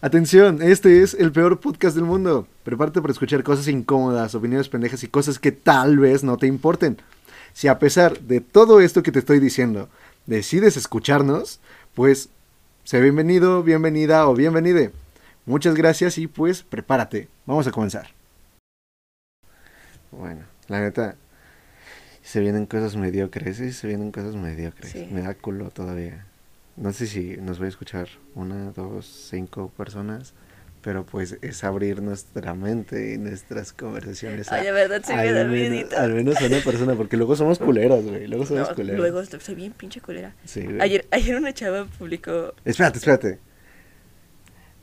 Atención, este es el peor podcast del mundo. Prepárate para escuchar cosas incómodas, opiniones pendejas y cosas que tal vez no te importen. Si a pesar de todo esto que te estoy diciendo, decides escucharnos, pues sé bienvenido, bienvenida o bienvenide. Muchas gracias y pues prepárate. Vamos a comenzar. Bueno, la neta, se vienen cosas mediocres, sí, se vienen cosas mediocres. Sí. Me da culo todavía. No sé si nos va a escuchar una, dos, cinco personas, pero pues es abrir nuestra mente y nuestras conversaciones. a- Ay, de verdad, sí me da al, menos, miedito. al menos a una persona, porque luego somos culeros, güey. Luego somos No, culeros. luego estoy- soy bien pinche culera. Sí. Ayer, ayer una chava publicó. Espérate, espérate.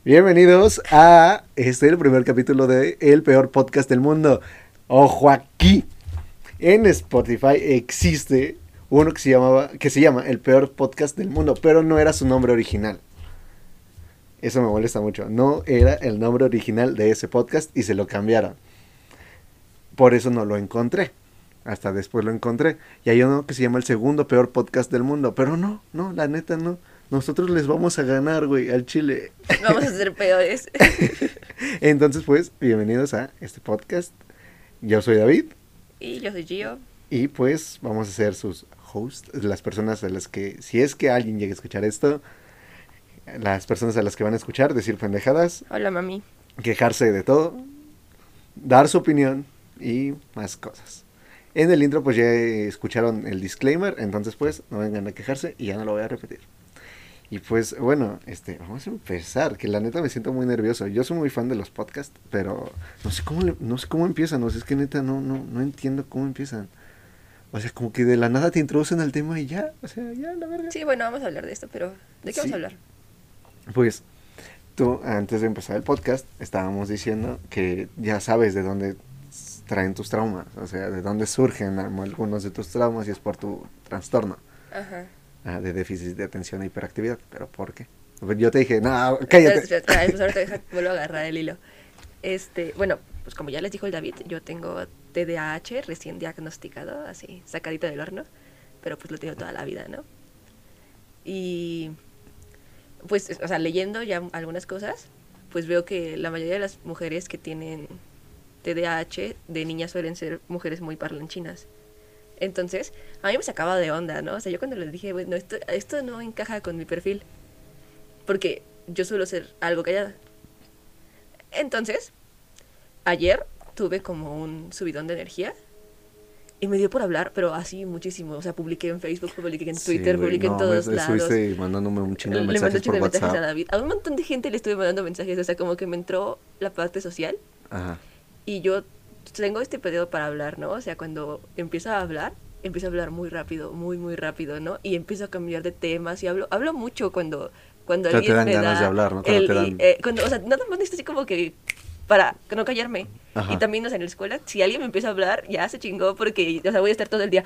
Bienvenidos a este el primer capítulo de El peor podcast del mundo. Ojo aquí. En Spotify existe uno que se llamaba que se llama El peor podcast del mundo, pero no era su nombre original. Eso me molesta mucho. No era el nombre original de ese podcast y se lo cambiaron. Por eso no lo encontré. Hasta después lo encontré. Y hay uno que se llama el segundo peor podcast del mundo. Pero no, no, la neta no. Nosotros les vamos a ganar, güey, al Chile. Vamos a ser peores. Entonces, pues, bienvenidos a este podcast. Yo soy David y yo soy Gio. y pues vamos a ser sus hosts, las personas a las que, si es que alguien llega a escuchar esto, las personas a las que van a escuchar, decir pendejadas, Hola, mami. quejarse de todo, dar su opinión y más cosas. En el intro pues ya escucharon el disclaimer, entonces pues no vengan a quejarse y ya no lo voy a repetir. Y pues bueno, este, vamos a empezar, que la neta me siento muy nervioso. Yo soy muy fan de los podcasts, pero no sé cómo le- no sé cómo empiezan, o sea, es que neta no no no entiendo cómo empiezan. O sea, como que de la nada te introducen al tema y ya, o sea, ya la verga. Sí, bueno, vamos a hablar de esto, pero ¿de qué vamos a hablar? Pues tú, antes de empezar el podcast, estábamos diciendo que ya sabes de dónde traen tus traumas, o sea, de dónde surgen algunos de tus traumas y es por tu trastorno Ajá. ah, de déficit de atención e hiperactividad. ¿Pero por qué? Pues Yo te dije, no, cállate. Ahorita vuelvo a agarrar el hilo. Este, bueno, pues como ya les dijo el David, yo tengo TDAH recién diagnosticado, así, sacadito del horno, pero pues lo tengo toda la vida, ¿no? Y pues, o sea, leyendo ya algunas cosas, pues veo que la mayoría de las mujeres que tienen TDAH de niñas suelen ser mujeres muy parlanchinas. Entonces, a mí me sacaba de onda, ¿no? O sea, yo cuando les dije, bueno, esto, esto no encaja con mi perfil, porque yo suelo ser algo callada. Entonces, ayer tuve como un subidón de energía y me dio por hablar, pero así muchísimo. O sea, publiqué en Facebook, publiqué en Sí, Twitter, güey, publiqué no, en todos me- lados. Estuviste mandándome un chingo de Le mandé un mensajes por mensajes a. David. A un montón de gente le estuve mandando mensajes, o sea, como que me entró la parte social Ajá. y yo tengo este periodo para hablar, ¿no? O sea, cuando empiezo a hablar, empiezo a hablar muy rápido, muy, muy rápido, ¿no? Y empiezo a cambiar de temas y hablo, hablo mucho cuando, cuando O sea, te alguien dan me ganas da de hablar, ¿no? El- te dan- eh, cuando, o sea, nada más necesito así como que para no callarme. Ajá. Y también, o sea, en la escuela, si alguien me empieza a hablar, ya se chingó porque, o sea, voy a estar todo el día.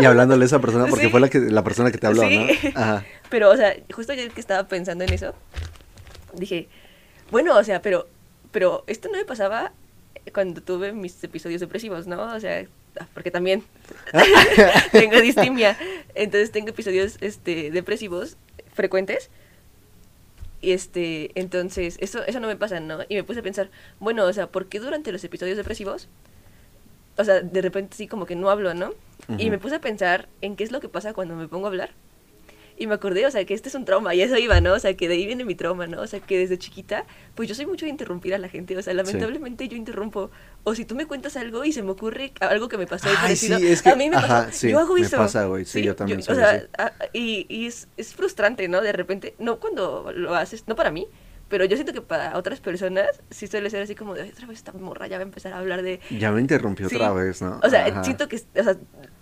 Y hablándole a esa persona porque Sí. fue la que la persona que te habló, Sí. ¿no? Ajá. Pero, o sea, justo ayer que estaba pensando en eso, dije, bueno, o sea, pero, pero esto no me pasaba cuando tuve mis episodios depresivos, ¿no? O sea, ah, porque también tengo distimia, entonces tengo episodios este, depresivos frecuentes. Y este, entonces, eso, eso no me pasa, ¿no? Y me puse a pensar, bueno, o sea, ¿por qué durante los episodios depresivos, o sea, de repente sí como que no hablo, ¿no? Y me puse a pensar en qué es lo que pasa cuando me pongo a hablar. Y me acordé, o sea, que este es un trauma, y eso iba, ¿no? O sea, que de ahí viene mi trauma, ¿no? O sea, que desde chiquita, pues yo soy mucho de interrumpir a la gente, o sea, lamentablemente yo interrumpo. O si tú me cuentas algo y se me ocurre algo que me pasó y Ay, sí, parecido, es que- a mí me ajá, pasa, sí, yo hago me eso. pasa, güey, sí, yo también o soy sea, así. a- y, y es, es frustrante, ¿no? De repente, no cuando lo haces, no para mí, pero yo siento que para otras personas sí suele ser así como de, "Ay, otra vez esta morra ya va a empezar a hablar de... Ya me interrumpió Sí. otra vez, ¿no? O sea, Ajá. siento que, o sea,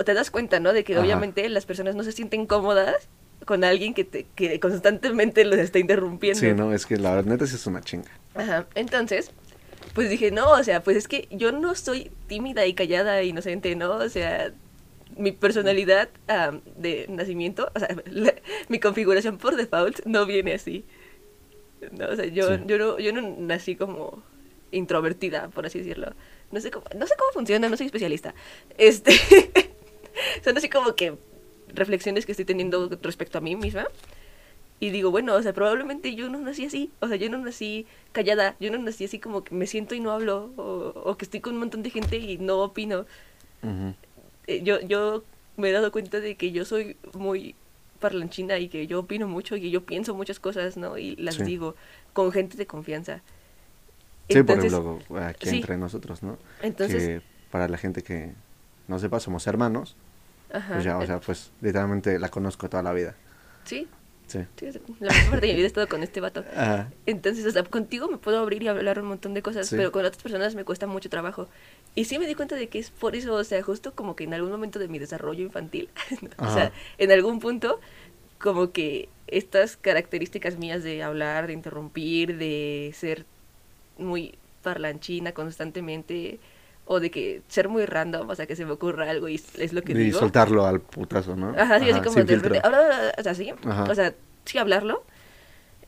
te das cuenta, ¿no? De que Ajá. obviamente las personas no se sienten cómodas con alguien que, te, que constantemente los está interrumpiendo. Sí, no, es que la verdad neta es una chinga. Ajá, entonces, pues dije, no, o sea, pues es que yo no soy tímida y callada e inocente, ¿no? O sea, mi personalidad de nacimiento, o sea, la- mi configuración por default no viene así. No, o sea, yo, Sí. yo, no, yo no nací como introvertida, por así decirlo. No sé cómo, no sé cómo funciona, no soy especialista. Este, son así como que reflexiones que estoy teniendo respecto a mí misma. Y digo, bueno, o sea, probablemente yo no nací así. O sea, yo no nací callada. Yo no nací así como que me siento y no hablo. O, o que estoy con un montón de gente y no opino. Ujú. Eh, yo, yo me he dado cuenta de que yo soy muy parlanchina y que yo opino mucho y que yo pienso muchas cosas, ¿no? Y las Sí. digo con gente de confianza. Sí, por Entonces- ejemplo, aquí sí. entre nosotros, ¿no? Entonces, que para la gente que no sepa, somos hermanos. Ajá, Pues ya, o sea, pues literalmente la conozco toda la vida. sí, Sí. sí, la mayor parte de mi vida he estado con este vato. Ajá. Entonces, o sea, contigo me puedo abrir y hablar un montón de cosas, Sí. pero con otras personas me cuesta mucho trabajo. Y sí me di cuenta de que es por eso, o sea, justo como que en algún momento de mi desarrollo infantil, o sea, en algún punto, como que estas características mías de hablar, de interrumpir, de ser muy parlanchina constantemente, o de que ser muy random, o sea, que se me ocurra algo y es lo que Y digo. soltarlo al putazo, ¿no? Ajá, sí, así como de repente, o sea, sí, Ajá. o sea, sí hablarlo.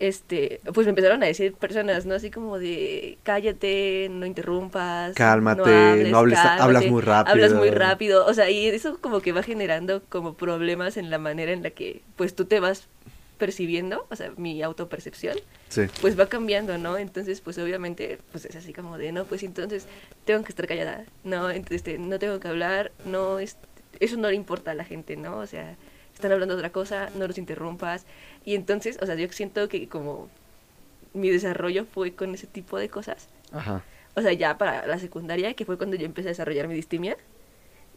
Este, pues me empezaron a decir personas, ¿no? Así como de cállate, no interrumpas, Cálmate, no hables- hablas muy rápido. Hablas muy rápido, o sea, y eso como que va generando como problemas en la manera en la que pues tú te vas percibiendo, o sea, mi autopercepción Sí. pues va cambiando, ¿no? Entonces, pues obviamente, pues es así como de, no, pues entonces tengo que estar callada, no, Ent- este, no tengo que hablar, no, es, eso no le importa a la gente, ¿no? O sea, están hablando de otra cosa, no los interrumpas. Y entonces, o sea, yo siento que como mi desarrollo fue con ese tipo de cosas. Ajá. O sea, ya para la secundaria, que fue cuando yo empecé a desarrollar mi distimia,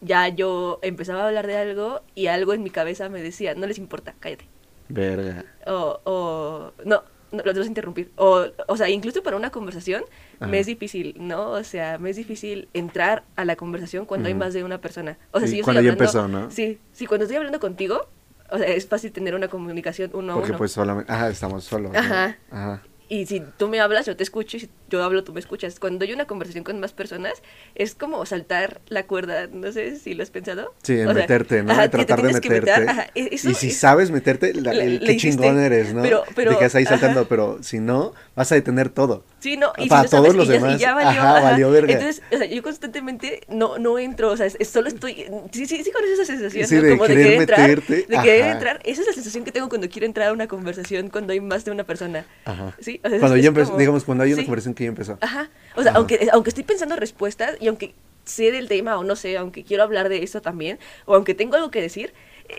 ya yo empezaba a hablar de algo y algo en mi cabeza me decía, no les importa, cállate Verga. o, o no, no los a interrumpir. O, o sea, incluso para una conversación Ajá. me es difícil, ¿no? O sea, me es difícil entrar a la conversación cuando hay más de una persona. O sea, Sí, si yo cuando estoy ya hablando, empezó, ¿no? Sí, sí, cuando estoy hablando contigo, o sea, es fácil tener una comunicación uno a Porque uno. pues solamente... Ajá, estamos solos. ¿no? Ajá. Ajá. Y si tú me hablas, yo te escucho, y si yo hablo, tú me escuchas. Cuando hay una conversación con más personas, es como saltar la cuerda, no sé si lo has pensado. Sí, en O sea, meterte, ¿no? ajá, De te tratar de que meter, meterte. ajá, eso y si es- sabes meterte, la- el, qué hiciste. chingón eres, ¿no? Pero- pero- de que estás ahí ajá. saltando, pero si no, vas a detener todo. Sí, no, y si Para no sabes, todos los y ya, y demás, ya valió, ajá, ajá. valió verga. Entonces, o sea, yo constantemente no, no entro, o sea, es- es solo estoy, sí, sí, sí conoces esa sensación, Sí, ¿no? de Como de querer querer entrar, meterte, de querer ajá. entrar, esa es la sensación que tengo cuando quiero entrar a una conversación cuando hay más de una persona, Ajá. ¿sí? O sea, Cuando es como- digamos, cuando hay una conversación que empezó. Ajá, o sea, Ajá. aunque, aunque estoy pensando respuestas y aunque sé del tema o no sé, aunque quiero hablar de eso también, o aunque tengo algo que decir,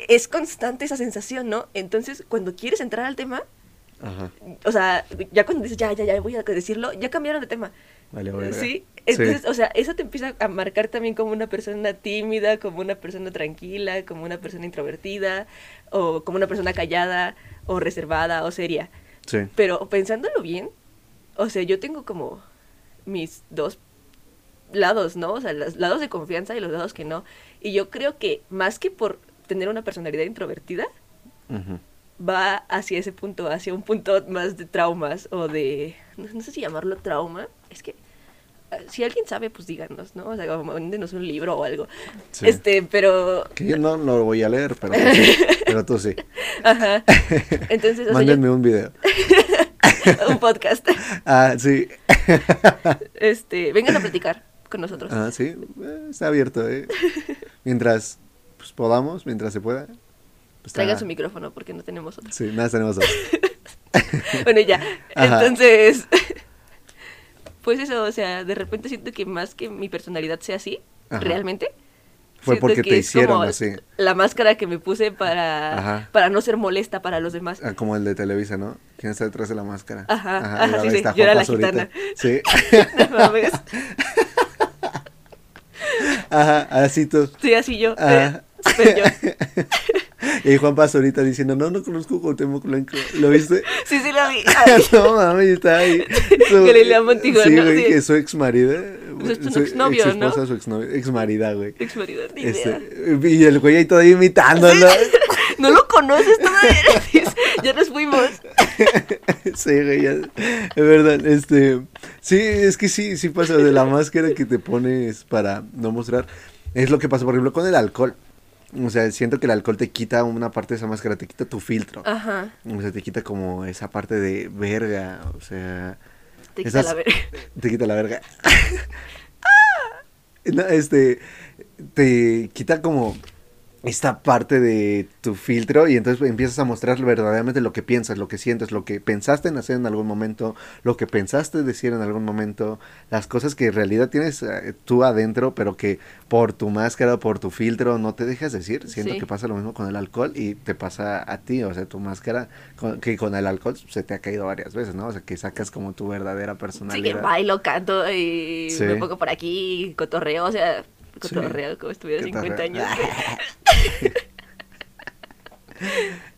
es constante esa sensación, ¿no? Entonces, cuando quieres entrar al tema, Ajá. o sea, ya cuando dices, ya, ya, ya, voy a decirlo, ya cambiaron de tema. Vale, verga. Sí, entonces, o sea, eso te empieza a marcar también como una persona tímida, como una persona tranquila, como una persona introvertida, o como una persona callada, o reservada, o seria. Sí. Pero pensándolo bien, o sea, yo tengo como mis dos lados, ¿no? O sea, los lados de confianza y los lados que no. Y yo creo que más que por tener una personalidad introvertida, va hacia ese punto, hacia un punto más de traumas o de, no, no sé si llamarlo trauma, es que eh, si alguien sabe, pues díganos, ¿no? O sea, mándenos un libro o algo. Sí. Este, pero, Que yo no, no lo voy a leer, pero tú sí. Pero tú sí. ajá. Entonces, o sea, yo- Mándenme un video. un podcast. Ah, sí. Este, vengan a platicar con nosotros. Ah, sí. Eh, Está abierto, ¿eh? Mientras pues, podamos, mientras se pueda. pues, está- Traigan su micrófono porque no tenemos otro. Sí, nada, tenemos otro. bueno, ya. Ajá. Entonces, pues eso, o sea, de repente siento que más que mi personalidad sea así, Ajá. realmente. Fue porque que te hicieron así. La máscara que me puse para, Ajá. para no ser molesta para los demás. Ah, como el de Televisa, ¿no? ¿Quién está detrás de la máscara? Ajá, ajá, ahora sí, sí, yo era la gitana. Sí. No mames. Ajá, así tú. Sí, así yo. Ajá. eh, yo. Y Juan Paz ahorita diciendo, no, no conozco a Cuauhtémoc Blanco. ¿Lo viste? Sí, sí, la vi. No mames, está ahí. Galilea Montijo, Sí, ¿no? güey, Sí. que su ex marida. Pues es su exnovio, ¿no? Ex su exnovio, ex marida, güey. Ex marido, ni idea. Este, y el güey ahí todavía imitándolo. No lo conoces todavía. ya nos fuimos. sí, güey, ya, es verdad, este, sí, es que sí, sí pasa de la máscara que te pones para no mostrar, es lo que pasa, por ejemplo, con el alcohol, o sea, siento que el alcohol te quita una parte de esa máscara, te quita tu filtro, Ajá. o sea, te quita como esa parte de verga, o sea, Te quita Esas- la verga. te quita la verga, no, este, te quita como esta parte de tu filtro y entonces empiezas a mostrar verdaderamente lo que piensas, lo que sientes, lo que pensaste en hacer en algún momento, lo que pensaste decir en algún momento, las cosas que en realidad tienes eh, tú adentro, pero que por tu máscara, por tu filtro no te dejas decir. Siento Sí. que pasa lo mismo con el alcohol y te pasa a ti, o sea, tu máscara con- que con el alcohol se te ha caído varias veces, ¿no? O sea, que sacas como tu verdadera Sí, que personalidad. bailo, canto y Sí. me pongo por aquí, cotorreo, o sea, Sí. cotorreo como si tuviera 50 Cotorreo. años.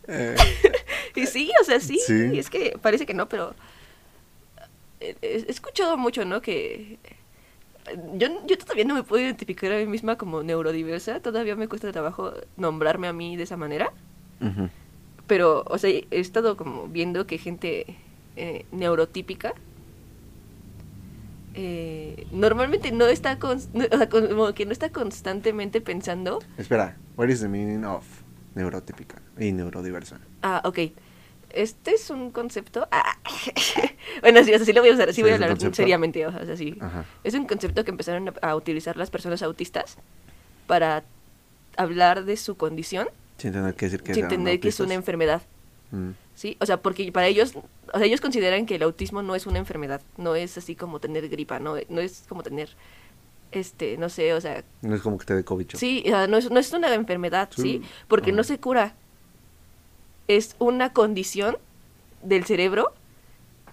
Eh, Y sí, o sea, sí, Sí. es que parece que no, pero he, he escuchado mucho, ¿no? Que yo, yo todavía no me puedo identificar a mí misma como neurodiversa, todavía me cuesta trabajo nombrarme a mí de esa manera, pero, o sea, he estado como viendo que gente eh, neurotípica eh, normalmente no está, no- sea, como que no está constantemente pensando Espera, what is the meaning of neurotípica y neurodiversa? Ah, ok. Este es un concepto. ah, bueno, sí, o sea, sí lo voy a usar, sí, Sí, voy a hablar seriamente, o sea, sí. Es un concepto que empezaron a, a utilizar las personas autistas para hablar de su condición Sin tener que decir que sin es una enfermedad, Mm, ¿sí? O sea, porque para ellos, o sea, ellos consideran que el autismo no es una enfermedad, no es así como tener gripa, no, no es como tener, este, no sé, o sea, No es como que te dé COVID. Sí, o sea, no es, no es una enfermedad, Sí. ¿sí? Porque no Ajá. se cura. Es una condición del cerebro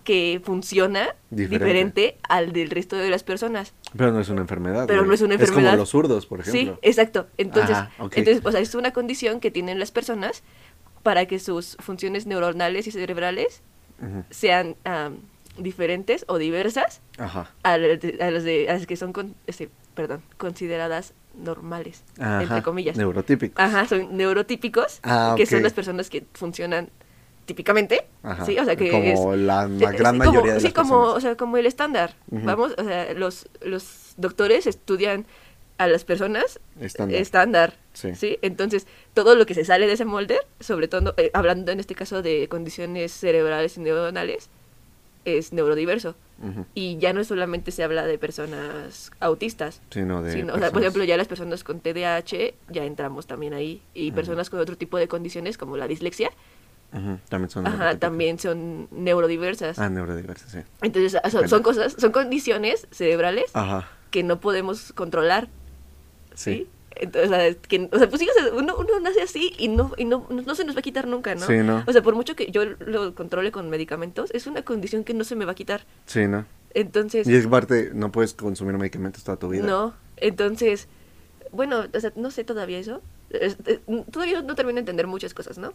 que funciona Diferente. diferente, al del resto de las personas. Pero no es una enfermedad. Pero güey. no es una Es como enfermedad. los zurdos, por Sí, ejemplo. exacto. Entonces, Ajá, ok. entonces, o sea, es una condición que tienen las personas para que sus funciones neuronales y cerebrales sean am, diferentes o diversas Ajá. a, las de- a las de a las que son con- este, perdón, consideradas normales, Ajá. entre comillas. Neurotípico. Ajá, son neurotípicos, Ah, que son las personas que funcionan típicamente, Ajá. sí, o sea que Como es- la, gran mayoría como, de sí, las como, personas. o sea, como el estándar, vamos, o sea, los, los doctores estudian a las personas Estándar. estándar, Sí. sí. Entonces, todo lo que se sale de ese molde, sobre todo, eh, hablando en este caso de condiciones cerebrales y neuronales, es neurodiverso. Y ya no solamente se habla de personas autistas, Sino de. sino, o sea, por ejemplo, ya las personas con TDAH, ya entramos también ahí. Y personas con otro tipo de condiciones, como la dislexia, También son. ajá, neurotípicas. también son neurodiversas. Ah, neurodiversas, sí. Entonces, son, cosas, son condiciones cerebrales Ajá. que no podemos controlar, ¿sí? Sí. Entonces, o sea, que, o sea, pues sí, o sea, uno, uno nace así y no, y no, no se nos va a quitar nunca, ¿no? Sí, ¿no? O sea, por mucho que yo lo controle con medicamentos, es una condición que no se me va a quitar. Sí, ¿no? Entonces, Y es parte, no puedes consumir medicamentos toda tu vida. no, entonces, bueno, o sea, no sé todavía eso. Es- todavía no termino de entender muchas cosas, ¿no?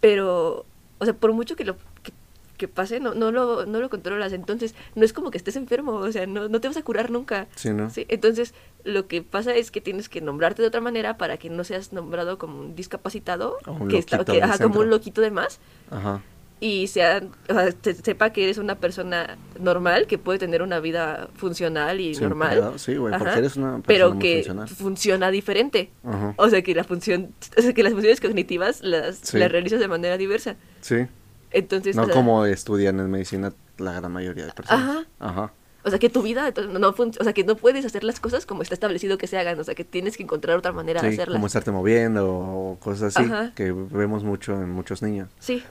Pero, o sea, por mucho que lo que, que pase, no, no, lo, no lo controlas. Entonces, no es como que estés enfermo, o sea, no, no te vas a curar nunca. Sí, ¿no? ¿sí? Entonces, lo que pasa es que tienes que nombrarte de otra manera para que no seas nombrado como un discapacitado, un que está, que, ajá, como un loquito de más, Ajá. y sea, o sea, se- sepa que eres una persona normal, que puede tener una vida funcional y Sin normal. sí, güey, porque eres una persona pero muy que funcional. funciona diferente. Ajá. O sea, que la función, o sea, que las funciones cognitivas las, Sí. las realizas de manera diversa. Sí. Entonces, No o sea, como estudian en medicina la gran mayoría de personas. Ajá. Ajá. O sea, que tu vida no, no fun- o sea, que no puedes hacer las cosas como está establecido que se hagan, o sea, que tienes que encontrar otra manera de hacerlas. como estarte moviendo o cosas así Ajá. que vemos mucho en muchos niños. Sí,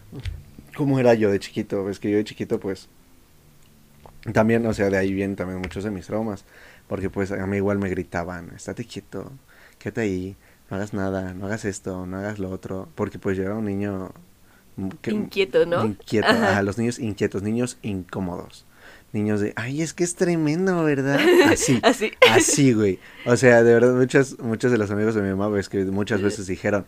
¿Cómo era yo de chiquito? Ves que yo de chiquito, pues, también, o sea, de ahí vienen también muchos de mis traumas, porque pues a mí igual me gritaban, estate quieto, quédate ahí, no hagas nada, no hagas esto, no hagas lo otro, porque pues yo era un niño... que- Inquieto, ¿no? Inquieto, Ajá. ajá, los niños inquietos, niños incómodos. Niños de, ay, es que es tremendo, ¿verdad? Así. Así. Así, güey. O sea, de verdad, muchas, muchos de los amigos de mi mamá, que muchas veces dijeron,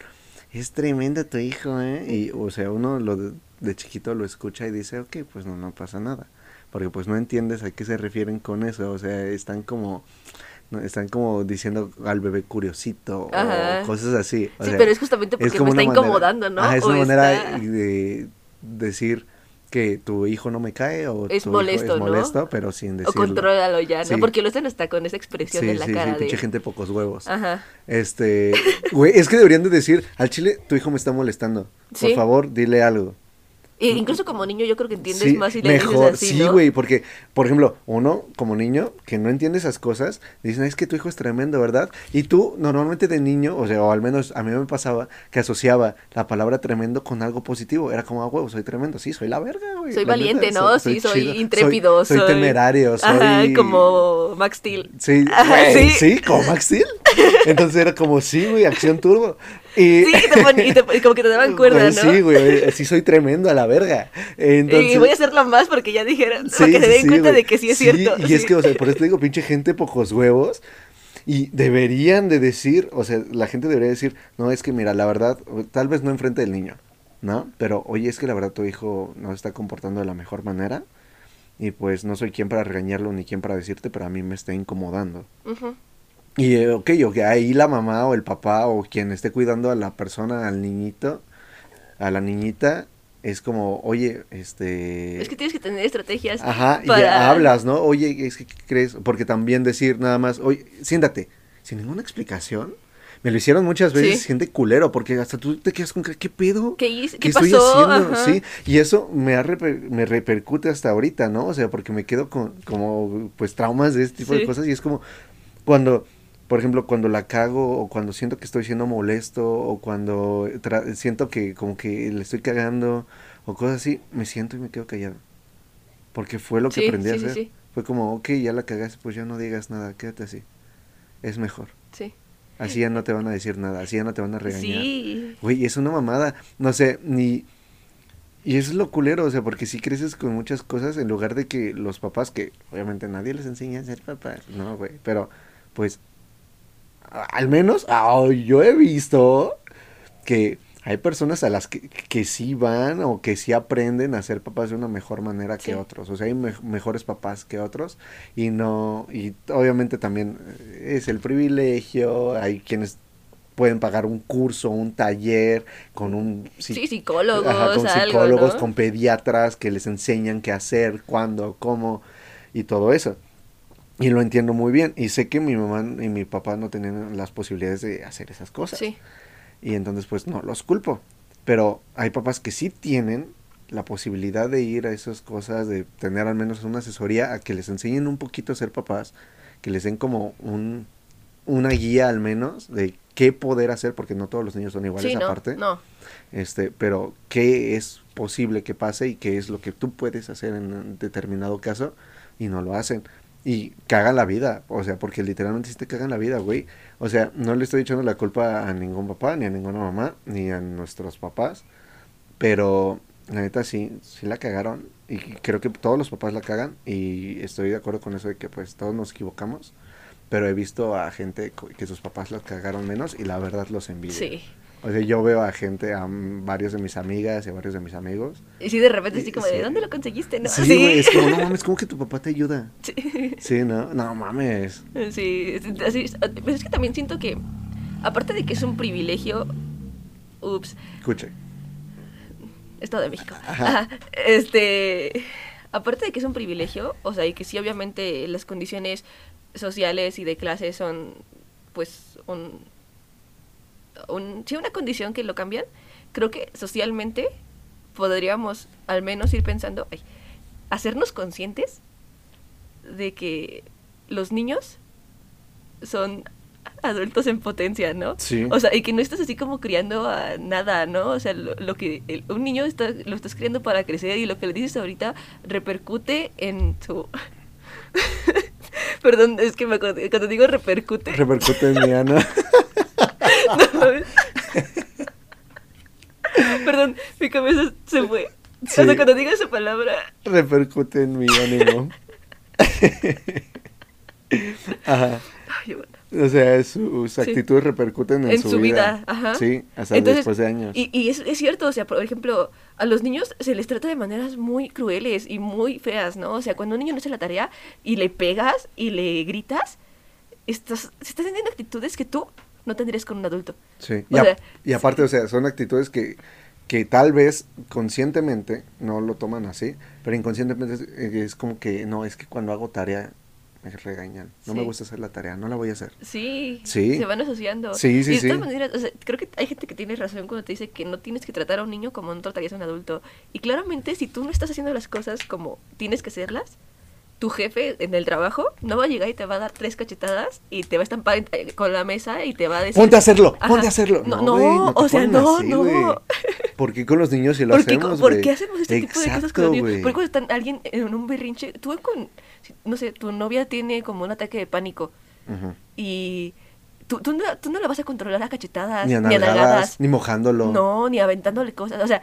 es tremendo tu hijo, ¿eh? Y, o sea, uno lo de, de chiquito lo escucha y dice, ok, pues no, no pasa nada. Porque pues no entiendes a qué se refieren con eso. O sea, están como, no, están como diciendo al bebé curiosito Ajá. o cosas así. O sí, sea, pero es justamente porque me como está manera- incomodando, ¿no? Ajá, es O una manera de decir que tu hijo no me cae o Es tu molesto, hijo es ¿no? molesto, pero sin O decirlo. contrólalo ya, ¿no? Sí. Porque lo están hasta con esa expresión Sí, en la sí, cara sí, pinche de... gente pocos huevos. Ajá. Este, güey, es que deberían de decir, al chile, tu hijo me está molestando. Por favor, dile algo. E incluso como niño yo creo que entiendes Sí, más si le mejor, dices así, sí, ¿no? güey, porque, por ejemplo, uno como niño que no entiende esas cosas, dicen, es que tu hijo es tremendo, ¿verdad? Y tú, normalmente de niño, o sea, o al menos a mí me pasaba que asociaba la palabra tremendo con algo positivo. Era como, ah, huevo, soy tremendo, sí, soy la verga, güey. Soy la neta, valiente, ¿no? Sí, soy chido, intrépido, Soy, soy- temerario, soy... Ajá, como Max Steel. Sí, Ajá, sí. sí, como Max Steel. Entonces era como, sí, güey, acción turbo. Y, Sí, te pon- y, te- y como que te daban cuerda, Güey, ¿no? Sí, güey, sí soy tremendo a la verga. Entonces, y voy a hacerlo más porque ya dijeron, para Sí, que se den sí, cuenta güey. de que sí es Sí, cierto. Y es que, o sea, por eso te digo, pinche gente pocos huevos. Y deberían de decir, o sea, la gente debería decir, no, es que mira, la verdad, tal vez no enfrente del niño, ¿no? Pero, oye, es que la verdad tu hijo no se está comportando de la mejor manera. Y pues no soy quien para regañarlo ni quien para decirte, pero a mí me está incomodando. Ujú. Y ok, ok, ahí la mamá o el papá o quien esté cuidando a la persona, al niñito, a la niñita, es como, oye, este... Es que tienes que tener estrategias Ajá, y ya hablas, ¿no? Oye, es que, ¿qué crees? Porque también decir nada más, oye, siéntate, sin ninguna explicación. Me lo hicieron muchas veces Sí. gente culero, porque hasta tú te quedas con, ¿qué pedo? ¿Qué hice? ¿Qué estoy pasó? haciendo? Ajá. Sí, y eso me, ha reper- me repercute hasta ahorita, ¿no? O sea, porque me quedo con como, pues, traumas de este tipo de cosas y es como cuando, por ejemplo, cuando la cago o cuando siento que estoy siendo molesto o cuando siento que como que le estoy cagando o cosas así, me siento y me quedo callado. Porque fue lo que Sí, aprendí a sí, hacer. sí. Fue como, ok, ya la cagaste, pues ya no digas nada, quédate así. Es mejor. Sí. Así ya no te van a decir nada, así ya no te van a regañar. Sí. Güey, es una mamada. No sé, ni. Y eso es lo culero, o sea, porque si creces con muchas cosas en lugar de que los papás, que obviamente nadie les enseña a ser papás, no, güey, pero pues al menos ah, yo he visto que hay personas a las que, que sí van o que sí aprenden a ser papás de una mejor manera que Sí. otros, o sea, hay me- mejores papás que otros y no, y obviamente también eh, es el privilegio, hay quienes pueden pagar un curso, un taller con un Sí, psi- psicólogos, ajá, con algo, psicólogos, ¿no? con pediatras que les enseñan qué hacer, cuándo, cómo y todo eso. Y lo entiendo muy bien. Y sé que mi mamá y mi papá no tenían las posibilidades de hacer esas cosas. Sí. Y entonces pues no los culpo. Pero hay papás que sí tienen la posibilidad de ir a esas cosas, de tener al menos una asesoría, a que les enseñen un poquito a ser papás, que les den como un, una guía al menos de qué poder hacer, porque no todos los niños son iguales Sí, no, aparte. no. Este, pero qué es posible que pase y qué es lo que tú puedes hacer en un determinado caso y no lo hacen. Y cagan la vida, o sea, porque literalmente sí te cagan la vida, güey. O sea, no le estoy echando la culpa a ningún papá, ni a ninguna mamá, ni a nuestros papás, pero la neta sí, sí la cagaron y creo que todos los papás la cagan y estoy de acuerdo con eso de que pues todos nos equivocamos, pero he visto a gente que sus papás la cagaron menos y la verdad los envidio. Sí. O sea, yo veo a gente, a varios de mis amigas y a varios de mis amigos. Y sí, de repente así como Sí. de, ¿dónde lo conseguiste? ¿No? Sí, es como, no mames, ¿cómo que tu papá te ayuda? Sí. Sí, ¿no? No mames. Sí, así, pues es que también siento que, aparte de que es un privilegio, ups, Escuche. Estado de México. Ajá. Ajá, Este, aparte de que es un privilegio, o sea, y que sí obviamente las condiciones sociales y de clase son, pues, un, un, sí, una condición que lo cambian, creo que socialmente podríamos al menos ir pensando, ay, hacernos conscientes de que los niños son adultos en potencia, ¿no? Sí. O sea, y que no estás así como criando a nada, ¿no? O sea, lo, lo que el- un niño está, lo estás criando para crecer y lo que le dices ahorita repercute en su... Perdón, es que me cuando digo repercute... Repercute en mi Ana. Perdón, mi cabeza se fue. Sí. Cuando digo esa palabra... Repercute en mi ánimo. Ajá. ay, bueno. O sea, sus Sí. actitudes repercuten en, en su vida, ajá. Sí, hasta Entonces, después de años. Y, y es, es cierto, o sea, por ejemplo, a los niños se les trata de maneras muy crueles y muy feas, ¿no? O sea, cuando un niño no hace la tarea y le pegas y le gritas, estás, estás teniendo actitudes que tú no tendrías con un adulto. Sí, y, a- sea, y aparte, o sea, son actitudes que, que tal vez conscientemente no lo toman así, pero inconscientemente es, es como que, no, es que cuando hago tarea me regañan. No me gusta hacer la tarea, no la voy a hacer. Sí, Sí. se van asociando. Sí, sí, y de sí. todas maneras, o sea, creo que hay gente que tiene razón cuando te dice que no tienes que tratar a un niño como no tratarías a un adulto. Y claramente, si tú no estás haciendo las cosas como tienes que hacerlas, tu jefe en el trabajo no va a llegar y te va a dar tres cachetadas y te va a estampar eh, con la mesa y te va a decir... Ponte a hacerlo, Ajá. ponte a hacerlo. No, no, o sea, no, así, no. güey. ¿Por qué con los niños si lo ¿Por qué, hacemos, por qué hacemos este tipo de cosas con los niños? Porque cuando está alguien en un berrinche, tú con, no sé, tu novia tiene como un ataque de pánico y tú, tú, no, tú no la vas a controlar a cachetadas, Ni a ni nalgadas, nalgadas. ni mojándolo. No, ni aventándole cosas. O sea,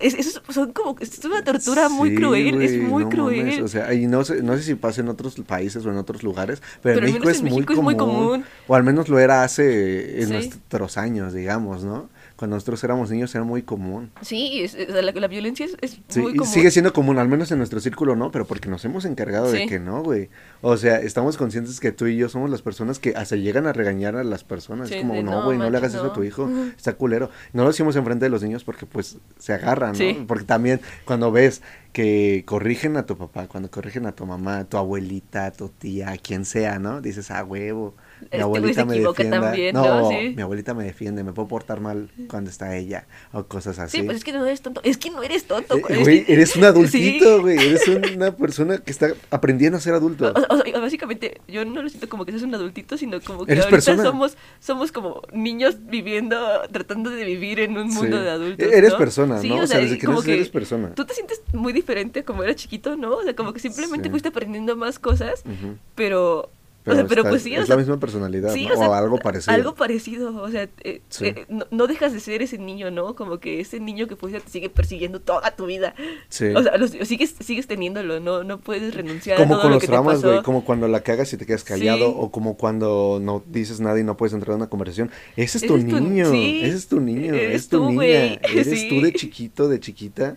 es, es- son como, es una tortura muy cruel, es muy no cruel. mames, o sea, y no sé, no sé si pasa en otros países o en otros lugares, pero, Pero en México, es, en muy México es muy común. O al menos lo era hace en Sí. nuestros años, digamos, ¿no? Cuando nosotros éramos niños era muy común. Sí, es- la, la violencia es, es Sí, muy y común. sigue siendo común, al menos en nuestro círculo no, pero porque nos hemos encargado de que no, güey. O sea, estamos conscientes que tú y yo somos las personas que hasta llegan a regañar a las personas. Sí, es como, no, "No, güey, no, le hagas eso a no". tu hijo, está culero. No lo decimos enfrente de los niños porque pues se agarran, ¿no? Porque también cuando ves que corrigen a tu papá, cuando corrigen a tu mamá, tu abuelita, a tu tía, a quien sea, ¿no? Dices, ah, huevo, mi Este abuelita me defiende. también, no, ¿no? Sí. mi abuelita me defiende, me puedo portar mal cuando está ella, o cosas así. Sí, pues es que no eres tonto. Es que no eres tonto. Eh, Güey, que- eres un adultito, Sí. güey. Eres una persona que está aprendiendo a ser adulto. O, o sea, básicamente, yo no lo siento como que seas un adultito, sino como que Eres ahorita persona. somos somos como niños viviendo, tratando de vivir en un mundo Sí. de adultos. E- eres ¿no? persona, Sí, ¿no? O sea, desde que como naces eres persona. Tú te sientes muy diferente como eras chiquito, ¿no? O sea, como que simplemente Sí. fuiste aprendiendo más cosas, Ujú. pero. Pero, o sea, pero está- pues sí, o es sea, la misma personalidad, sí, ¿no? o sea, algo parecido. Algo parecido, o sea, eh, Sí. eh, no, no dejas de ser ese niño, ¿no? Como que ese niño que pues te sigue persiguiendo toda tu vida. Sí. O sea, lo- sigues, sigues teniéndolo, no, no puedes renunciar a como todo con lo los que pasó. güey, como cuando la cagas y te quedas callado, Sí. o como cuando no dices nada y no puedes entrar en una conversación. Ese es tu niño, ese es tu niño, Eres es tu tú, niña, eres tú de chiquito, de chiquita.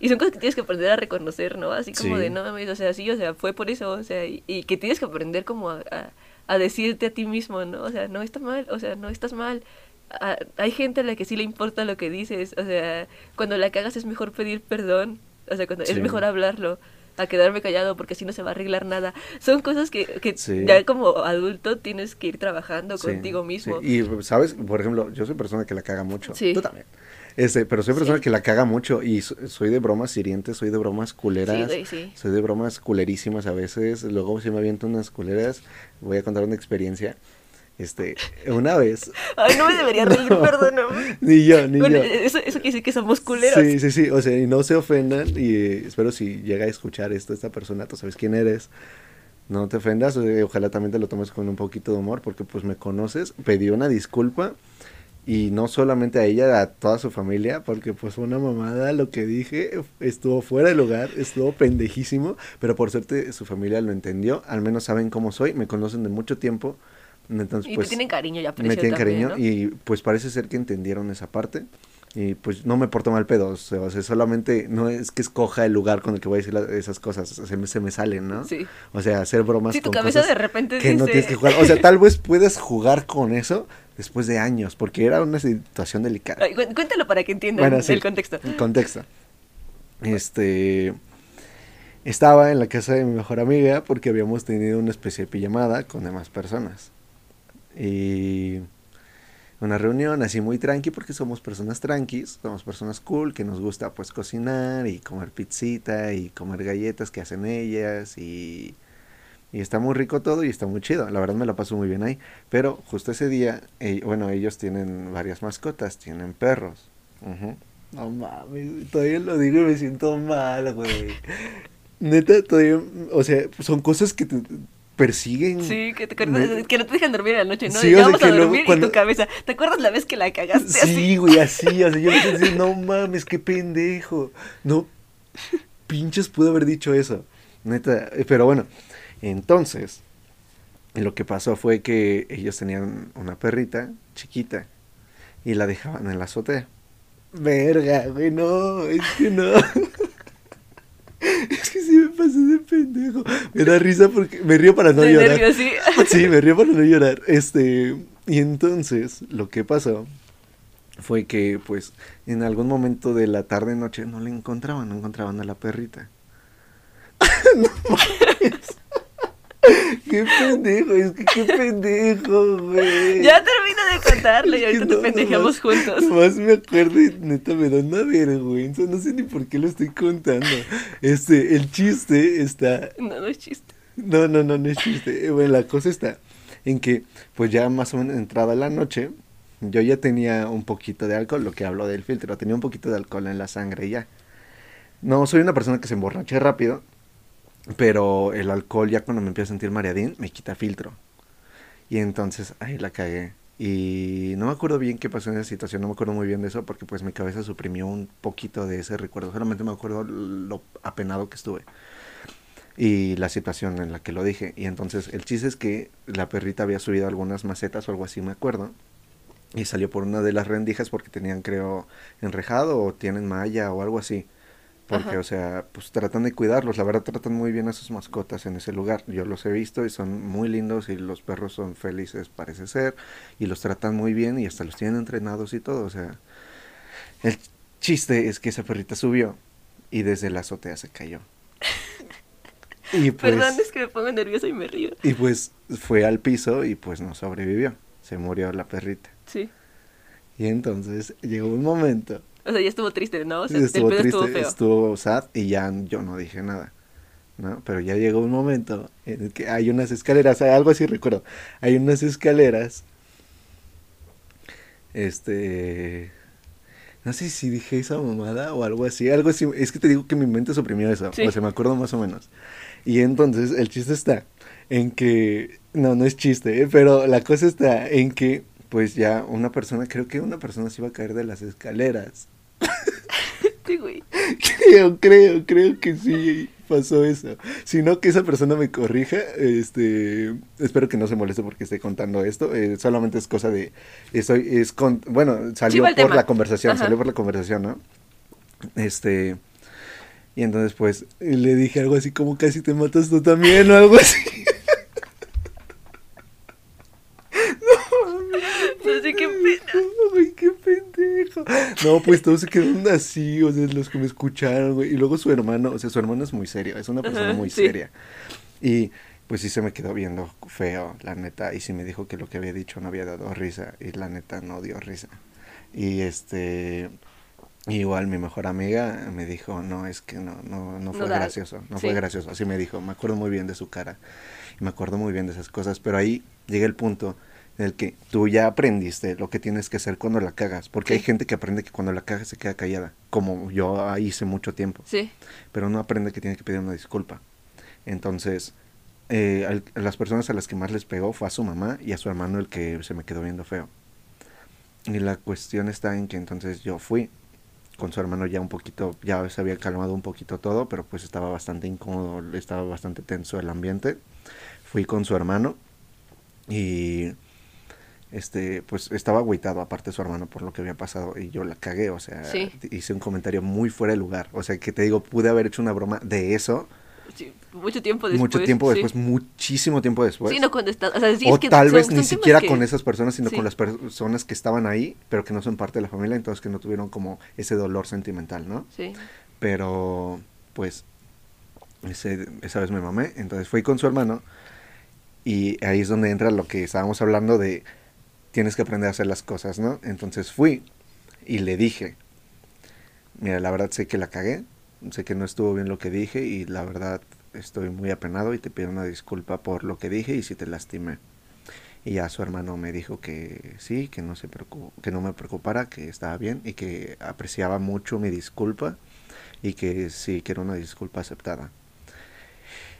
Y son cosas que tienes que aprender a reconocer, ¿no? Así como Sí. de, no mames, o sea, sí, o sea, fue por eso, o sea, y, y que tienes que aprender como a, a- a decirte a ti mismo, ¿no? O sea, no está mal, o sea, no estás mal. A- hay gente a la que sí le importa lo que dices, o sea, cuando la cagas es mejor pedir perdón, o sea, cuando Sí. es mejor hablarlo a quedarme callado porque así no se va a arreglar nada. Son cosas que, que Sí. ya como adulto tienes que ir trabajando Sí, contigo mismo. sí. Y, ¿sabes? Por ejemplo, yo soy persona que la caga mucho. Tú también. Este, pero soy persona Sí. que la caga mucho y so- soy de bromas hirientes, soy de bromas culeras. Sí, sí. Soy de bromas culerísimas a veces. Luego si me aviento unas culeras, voy a contar una experiencia. Este, una vez. Ay, no me debería reír, No. perdóname. Ni yo, ni Bueno, yo. eso, eso quiere decir que somos culeros. Sí, sí, sí. O sea, y no se ofendan. Y eh, espero si llega a escuchar esto, esta persona, tú sabes quién eres. No te ofendas. eh, ojalá también te lo tomes con un poquito de humor, porque pues me conoces. Pedí una disculpa. Y no solamente a ella, a toda su familia, porque pues fue una mamada lo que dije, estuvo fuera de lugar, estuvo pendejísimo, pero por suerte su familia lo entendió, al menos saben cómo soy, me conocen de mucho tiempo, entonces Y pues te tienen cariño y aprecio me tienen también, cariño ¿no? y pues parece ser que entendieron esa parte y pues no me porto mal pedo, o sea, o sea, solamente no es que escoja el lugar con el que voy a decir esas cosas, se me, se me salen, ¿no? Sí. O sea, hacer bromas Sí, tu con cabeza cosas de repente que no tienes que jugar, o sea, tal vez puedes jugar con eso después de años, porque era una situación delicada. Ay, cué- cuéntalo para que entiendan Bueno, sí, el contexto. el contexto. Este. Estaba en la casa de mi mejor amiga porque habíamos tenido una especie de pijamada con demás personas. Y. Una reunión así muy tranqui porque somos personas tranquis, somos personas cool que nos gusta pues cocinar y comer pizzita y comer galletas que hacen ellas y, y está muy rico todo y está muy chido, la verdad me la paso muy bien ahí, pero justo ese día, bueno, ellos tienen varias mascotas, tienen perros. Ujú. No mames, todavía lo digo y me siento mal, güey. Neta, todavía, o sea, son cosas que te persiguen. Sí, que, te, Me- que no te dejan dormir en la noche, ¿no? Sí, ya o sea, vamos que a luego dormir cuando- y tu cabeza. ¿Te acuerdas la vez que la cagaste así? Sí, güey, así, sea, yo me quedé así, no mames, qué pendejo. No, pinches pude haber dicho eso. Neta, eh, pero bueno, entonces, lo que pasó fue que ellos tenían una perrita chiquita y la dejaban en la azotea. Verga, güey, no, es que no. Es que sí me pasé de pendejo. Me da risa porque me río para no De llorar. nervios, sí. Sí, me río para no llorar. Este, y entonces lo que pasó fue que, pues, en algún momento de la tarde noche no le encontraban, no encontraban a la perrita. No mames. Qué pendejo, es que qué pendejo, güey. Ya termina de contarlo y ahorita te pendejamos nomás- juntos. Nomás me acuerdo y neta me da una vergüenza, no sé ni por qué lo estoy contando. Este, el chiste está No, no es chiste. No, no, no, no es chiste. Eh, Bueno, la cosa está en que, pues ya más o menos entrada la noche, yo ya tenía un poquito de alcohol, lo que hablo del filtro, tenía un poquito de alcohol en la sangre ya. No soy una persona que se emborrache rápido, pero el alcohol ya cuando me empiezo a sentir mareadín me quita filtro. Y entonces ahí la cagué. Y no me acuerdo bien qué pasó en esa situación, no me acuerdo muy bien de eso porque pues mi cabeza suprimió un poquito de ese recuerdo, solamente me acuerdo lo apenado que estuve y la situación en la que lo dije. Y entonces el chiste es que la perrita había subido algunas macetas o algo así, me acuerdo. Y salió por una de las rendijas porque tenían, creo, enrejado o tienen malla o algo así. Porque, Ajá. o sea, pues tratan de cuidarlos. La verdad, tratan muy bien a sus mascotas en ese lugar. Yo los he visto y son muy lindos y los perros son felices, parece ser. Y los tratan muy bien y hasta los tienen entrenados y todo. O sea, el chiste es que esa perrita subió y desde la azotea se cayó. Y pues, Perdón, es que me pongo nerviosa y me río. y pues fue al piso y pues no sobrevivió. Se murió la perrita. Sí. Y entonces llegó un momento. O sea, ya estuvo triste, ¿no? O sea, estuvo el pedo triste, estuvo feo. estuvo sad y ya yo no dije nada. ¿no? Pero ya llegó un momento en el que hay unas escaleras, algo así recuerdo. Hay unas escaleras. Este. No sé si dije esa mamada o algo así. Algo así. Es que te digo que mi mente suprimió eso. Sí. O sea, me acuerdo más o menos. Y entonces el chiste está en que. No, no es chiste, ¿eh? pero la cosa está en que. Pues ya una persona, creo que una persona se iba a caer de las escaleras. Sí, güey. Creo, creo, creo que sí pasó eso. Si no, que esa persona me corrija. Este, espero que no se moleste porque esté contando esto. eh, solamente es cosa de, estoy, es con, bueno, salió por tema. la conversación, Ajá. salió por la conversación, ¿no? Este, y entonces pues le dije algo así como casi te matas tú también o algo así. Qué pena. Ay, qué pendejo. No, pues todos se quedaron así, o sea, los que me escucharon, güey. Y luego su hermano, o sea, su hermano es muy serio, es una persona Ajá, muy sí. seria. Y pues sí se me quedó viendo feo, la neta. Y sí me dijo que lo que había dicho no había dado risa. Y la neta no dio risa. Y este. Igual mi mejor amiga me dijo, no, es que no, no, no fue gracioso, no sí. fue gracioso. Así me dijo, me acuerdo muy bien de su cara. Y me acuerdo muy bien de esas cosas. Pero ahí llega el punto en el que tú ya aprendiste lo que tienes que hacer cuando la cagas. Porque hay Sí. gente que aprende que cuando la cagas se queda callada. Como yo hice mucho tiempo. Sí. Pero no aprende que tiene que pedir una disculpa. Entonces, eh, al- a las personas a las que más les pegó fue a su mamá y a su hermano el que se me quedó viendo feo. Y la cuestión está en que entonces yo fui con su hermano ya un poquito, ya se había calmado un poquito todo, pero pues estaba bastante incómodo, estaba bastante tenso el ambiente. Fui con su hermano y este pues estaba agüitado aparte su hermano por lo que había pasado y yo la cagué, o sea, Sí. hice un comentario muy fuera de lugar, o sea, que te digo, pude haber hecho una broma de eso Sí, Mucho tiempo después. mucho tiempo sí. después, muchísimo tiempo después. Sí, no cuando estás. O, sea, sí, o es que tal son- vez son ni siquiera que- con esas personas, sino con las personas que estaban ahí, pero que no son parte de la familia, entonces que no tuvieron como ese dolor sentimental, ¿no? Sí. Pero, pues, ese- esa vez me mamé, entonces fui con su hermano y ahí es donde entra lo que estábamos hablando de tienes que aprender a hacer las cosas, ¿no? Entonces fui y le dije, mira, la verdad sé que la cagué, sé que no estuvo bien lo que dije y la verdad estoy muy apenado y te pido una disculpa por lo que dije y si te lastimé. Y ya su hermano me dijo que sí, que no se que no me preocupara, que estaba bien y que apreciaba mucho mi disculpa y que sí, que era una disculpa aceptada.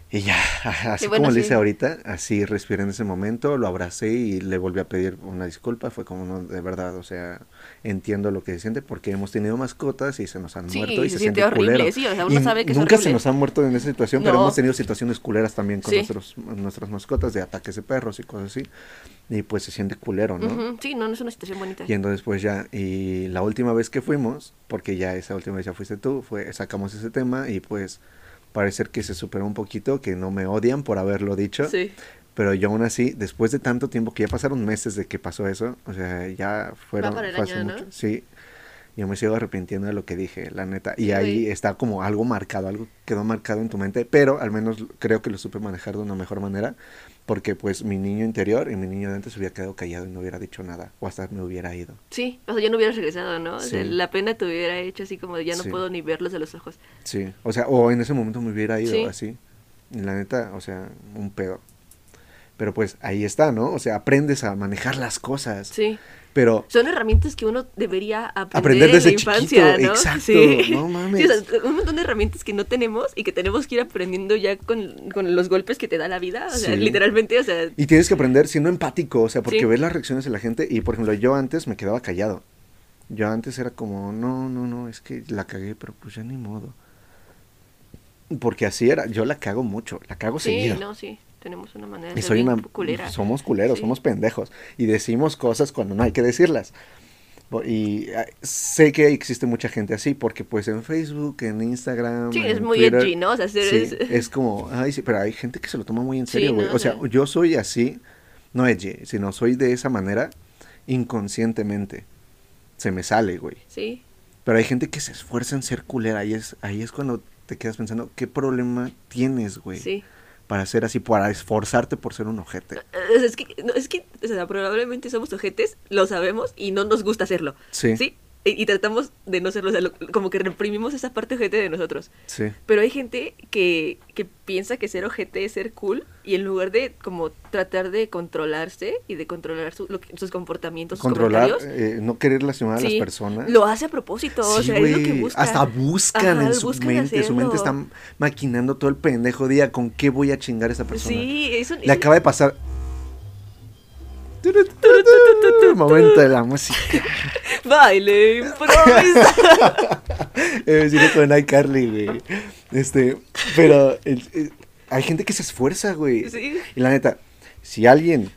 Y ya, así bueno, como le sí. hice ahorita, así respiré en ese momento, lo abracé y le volví a pedir una disculpa. Fue como, no, de verdad, o sea, entiendo lo que se siente porque hemos tenido mascotas y se nos han Sí, muerto y se se, siente siente horrible, culero. sí, o sea, uno Y sabe que es nunca se horrible. nos han muerto en esa situación, pero No. hemos tenido situaciones culeras también con nuestros, nuestras mascotas de ataques de perros y cosas así. Y pues se siente culero, ¿no? Ujú, Sí, no, no es una situación bonita. Y entonces pues ya, y la última vez que fuimos, porque ya esa última vez ya fuiste tú, fue, sacamos ese tema y pues parecer que se superó un poquito, que no me odian por haberlo dicho, Sí. pero yo aún así, después de tanto tiempo, que ya pasaron meses de que pasó eso, o sea, ya fueron, mucho, sí, Yo me sigo arrepintiendo de lo que dije, la neta. Y Sí, ahí está como algo marcado, algo quedó marcado en tu mente, pero al menos creo que lo supe manejar de una mejor manera, porque pues mi niño interior y mi niño de antes hubiera quedado callado y no hubiera dicho nada, o hasta me hubiera ido. Sí, o sea, ya no hubieras regresado, ¿no? O sea, la pena te hubiera hecho así como de, ya no Sí. puedo ni verlos a los ojos. Sí, o sea, o en ese momento me hubiera ido Sí. así. Y la neta, o sea, un pedo. Pero pues ahí está, ¿no? O sea, aprendes a manejar las cosas. Sí. Pero Son herramientas que uno debería aprender, Aprender en desde la infancia, chiquito, ¿no? exacto, Sí. no mames. Sí, o sea, un montón de herramientas que no tenemos y que tenemos que ir aprendiendo ya con, con los golpes que te da la vida. O sea, Sí. literalmente, o sea, Y tienes que aprender siendo empático, o sea, porque ves las reacciones de la gente y, por ejemplo, yo antes me quedaba callado. Yo antes era como, no, no, no, es que la cagué, pero pues ya ni modo. Porque así era, yo la cago mucho, la cago sí, seguido. no, sí. Tenemos una manera de ser una, culera. somos culeros, Sí. somos pendejos. Y decimos cosas cuando no hay que decirlas. Y ah, sé que existe mucha gente así, porque pues en Facebook, en Instagram. Sí, en es muy Twitter, edgy, ¿no? O sea, sí, es- es como, ay, sí, pero hay gente que se lo toma muy en Sí, serio, güey. no, o sea, no. yo soy así, no edgy, sino soy de esa manera inconscientemente. Se me sale, güey. Sí, Pero hay gente que se esfuerza en ser culera y es, ahí es cuando te quedas pensando, ¿qué problema tienes, güey? sí. Para ser así, para esforzarte por ser un ojete. Eh, sea, es que, no, es que o sea, probablemente somos ojetes, lo sabemos y no nos gusta hacerlo. Sí. ¿Sí? Y, y tratamos de no serlo, o sea, lo- como que reprimimos esa parte ojete de nosotros. Sí. Pero hay gente que, que piensa que ser ojete es ser cool y en lugar de como tratar de controlarse y de controlar su- lo sus comportamientos, sus Controlar, comentarios, eh, no querer lastimar a las sí, personas. lo hace a propósito, o Sí, sea, es lo que güey, busca. Hasta buscan Ajá, en su buscan mente, su mente está hacerlo. maquinando todo el pendejo día con qué voy a chingar a esta persona. Sí, eso Le acaba de pasar. Momento de la música. Baile improvisado. Eh, sí, con iCarly, güey. Este, pero el- el- hay gente que se esfuerza, güey. Sí. Y la neta, si alguien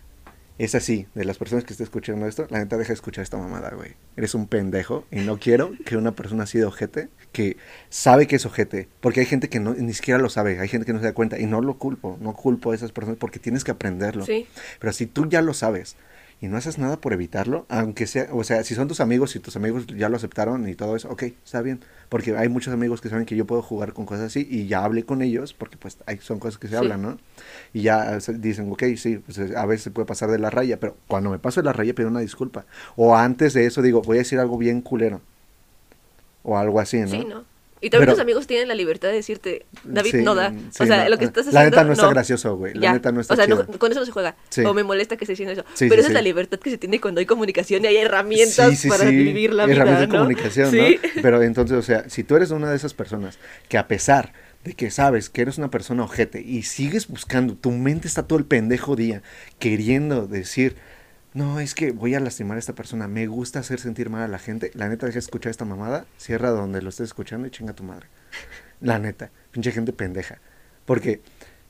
es así, de las personas que esté escuchando esto, la neta deja de escuchar esta mamada, güey. Eres un pendejo y no quiero que una persona así de ojete, que sabe que es ojete, porque hay gente que no, ni siquiera lo sabe, hay gente que no se da cuenta y no lo culpo, no culpo a esas personas porque tienes que aprenderlo. Sí. Pero si tú ya lo sabes y no haces nada por evitarlo, aunque sea, o sea, si son tus amigos y tus amigos ya lo aceptaron y todo eso, ok, está bien. Porque hay muchos amigos que saben que yo puedo jugar con cosas así y ya hablé con ellos, porque pues hay, son cosas que se Sí. hablan, ¿no? Y ya dicen, ok, sí, pues a veces se puede pasar de la raya, pero cuando me paso de la raya pido una disculpa. O antes de eso digo, voy a decir algo bien culero. O algo así, ¿no? Sí, ¿no? Y también Pero- tus amigos tienen la libertad de decirte, David, Sí, no da. sí, o sea, no. lo que estás haciendo. La neta no está gracioso, güey. La Ya. neta no está O sea, no- con eso no se juega. Sí. O me molesta que esté diciendo eso. Pero esa es la libertad que se tiene cuando hay comunicación y hay herramientas para vivir la vida. herramientas de comunicación, Sí. ¿no? Pero entonces, o sea, si tú eres una de esas personas que a pesar de que sabes que eres una persona ojete y sigues buscando, tu mente está todo el pendejo día queriendo decir, no, es que voy a lastimar a esta persona, me gusta hacer sentir mal a la gente, la neta deja de escuchar esta mamada, cierra donde lo estés escuchando y chinga a tu madre. La neta, pinche gente pendeja. Porque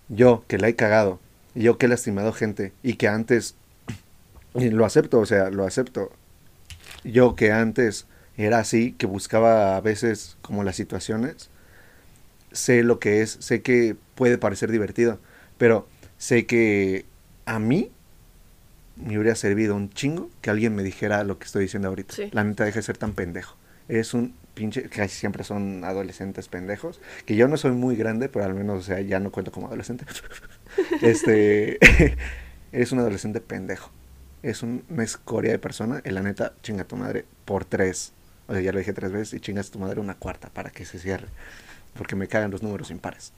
yo que la he cagado, yo que he lastimado gente y que antes, lo acepto, o sea, lo acepto, yo que antes era así, que buscaba a veces como las situaciones, sé lo que es, sé que puede parecer divertido, pero sé que a mí me hubiera servido un chingo que alguien me dijera lo que estoy diciendo ahorita. Sí. La neta deja de ser tan pendejo. Es un pinche, casi siempre son adolescentes pendejos, que yo no soy muy grande, pero al menos, o sea, ya no cuento como adolescente. este, eres un adolescente pendejo. Es un- una escoria de persona, y la neta, chinga tu madre por tres. O sea, ya lo dije tres veces y chingas tu madre una cuarta para que se cierre. Porque me cagan los números impares.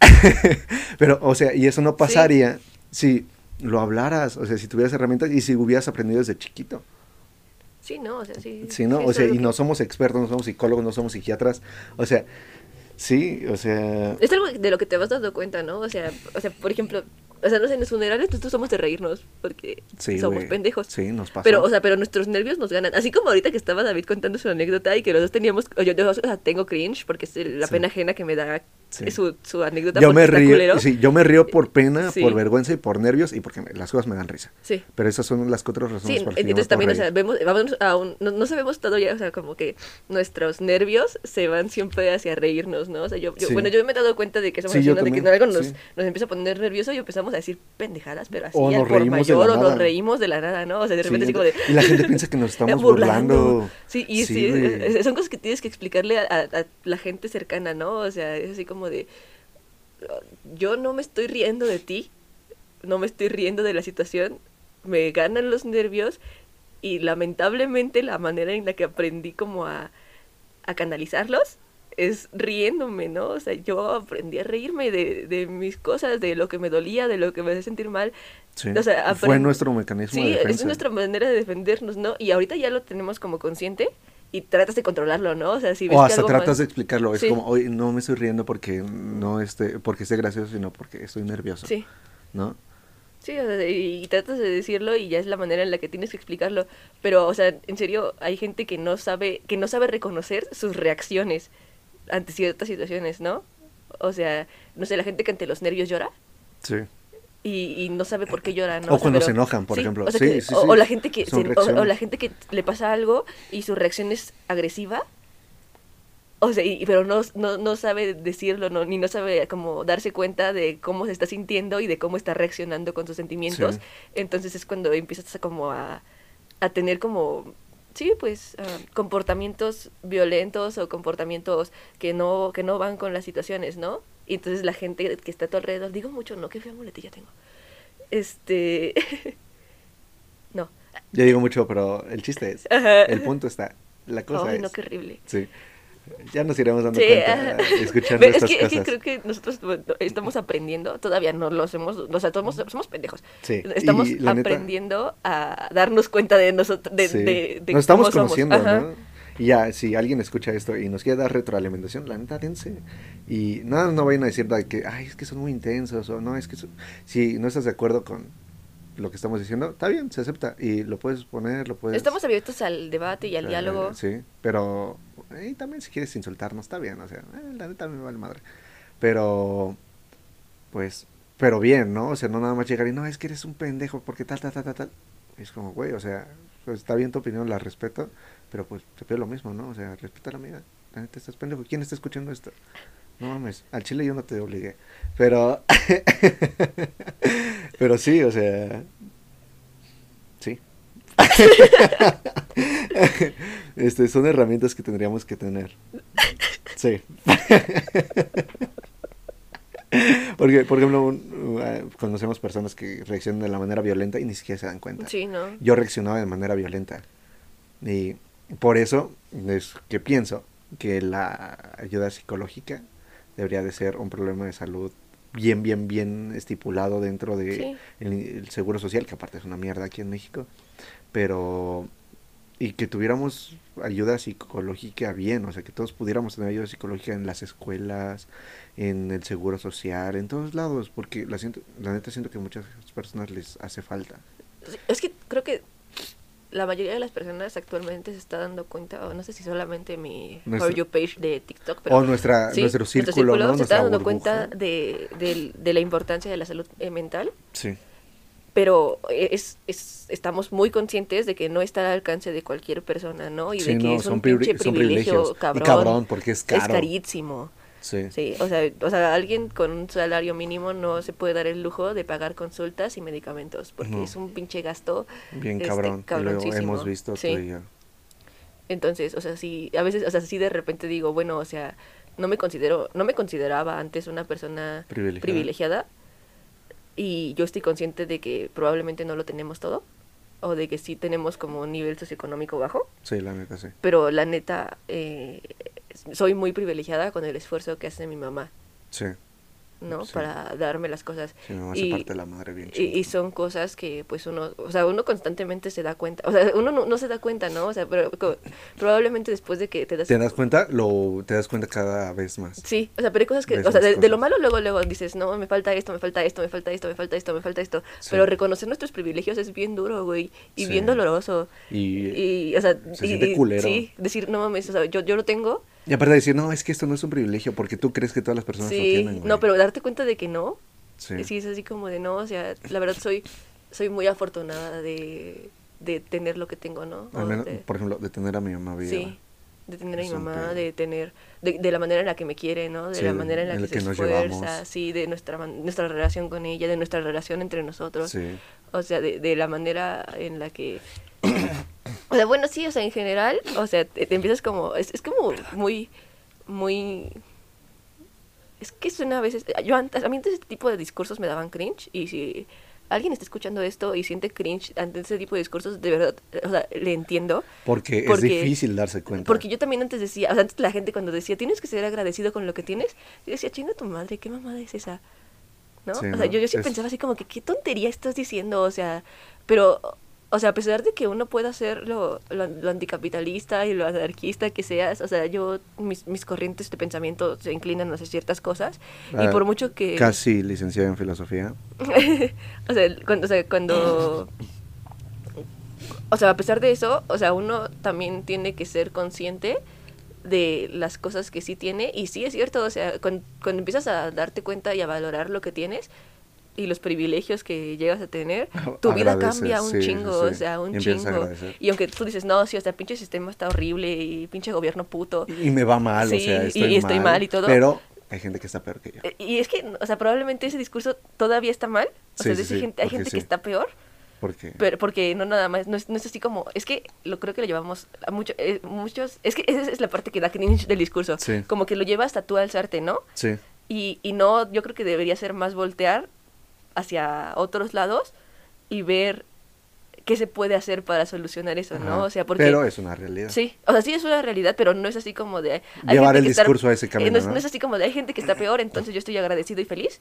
Pero, o sea, y eso no pasaría si lo hablaras, o sea, si tuvieras herramientas y si hubieras aprendido desde chiquito. Sí, no, o sea, sí. Sí, ¿no? sí, O sea, y que- no somos expertos, no somos psicólogos, no somos psiquiatras. O sea, sí, o sea... Es algo de lo que te vas dando cuenta, ¿no? O sea, o sea por ejemplo, o sea, no sé, en los funerales nosotros somos de reírnos porque Sí, somos güey. pendejos. Sí, nos pasa. Pero, o sea, pero nuestros nervios nos ganan. Así como ahorita que estaba David contando su anécdota y que los dos teníamos. o Yo, yo, o sea, tengo cringe porque es la Sí. pena ajena que me da Sí. su, su anécdota. yo me río, yo me río por pena, Sí. por vergüenza y por nervios y porque me- las cosas me dan risa. Sí. Pero esas son las otras razones Sí, por que entonces puedo también, o sea, vemos, vamos a un, no, no sabemos todo ya, o sea, como que nuestros nervios se van siempre hacia reírnos, ¿no? O sea, yo, yo bueno, yo me he dado cuenta de que somos ¿no? De que algo nos, nos empieza a poner nervioso y empezamos a decir pendejadas, pero así O ya nos por mayor, o nos reímos de la nada, ¿no? O sea, de repente Sí, así como de... Y la gente piensa que nos estamos burlando. Sí, y Sí, sí, son cosas que tienes que explicarle a, a- a la gente cercana, ¿no? O sea, es así como de, yo no me estoy riendo de ti, no me estoy riendo de la situación, me ganan los nervios y lamentablemente la manera en la que aprendí como a, a canalizarlos es riéndome, ¿no? O sea, yo aprendí a reírme de, de mis cosas, de lo que me dolía, de lo que me hacía sentir mal. Sí. O sea, Fue nuestro mecanismo Sí, de defensa. es nuestra manera de defendernos, ¿no? Y ahorita ya lo tenemos como consciente y tratas de controlarlo, ¿no? O sea, si ves o que hasta algo tratas más- de explicarlo. Es Sí. como, hoy no me estoy riendo porque no esté, porque esté gracioso, sino porque estoy nervioso. Sí, ¿No? sí, o sea, y, y tratas de decirlo y ya es la manera en la que tienes que explicarlo. Pero, o sea, en serio, hay gente que no sabe, que no sabe reconocer sus reacciones ante ciertas situaciones, ¿no? O sea, no sé, la gente que ante los nervios llora Sí. y, y no sabe por qué llora, ¿no? O sea, cuando pero- se enojan, por sí, ejemplo. o sea Sí, que- sí, o, sí. o la gente que se- o- la gente que le pasa algo y su reacción es agresiva. O sea, y- pero no, no, no sabe decirlo, no, ni no sabe como darse cuenta de cómo se está sintiendo y de cómo está reaccionando con sus sentimientos. Entonces es cuando empiezas a como a, a tener como, sí, pues, ah, comportamientos violentos o comportamientos que no, que no van con las situaciones, ¿no? Y entonces la gente que está a tu alrededor, digo mucho, no, qué fea muletilla tengo. Este... no. Yo digo mucho, pero el chiste es, Ajá. el punto está, la cosa Ay, es, no, qué horrible. sí, ya nos iremos dando Sí, cuenta ajá. escuchando Ve, es estas que, es cosas. que creo que nosotros estamos aprendiendo, todavía no lo hacemos, o sea, somos, somos pendejos. Sí, Estamos la neta- aprendiendo a darnos cuenta de nosotros, de, Sí. de, de nos estamos cómo somos. conociendo, Ajá. ¿no? Y ya, si alguien escucha esto y nos quiere dar retroalimentación, la neta, dense. Y nada, no vayan a decir de que, ay, es que son muy intensos, o no, es que son- si no estás de acuerdo con lo que estamos diciendo, está bien, se acepta. Y lo puedes poner, lo puedes... Estamos abiertos al debate y al eh, diálogo. Sí, pero y también si quieres insultarnos, está bien, o sea, eh, la neta me vale madre. Pero, pues, pero bien, ¿no? O sea, no nada más llegar y no, es que eres un pendejo porque tal, tal, tal, tal, tal. Es como, güey, o sea, pues, está bien tu opinión, la respeto, pero pues te pido lo mismo, ¿no? O sea, respeta la mía. La neta estás pendejo. ¿Quién está escuchando esto? No mames, al chile yo no te obligué. Pero, pero sí, o sea, sí. este, son herramientas que tendríamos que tener. Sí. Porque, por ejemplo, uh, conocemos personas que reaccionan de la manera violenta y ni siquiera se dan cuenta. Sí, ¿no? Yo reaccionaba de manera violenta. Y por eso es que pienso que la ayuda psicológica debería de ser un problema de salud bien, bien, bien estipulado dentro de Sí. el, el seguro social, que aparte es una mierda aquí en México. Pero y que tuviéramos ayuda psicológica bien, o sea, que todos pudiéramos tener ayuda psicológica en las escuelas, en el seguro social, en todos lados, porque la, siento, la neta siento que a muchas personas les hace falta. Es que creo que la mayoría de las personas actualmente se está dando cuenta, o no sé si solamente mi Nuestra- For You page de TikTok, pero o nuestra, sí, nuestro círculo, ¿no? se está dando burbuja. cuenta de, de la importancia de la salud mental, Sí, pero es, es, estamos muy conscientes de que no está al alcance de cualquier persona, ¿no? Y Sí, de que no, es un pinche privilegio privilegios. Y cabrón. cabrón, porque es Es caro. carísimo. sí. Sí, o sea, o sea, alguien con un salario mínimo no se puede dar el lujo de pagar consultas y medicamentos, porque No. es un pinche gasto Bien este, cabrón. y hemos visto Sí. Entonces, o sea, sí, a veces, o sea, sí de repente digo, bueno, o sea, no me considero, no me consideraba antes una persona Privilegiada. privilegiada y yo estoy consciente de que probablemente no lo tenemos todo o de que sí tenemos como un nivel socioeconómico bajo, Sí, la neta, sí. pero la neta eh, soy muy privilegiada con el esfuerzo que hace mi mamá, Sí. ¿No? Sí. Para darme las cosas. Sí, mi mamá Y- se parte la madre bien Y, chido. y son cosas que pues uno, o sea, uno constantemente se da cuenta, o sea, uno no, no se da cuenta, ¿no? O sea, pero probablemente después de que te das... ¿Te das cuenta? Lo, te das cuenta cada vez más. Sí, o sea, pero hay cosas que, Ves o sea, de, de lo malo luego, luego dices, no, me falta esto, me falta esto, me falta esto, me falta esto, me falta esto, Sí. pero reconocer nuestros privilegios es bien duro, güey, y Sí. bien doloroso. Y, Y, o sea, Se y- siente culero. Sí, decir, no mames, o sea, yo, yo lo tengo, y aparte de decir, no, es que esto no es un privilegio, porque tú crees que todas las personas lo sí, tienen, güey. no, pero darte cuenta de que no, Sí. sí. es así como de no, o sea, la verdad soy, soy muy afortunada de, de tener lo que tengo, ¿no? Al O menos, de- por ejemplo, de tener a mi mamá viva. sí, de tener a mi mamá, de tener, de, de la manera en la que me quiere, ¿no? De Sí, la manera en la en que, que se nos esfuerza, llevamos. sí, de nuestra, nuestra relación con ella, de nuestra relación entre nosotros. Sí. O sea, de, de la manera en la que... o sea, bueno, sí, o sea, en general, o sea, te, te empiezas como... Es, es como muy, muy... Es que suena a veces... Yo antes, a mí antes este tipo de discursos me daban cringe y si alguien está escuchando esto y siente cringe ante ese tipo de discursos, de verdad, o sea, le entiendo. Porque, Porque- es difícil darse cuenta. Porque yo también antes decía, o sea, antes la gente cuando decía, tienes que ser agradecido con lo que tienes, yo decía, chinga tu madre, ¿qué mamada es esa? ¿No? Sí, o ¿no? sea, yo, yo sí Es- pensaba así como que, ¿qué tontería estás diciendo? O sea, pero, o sea, a pesar de que uno pueda ser lo, lo, lo anticapitalista y lo anarquista que seas, o sea, yo, mis, mis corrientes de pensamiento se inclinan hacia ciertas cosas, y Ah, por mucho que... Casi licenciada en filosofía. o sea, cuando, o sea, cuando... O sea, a pesar de eso, o sea, uno también tiene que ser consciente de las cosas que sí tiene. Y sí es cierto, o sea, cuando, cuando empiezas a darte cuenta y a valorar lo que tienes y los privilegios que llegas a tener, tu vida cambia un sí, sí, chingo, o sí. sea, un Y chingo. Y aunque tú dices, no, sí, o sea, pinche sistema está horrible y pinche gobierno puto. Y me va mal, o Sí, sea, y- estoy, y estoy mal y todo. Pero hay gente que está peor que yo. Eh, Y es que, o sea, probablemente ese discurso todavía está mal. O Sí, sea, sí, sí, gente, hay gente sí. que está peor. Porque Pero porque no nada más, no es, no es así como, es que lo creo que lo llevamos a mucho, eh, muchos, es que esa es la parte que da cringe del discurso, Sí. como que lo lleva hasta tú a alzarte, ¿no? sí, Y, y no, yo creo que debería ser más voltear hacia otros lados y ver qué se puede hacer para solucionar eso, ajá. ¿no? O sea, porque... Pero es una realidad. Sí, o sea, sí es una realidad, pero no es así como de... hay Llevar el que está- discurso a ese eh, camino, no, es, ¿no? no es así como de hay gente que está peor, entonces yo estoy agradecido y feliz.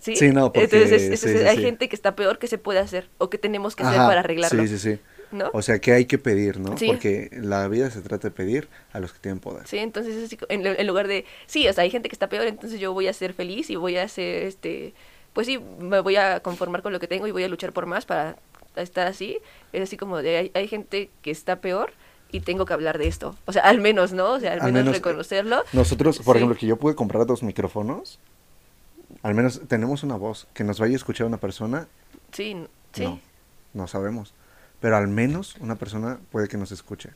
Sí, Sí, no, porque- entonces, es- sí, entonces sí, hay sí. gente que está peor que se puede hacer o que tenemos que hacer Ajá, para arreglarlo. Sí, sí, sí. ¿no? O sea, que hay que pedir, ¿no? Sí. Porque la vida se trata de pedir a los que tienen poder. Sí, entonces es en lugar de, sí, o sea, hay gente que está peor, entonces yo voy a ser feliz y voy a ser, este, pues sí, me voy a conformar con lo que tengo y voy a luchar por más para estar así. Es así como de, hay, hay gente que está peor y tengo que hablar de esto. O sea, al menos, ¿no? O sea, al, Al menos, menos, eh, reconocerlo. Nosotros, por Sí. ejemplo, que yo pude comprar dos micrófonos, al menos tenemos una voz que nos vaya a escuchar una persona, Sí, sí. no, no sabemos. Pero al menos una persona puede que nos escuche.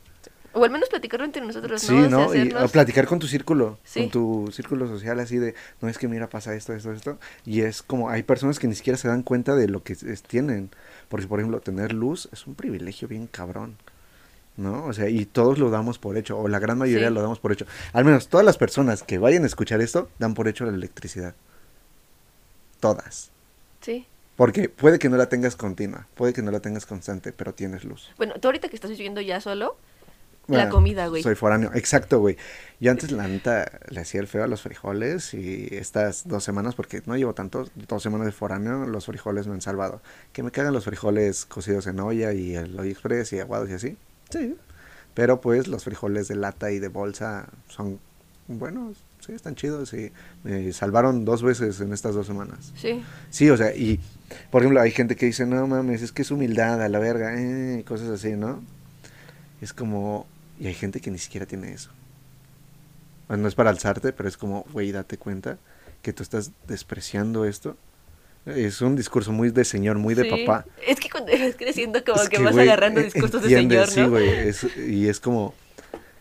O al menos platicarlo entre nosotros, Sí, ¿no? O sea, ¿no? Y platicar con tu círculo, Sí. con tu círculo social así de, no es que mira, pasa esto, esto, esto. Y es como, hay personas que ni siquiera se dan cuenta de lo que es- tienen. Porque, por ejemplo, tener luz es un privilegio bien cabrón. ¿No? O sea, y todos lo damos por hecho, o la gran mayoría Sí. lo damos por hecho. Al menos todas las personas que vayan a escuchar esto dan por hecho la electricidad. Todas. Sí. Porque puede que no la tengas continua, puede que no la tengas constante, pero tienes luz. Bueno, tú ahorita que estás viviendo ya solo, la comida, güey. Soy foráneo, exacto, güey. Yo antes, la neta, le hacía el feo a los frijoles y estas dos semanas, porque no llevo tanto, dos semanas de foráneo, los frijoles me han salvado. Que me cagan los frijoles cocidos en olla y el olla express y aguados y así. Sí. Pero pues los frijoles de lata y de bolsa son buenos, sí, están chidos y me salvaron dos veces en estas dos semanas. Sí. Sí, o sea, y por ejemplo, hay gente que dice, no mames, es que es humildad a la verga, eh, cosas así, ¿no? Es como, y hay gente que ni siquiera tiene eso. Bueno, no es para alzarte, pero es como, güey, date cuenta que tú estás despreciando esto. Es un discurso muy de señor, muy de Sí. papá. Es que cuando vas creciendo como Es que, vas güey, agarrando e- discursos entiendes, de señor, ¿no? Sí, güey, es- y es como,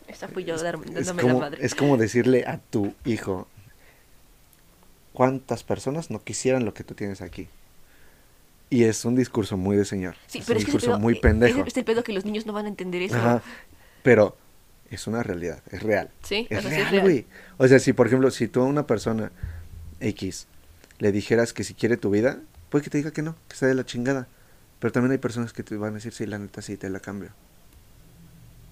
Esa fui yo es dándome la como, madre. es como decirle a tu hijo, ¿cuántas personas no quisieran lo que tú tienes aquí? Y es un discurso muy de señor. Sí, es pero un es que es el discurso pedo- muy pendejo. Es, es el pedo que los niños no van a entender eso. Ajá, pero es una realidad, es real. Sí, Es sea, sí real. O sea, si por ejemplo, si tú a una persona X le dijeras que si quiere tu vida, puede que te diga que no, que está de la chingada. Pero también hay personas que te van a decir, sí, la neta, sí, te la cambio.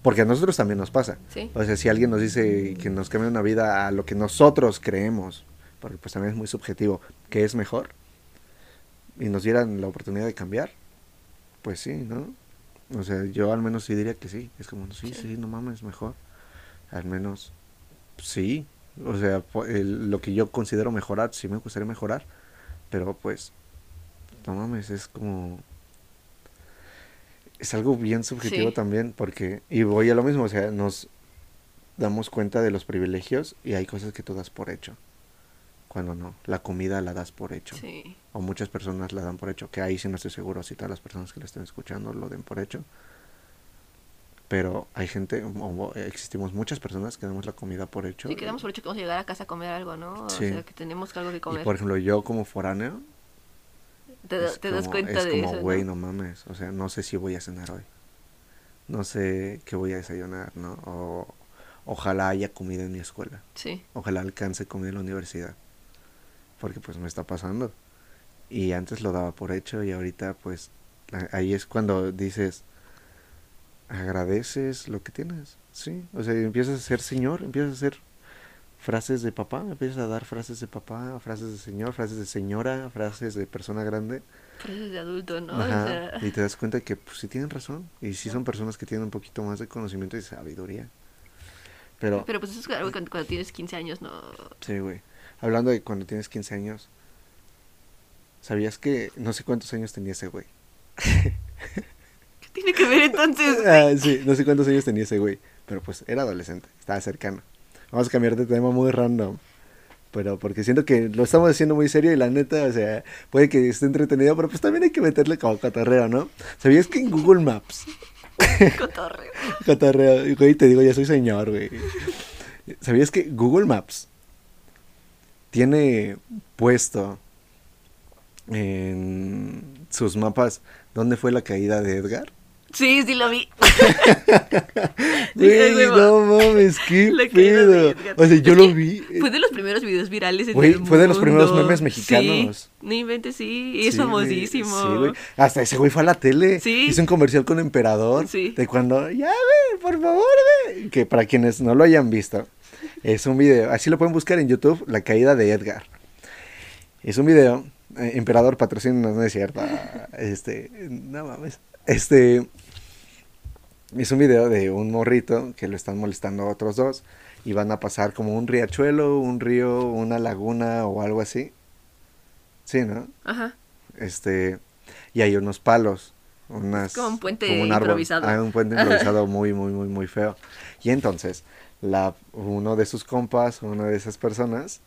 Porque a nosotros también nos pasa. Sí. O sea, si alguien nos dice que nos cambia una vida a lo que nosotros creemos, porque pues también es muy subjetivo, que es mejor, y nos dieran la oportunidad de cambiar, pues sí, ¿no? O sea, yo al menos sí diría que sí. Es como, sí, Sí. sí, no mames, mejor. Al menos, sí. O sea, el- lo que yo considero mejorar, sí me gustaría mejorar, pero pues, no mames, es como... Es algo bien subjetivo Sí. también, porque, y voy a lo mismo, o sea, nos damos cuenta de los privilegios y hay cosas que tú das por hecho. Cuando no, la comida la das por hecho. Sí. O muchas personas la dan por hecho, que ahí sí no estoy seguro si todas las personas que la estén escuchando lo den por hecho. Pero hay gente, o- existimos muchas personas que damos la comida por hecho. Sí, quedamos por hecho que vamos a llegar a casa a comer algo, ¿no? O Sí. sea, que tenemos algo que Y comer. por ejemplo, yo como foráneo, te te das como- cuenta es de como, eso. güey, ¿no? no mames. O sea, no sé si voy a cenar hoy. No sé qué voy a desayunar, ¿no? O ojalá haya comida en mi escuela. Sí. Ojalá alcance comida en la universidad. Porque pues me está pasando. Y antes lo daba por hecho y ahorita pues ahí es cuando dices, agradeces lo que tienes. Sí, o sea, empiezas a ser señor, empiezas a hacer frases de papá, empiezas a dar frases de papá, frases de señor, frases de señora, frases de persona grande. Frases de adulto, ¿no? O Ajá, sea, y te das cuenta que pues sí tienen razón. Y sí son personas que tienen un poquito más de conocimiento y sabiduría. Pero, Pero pues eso es algo cuando, cuando tienes 15 años, ¿no? sí, güey. Hablando de cuando tienes 15 años, ¿sabías que no sé cuántos años tenía ese güey? ¿Qué tiene que ver entonces? Ah, sí, no sé cuántos años tenía ese güey. Pero pues era adolescente, estaba cercano. Vamos a cambiar de tema muy random. Pero porque siento que lo estamos haciendo muy serio y la neta, o sea, puede que esté entretenido, pero pues también hay que meterle como cotorreo, ¿no? ¿Sabías que en Google Maps, Cotorreo. cotorreo, güey, te digo, ya soy señor, güey. ¿Sabías que Google Maps tiene puesto en sus mapas dónde fue la caída de Edgar? Sí, sí lo vi. Güey, no mames, qué pedo. O sea, yo Es lo vi. eh, Fue de los primeros videos virales en el fue de los primeros memes mexicanos. Sí, no inventes, sí. Es sí, famosísimo. Sí, güey. Hasta ese güey fue a la tele. Sí. Hizo un comercial con Emperador. Sí. De cuando, ya, güey, por favor, güey. Que para quienes no lo hayan visto, es un video. Así lo pueden buscar en YouTube, La caída de Edgar. Es un video. eh, Emperador patrocina, no es cierto. Este, no mames. Este. Es un video de un morrito que lo están molestando a otros dos. Y van a pasar como un riachuelo, un río, una laguna o algo así. Sí, ¿no? Ajá. este y hay unos palos unas como un puente árbol. improvisado. Ah, un puente improvisado muy muy muy muy feo y entonces la uno de sus compas una de esas personas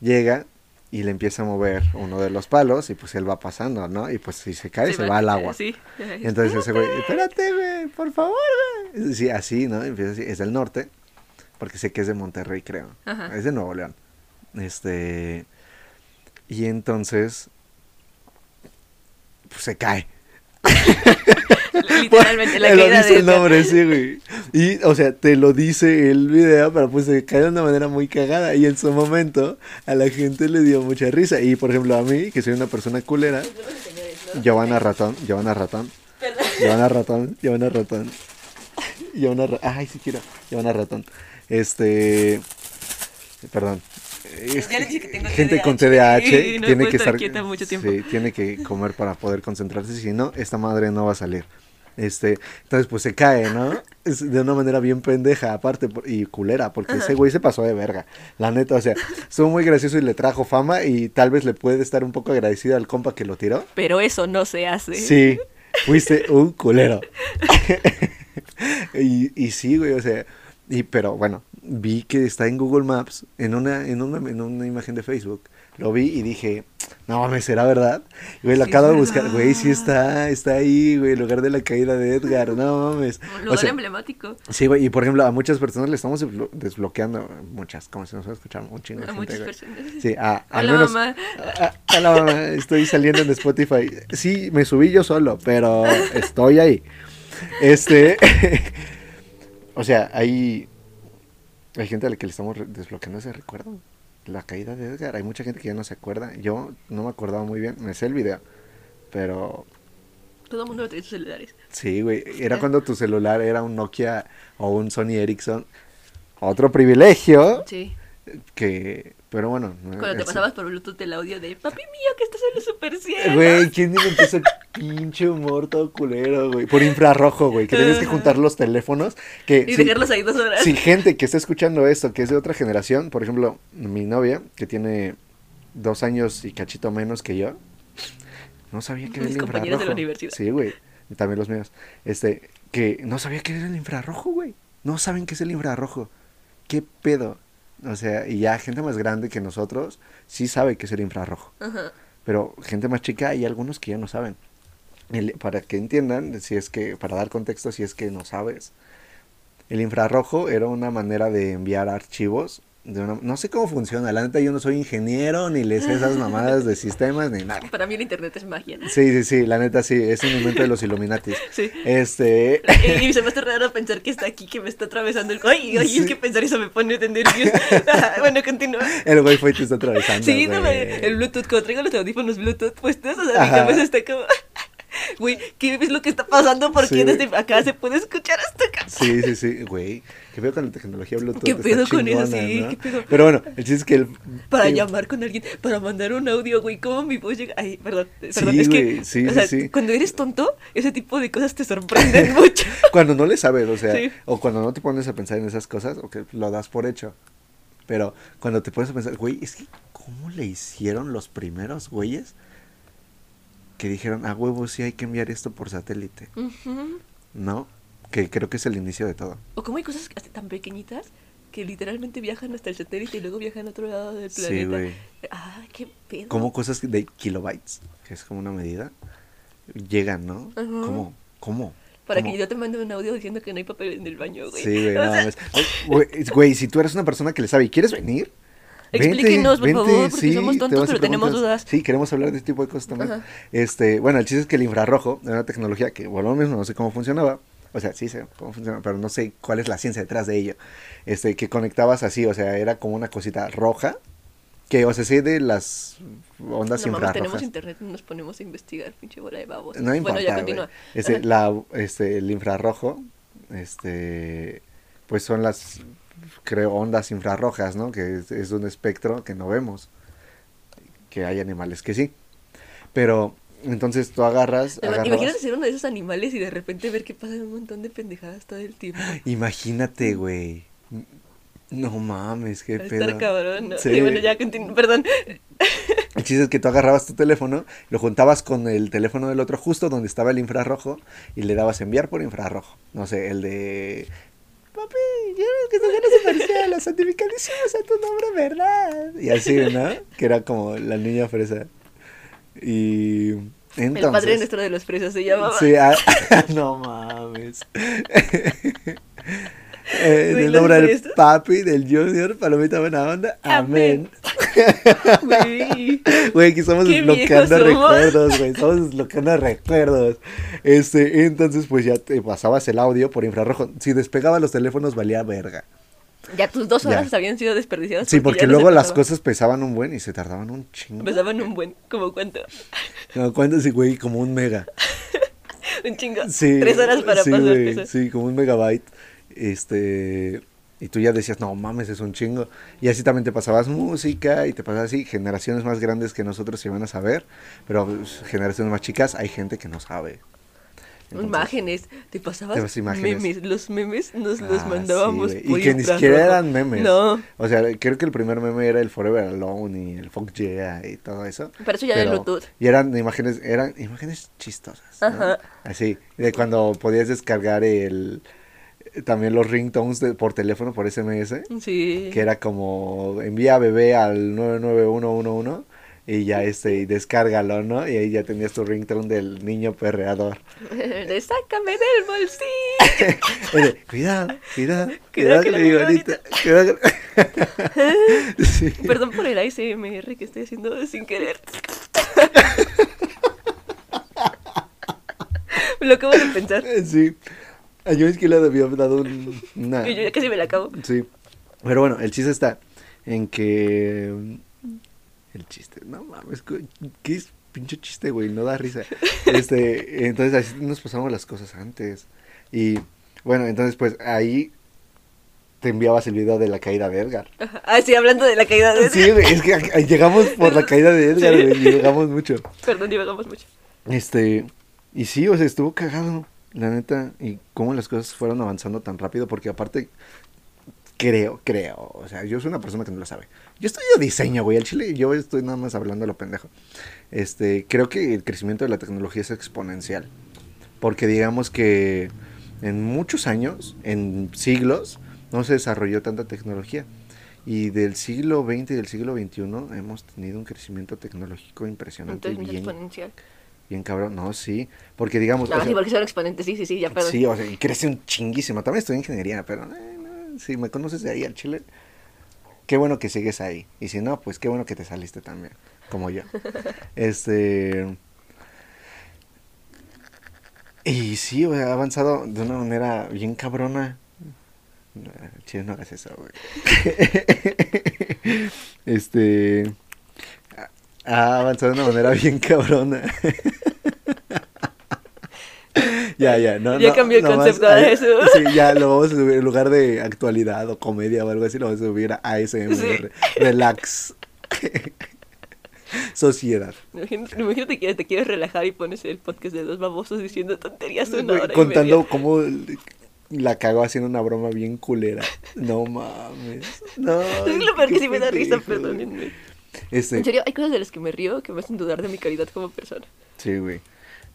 llega y le empieza a mover uno de los palos y pues él va pasando no y pues si se cae Sí, se va al agua. Sí. entonces ese güey espérate. Güey por favor güey sí así no empieza así. Es del norte porque sé que es de Monterrey creo. Ajá. es de Nuevo León. Este y entonces pues se cae Literalmente, la Él lo caída dice de el nombre, sí, güey. Y, o sea, te lo dice el video, pero pues se cae de una manera muy cagada. Y en su momento, a la gente le dio mucha risa. Y, por ejemplo, a mí, que soy una persona culera, Giovanna Ratón, Giovanna Ratón, Giovanna Ratón, Giovanna Ratón, Giovanna Ratón, ay, sí quiero, Giovanna Ratón. Este, perdón. Es Ya les dije que tengo gente con TDAH, TDAH y no tiene que estar estar quieta mucho tiempo. sí, tiene que comer para poder concentrarse, si no, esta madre no va a salir. Este, entonces pues se cae, ¿no? Es de una manera bien pendeja, aparte, y culera, porque ese güey se pasó de verga. La neta, o sea, estuvo muy gracioso y le trajo fama y tal vez le puede estar un poco agradecido al compa que lo tiró. Pero eso no se hace. Sí, fuiste un culero. y, y sí, güey, o sea, y pero bueno, vi que está en Google Maps, en una, en una, en una imagen de Facebook. Lo vi y dije, no mames, ¿será verdad? Güey, lo Sí, acabo de buscar, güey, sí está, está ahí, güey, el lugar de la caída de Edgar, no mames. Un O lugar sea, emblemático. sí, güey, y por ejemplo, a muchas personas le estamos desblo- desbloqueando, muchas, como si nos va a escuchar un chingo A gente, muchas güey. personas. Sí, a, al Hola, menos, mamá. a- a- hola, mamá, estoy saliendo en Spotify. Sí, me subí yo solo, pero estoy ahí. Este, o sea, hay, hay gente a la que le estamos desbloqueando ese recuerdo. La caída de Edgar. Hay mucha gente que ya no se acuerda. Yo no me acordaba muy bien. Me sé el video. Pero Todo el mundo en sus celulares. sí, güey. Era cuando tu celular era un Nokia o un Sony Ericsson. Otro privilegio Sí. que... Pero bueno. no, Cuando te eso- pasabas por Bluetooth el audio de papi mío que estás en los super 100. Güey, ¿quién inventó ese pinche humor todo culero, güey? Por infrarrojo, güey. Que tienes que juntar los teléfonos. Que Y si, dejarlos ahí dos horas. si gente que está escuchando esto, que es de otra generación, por ejemplo, mi novia, que tiene dos años y cachito menos que yo, no sabía que era el compañeros de la infrarrojo. universidad. Sí, güey. Y también los míos. Este, que no sabía que era el infrarrojo, güey. No saben qué es el infrarrojo. ¿Qué pedo? O sea, y ya gente más grande que nosotros sí sabe qué es el infrarrojo. Ajá. Pero gente más chica hay algunos que ya no saben. el- para que entiendan, si es que, para dar contexto, si es que no sabes, el infrarrojo era una manera de enviar archivos. De una, no sé cómo funciona, la neta yo no soy ingeniero, ni le sé esas mamadas de sistemas, ni nada. Para mí el internet es magia. Sí, sí, sí, la neta sí, es un invento de los Illuminatis. Sí. Este, Y, y se me hace raro pensar que está aquí, que me está atravesando el... Ay, ay, Sí. es que pensar eso me pone de nervios. bueno, continúa. el güey fue y te está atravesando. Sí, no, el Bluetooth, cuando traigo los audífonos Bluetooth puestos, o sea, mi cabeza está como... Güey, ¿qué es lo que está pasando? Porque Sí. desde acá se puede escuchar hasta acá. Sí, sí, sí, güey. ¿Qué pedo con la tecnología Bluetooth? ¿Qué pedo con eso? Sí, ¿no? ¿qué pedo? Pero bueno, el chiste es que el... Para que- llamar con alguien, para mandar un audio, güey, ¿cómo mi voz llega? Ay, perdón, perdón, Sí, es que, sí, o sí, sea, sí. cuando eres tonto, ese tipo de cosas te sorprenden mucho. Cuando no le sabes, o sea, o cuando no te pones a pensar en esas cosas, o que lo das por hecho. Pero cuando te pones a pensar, güey, es que, ¿cómo le hicieron los primeros güeyes que dijeron, a huevo, sí hay que enviar esto por satélite? Ujú. ¿No? Que creo que es el inicio de todo. O como hay cosas hasta tan pequeñitas que literalmente viajan hasta el satélite y luego viajan a otro lado del Sí, planeta. güey. Ay, qué pedo. Como cosas de kilobytes, que es como una medida, llegan, ¿no? Ajá. ¿Cómo? ¿Cómo? Para ¿Cómo? que yo te mande un audio diciendo que no hay papel en el baño, güey. Sí, güey, sea, mames. Güey, si tú eres una persona que le sabe y quieres venir, Explíquenos, por favor, porque somos te tontos, a pero tenemos dudas. Sí, queremos hablar de este tipo de cosas también. Ajá. Este, bueno, el chiste es que el infrarrojo era una tecnología que, bueno, lo mismo, no sé cómo funcionaba. O sea, sí sé cómo funciona, pero no sé cuál es la ciencia detrás de ello. Este, que conectabas así, o sea, era como una cosita roja, que, o sea, sí de las ondas no mames, tenemos internet nos ponemos a investigar, pinche bola de babos. No importa, bueno, ya continúa. Este, la, este, el infrarrojo, este, pues son las, creo, ondas infrarrojas, ¿no? Que es, es un espectro que no vemos. Que hay animales que sí. Pero, entonces tú agarras, agarrabas- Imagínate ser uno de esos animales y de repente ver que pasan un montón de pendejadas todo el tiempo. Imagínate, güey. No mames, qué Va a pedo. estar cabrón, ¿no? Sí. Y bueno, ya continúo, perdón. El chiste es que tú agarrabas tu teléfono, lo juntabas con el teléfono del otro justo donde estaba el infrarrojo y le dabas enviar por infrarrojo. No sé, el de... Papi, yo que tu ganas a los santificadísimos a tu nombre, ¿verdad? Y así, ¿no? Que era como la niña fresa. Y... Entonces, el padre nuestro de los presos se llamaba. Sí, ah, no mames. Eh, en el ¿lo nombre del papi, del junior, palomita buena onda. Amén. Güey. Güey, aquí estamos desbloqueando recuerdos, güey. Estamos desbloqueando recuerdos. Este, entonces, pues ya te pasabas el audio por infrarrojo. Si despegaba los teléfonos, valía verga. Ya tus dos horas Ya. habían sido desperdiciadas. Sí, porque luego las cosas pesaban un buen y se tardaban un chingo. Pesaban un buen, como cuánto. No, ¿cuánto sí, güey? Como un mega. Un chingo. Sí. Tres horas para sí, pasar güey, eso. Sí, como un megabyte. Este. Y tú ya decías, no mames, es un chingo. Y así también te pasabas música y te pasabas así. Generaciones más grandes que nosotros se van a saber. Pero pues, generaciones más chicas, hay gente que no sabe. Entonces, Imágenes, te pasabas imágenes. memes, los memes nos los ah, mandábamos sí, Y que ni siquiera eran memes. No, O sea, creo que el primer meme era el Forever Alone y el Fuck Yeah y todo eso. pero eso ya de Pero- Bluetooth. Y eran imágenes, eran imágenes chistosas. ¿no? Ajá. Así, de cuando podías descargar el también los ringtones de- por teléfono por SMS, Sí. que era como envía bebé al 99111 y ya este y descárgalo, ¿no? Y ahí ya tenías tu ringtone del niño perreador. De sácame del bolsillo. De, cuidado, cuidado, Cuidado cuidado mi viborita". bonita. Cuidado Sí. Perdón por el ASMR que estoy haciendo sin querer. Me lo acabo de pensar. Sí. Yo es que le había dado un, una... Yo ya casi me la acabo. Sí. Pero bueno, el chiste está en que... El chiste, no mames, ¿qué es pinche chiste, güey? No da risa. Este, entonces así nos pasamos las cosas antes. Y bueno, entonces pues ahí te enviabas el video de la caída de Edgar. Ajá. Ah, sí, hablando de la caída de... Sí, güey, es que a- llegamos por la caída de Edgar, Sí. güey, llegamos mucho. Perdón, divagamos mucho. Este, y sí, o sea, estuvo cagado, la neta, y cómo las cosas fueron avanzando tan rápido, porque aparte, creo, creo, o sea, yo soy una persona que no lo sabe. Yo estudio diseño, güey, al chile, yo estoy nada más hablando lo pendejo. Este, creo que el crecimiento de la tecnología es exponencial, porque digamos que en muchos años, en siglos, no se desarrolló tanta tecnología. Y del siglo XX y del siglo XXI hemos tenido un crecimiento tecnológico impresionante. Entonces, muy bien, exponencial. Bien cabrón, no, sí. Porque digamos. No, o sí, sea, porque son exponentes, sí, sí, sí, ya, perdón. Sí, o sea, y crece un chinguísimo. También estoy en ingeniería, pero eh, no, si me conoces de ahí al chile, qué bueno que sigues ahí. Y si no, pues qué bueno que te saliste también, como yo. este. Y sí, güey, ha avanzado de una manera bien cabrona. No, chile, no hagas eso, güey. este. Ha avanzado de una manera bien cabrona. ya, ya, no, Ya no, cambió el concepto a- de eso. Sí, ya lo vamos a subir en lugar de actualidad o comedia o algo así, lo vamos a subir a ASMR. Sí. Relax. Sociedad. Imagínate, imagínate que te quieres relajar y pones el podcast de dos babosos diciendo tonterías una y Contando media. cómo la cagó haciendo una broma bien culera. No mames. No. Es lo peor que sí me da risa, perdónenme. Este, En serio, hay cosas de las que me río que me hacen dudar de mi calidad como persona. Sí, güey.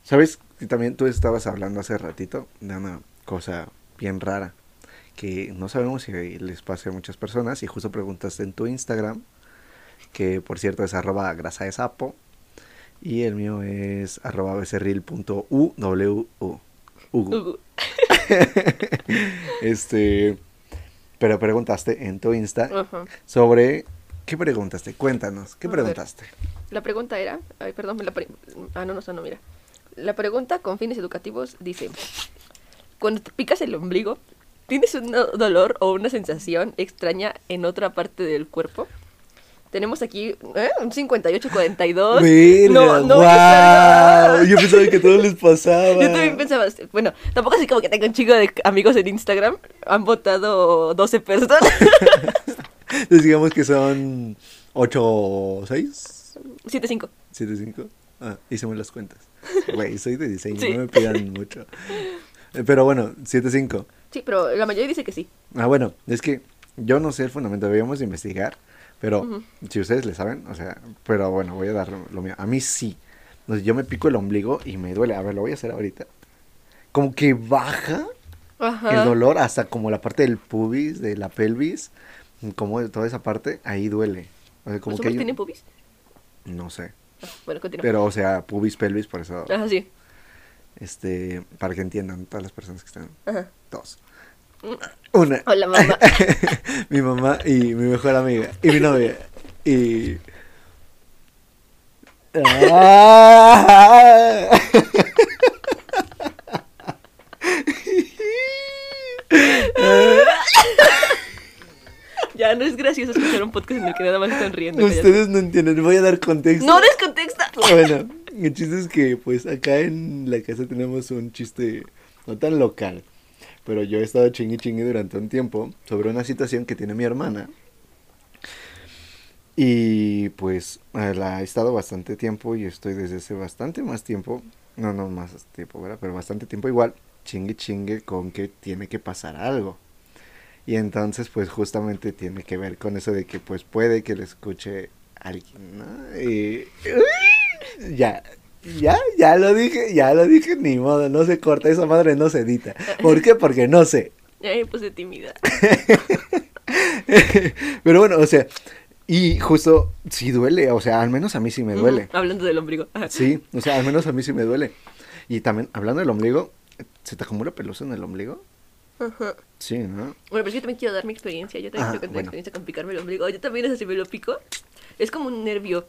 ¿Sabes? también tú estabas hablando hace ratito de una cosa bien rara que no sabemos si les pase a muchas personas y justo preguntaste en tu Instagram, que por cierto es arroba grasa de sapo y el mío es arroba becerril.uwu. Este, pero preguntaste en tu Insta sobre... ¿Qué preguntaste? Cuéntanos, ¿qué preguntaste? La pregunta era, ay, perdón, me la ah, no, no, no, mira. La pregunta con fines educativos dice, cuando te picas el ombligo, ¿tienes un do- dolor o una sensación extraña en otra parte del cuerpo? Tenemos aquí ¿eh? un 58-42. Verga, no, no me Yo pensaba que a todos les pasaba. Yo también pensaba, bueno, tampoco así como que tengo un chico de amigos en Instagram. Han votado 12 personas. Entonces digamos que son 8, 6, 7-5. 7, 5. Ah, hicimos las cuentas. Güey, soy de diseño, Sí. no me pidan mucho. Eh, Pero bueno, 7, 5. Sí, pero la mayoría dice que sí. Ah, bueno, es que yo no sé el fundamento, deberíamos de investigar. Pero si ustedes le saben, o sea, pero bueno, voy a dar lo, mío. A mí sí. Entonces, yo me pico el ombligo y me duele. A ver, lo voy a hacer ahorita. Como que baja Ajá. el dolor hasta como la parte del pubis, de la pelvis, como de toda esa parte, ahí duele. O sea, como ¿Los que hombres hay un- tienen pubis? No sé. Bueno, continúa. Pero, o sea, pubis, pelvis, por eso, Ajá, sí. este, para que entiendan todas las personas que están. Ajá. Dos. Una. Hola, mamá. mi mamá y mi mejor amiga. Y mi novia. Y. ¡Ah! Ya no es gracioso escuchar un podcast en el que nada más están riendo. Ustedes no entienden, voy a dar contexto. No des contexto. Bueno, el chiste es que pues acá en la casa tenemos un chiste no tan local, pero yo he estado chingue chingue durante un tiempo sobre una situación que tiene mi hermana. Y pues eh, la he estado bastante tiempo y estoy desde hace bastante más tiempo, no, no más tiempo, ¿verdad? Pero bastante tiempo igual, chingue chingue con que tiene que pasar algo. Y entonces pues justamente tiene que ver con eso de que pues puede que le escuche alguien, ¿no? Y... Ya, ya, ya lo dije, ya lo dije, ni modo, no se corta, esa madre no se edita. ¿Por qué? Porque no sé. Ya me puse tímida. Pero bueno, o sea, y justo sí duele, o sea, al menos a mí sí me duele. Hablando del ombligo. Sí, o sea, al menos a mí sí me duele. Y también, hablando del ombligo, ¿se te acumula pelusa en el ombligo? Ajá. Sí, ¿no? Bueno, pero yo también quiero dar mi experiencia. Yo también Ah, quiero contar bueno. experiencia con picarme el ombligo. Yo también, es así, me lo pico. Es como un nervio.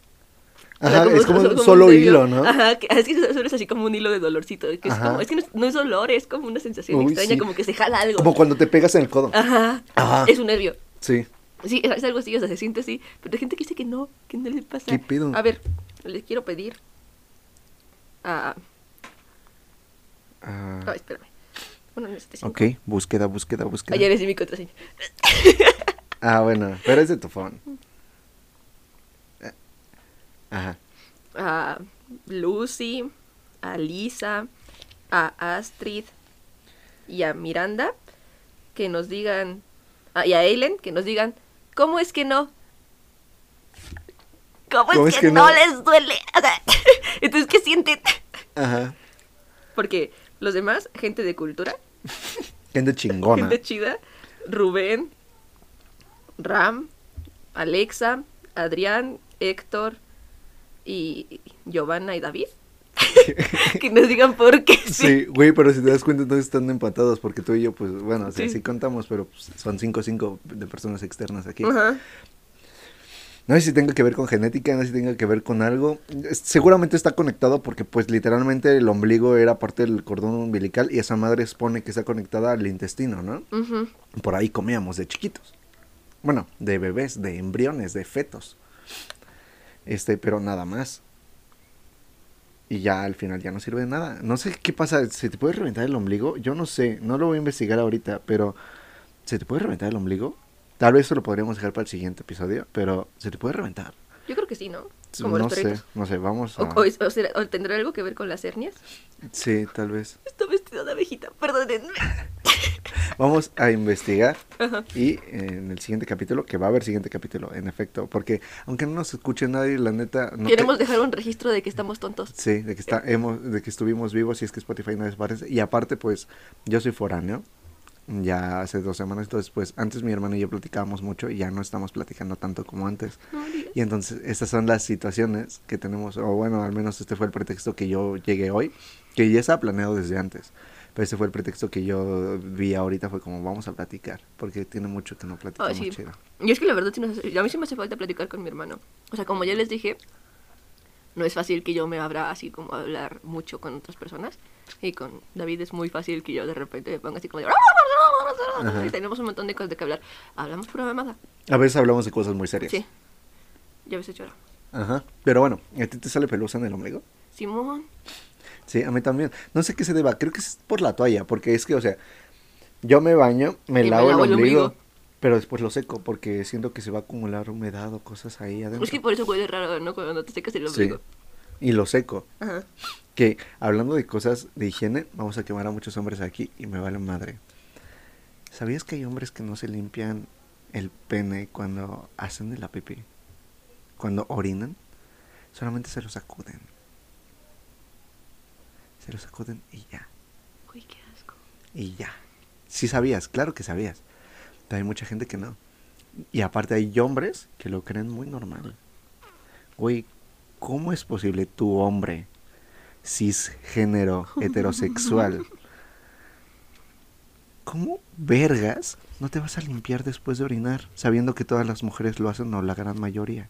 Ajá, es como un un solo hilo, ¿no? Ajá, que, es que solo es así como un hilo de dolorcito. Que es, como, es que no es, no es dolor, es como una sensación Uy, extraña, sí. como que se jala algo. Como cuando te pegas en el codo. Ajá. Ajá. Es un nervio. Sí. Sí, es es algo así, o sea, se siente así. Pero hay gente que dice que no, que no le pasa. ¿Qué pedo? A ver, les quiero pedir. a Ah, Ay, espérame. Bueno, ok, búsqueda, búsqueda, búsqueda. Ayer es mi contraseña. Ah, bueno, pero es de tu phone. Eh, Ajá. A Lucy, a Lisa, a Astrid y a Miranda que nos digan. ah, y a Eileen que nos digan. ¿Cómo es que no? ¿Cómo, es, que, no? les duele? O sea, Entonces, ¿qué sienten? Ajá. Porque los demás, gente de cultura, Gente chingona. gente chida, Rubén, Ram, Alexa, Adrián, Héctor y Giovanna y David. que nos digan por qué. Sí, güey, pero si te das cuenta, entonces están empatados, porque tú y yo, pues, bueno, o Sí. sí contamos, pero pues, son 5-5 de personas externas aquí. Ajá. No sé si tenga que ver con genética, no sé si tenga que ver con algo. Seguramente está conectado porque pues literalmente el ombligo era parte del cordón umbilical y esa madre expone que está conectada al intestino, ¿no? Por ahí comíamos de chiquitos. Bueno, de bebés, de embriones, de fetos. Este, pero nada más. Y ya al final ya no sirve de nada. No sé qué pasa, ¿se te puede reventar el ombligo? Yo no sé, no lo voy a investigar ahorita, pero ¿se te puede reventar el ombligo? Tal vez eso lo podríamos dejar para el siguiente episodio, pero ¿se te puede reventar? Yo creo que sí, ¿no? Como no los sé, no sé, vamos a... O, o es- o será- o tendrá algo que ver con las hernias. Sí, tal vez. Está vestido de abejita, perdónenme. Vamos a investigar Ajá. y en el siguiente capítulo, que va a haber siguiente capítulo, en efecto, porque aunque no nos escuche nadie, la neta... No te- Queremos dejar un registro de que estamos tontos. Sí, de que, está, hemos, de que estuvimos vivos y es que Spotify no desaparece. Y aparte, pues, yo soy foráneo, ya hace dos semanas, entonces, pues, antes mi hermano y yo platicábamos mucho y ya no estamos platicando tanto como antes. No. Y entonces, estas son las situaciones que tenemos, o bueno, al menos este fue el pretexto que yo llegué hoy, que ya estaba planeado desde antes. Pero este fue el pretexto que yo vi ahorita, fue como, vamos a platicar, porque tiene mucho que no platicamos Ah, sí. chido. Y es que la verdad, hace- a mí sí me hace falta platicar con mi hermano. O sea, como ya les dije, no es fácil que yo me abra así como a hablar mucho con otras personas. Y con David es muy fácil que yo de repente me ponga así como de... Y tenemos un montón de cosas de que hablar. Hablamos pura mamada. A veces hablamos de cosas muy serias. Sí. Ya a veces lloro. Ajá. Pero bueno, ¿a ti te sale pelusa en el ombligo? Simón. Sí, a mí también. No sé qué se deba. Creo que es por la toalla. Porque es que, o sea, yo me baño, me Y me lavo, el el ombligo, ombligo. Pero después lo seco. Porque siento que se va a acumular humedad o cosas ahí adentro. Es que por eso huele raro, ¿no? Cuando te secas el Sí. ombligo. Y lo seco. Ajá. Que hablando de cosas de higiene, vamos a quemar a muchos hombres aquí y me vale madre. ¿Sabías que hay hombres que no se limpian el pene cuando hacen de la pipí? Cuando orinan, solamente se lo sacuden. Se lo sacuden y ya. Uy, qué asco. Y ya. Sí sabías, claro que sabías. Pero hay mucha gente que no. Y aparte hay hombres que lo creen muy normal. Güey, ¿cómo es posible tu hombre cisgénero heterosexual? ¿Cómo vergas no te vas a limpiar después de orinar sabiendo que todas las mujeres lo hacen o la gran mayoría?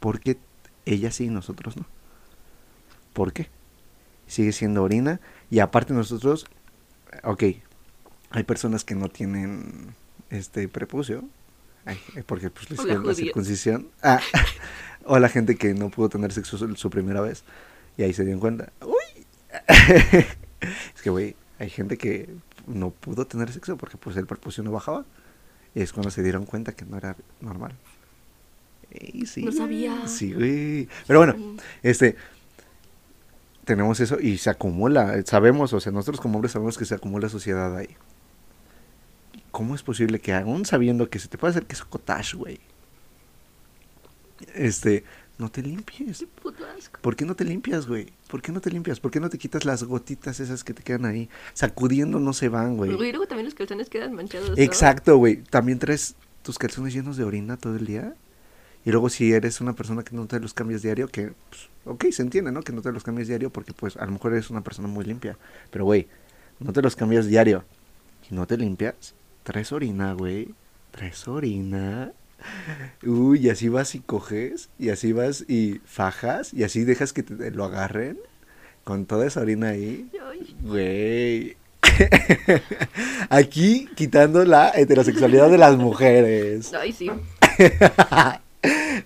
¿Por qué ellas sí y nosotros no? ¿Por qué? Sigue siendo orina y aparte nosotros, ok, hay personas que no tienen este prepucio, ay, eh, porque pues les hicieron la circuncisión, ah, o la gente que no pudo tener sexo su, su primera vez y ahí se dieron cuenta, uy, es que güey, hay gente que no pudo tener sexo porque pues el prepucio no bajaba y es cuando se dieron cuenta que no era normal. Ey, sí, No sabía. Sí, güey. Pero bueno, este tenemos eso y se acumula, sabemos, o sea, nosotros como hombres sabemos que se acumula suciedad ahí. ¿Cómo es posible que aún sabiendo que se te puede hacer queso cottage, güey? Este, no te limpies. Qué puto asco. ¿Por qué no te limpias, güey? ¿Por qué no te limpias? ¿Por qué no te quitas las gotitas esas que te quedan ahí? Sacudiendo no se van, güey. Güey, luego también los calzones quedan manchados. ¿no? Exacto, güey. También traes tus calzones llenos de orina todo el día. Y luego si eres una persona que no te los cambias diario, que, pues, ok, se entiende, ¿no? Que no te los cambias diario porque, pues, a lo mejor eres una persona muy limpia. Pero, güey, no te los cambias diario y no te limpias, traes orina, güey. Traes orina. Uy, y así vas y coges, y así vas y fajas, y así dejas que te lo agarren con toda esa orina ahí. Güey. Aquí quitando la heterosexualidad de las mujeres. ay, sí.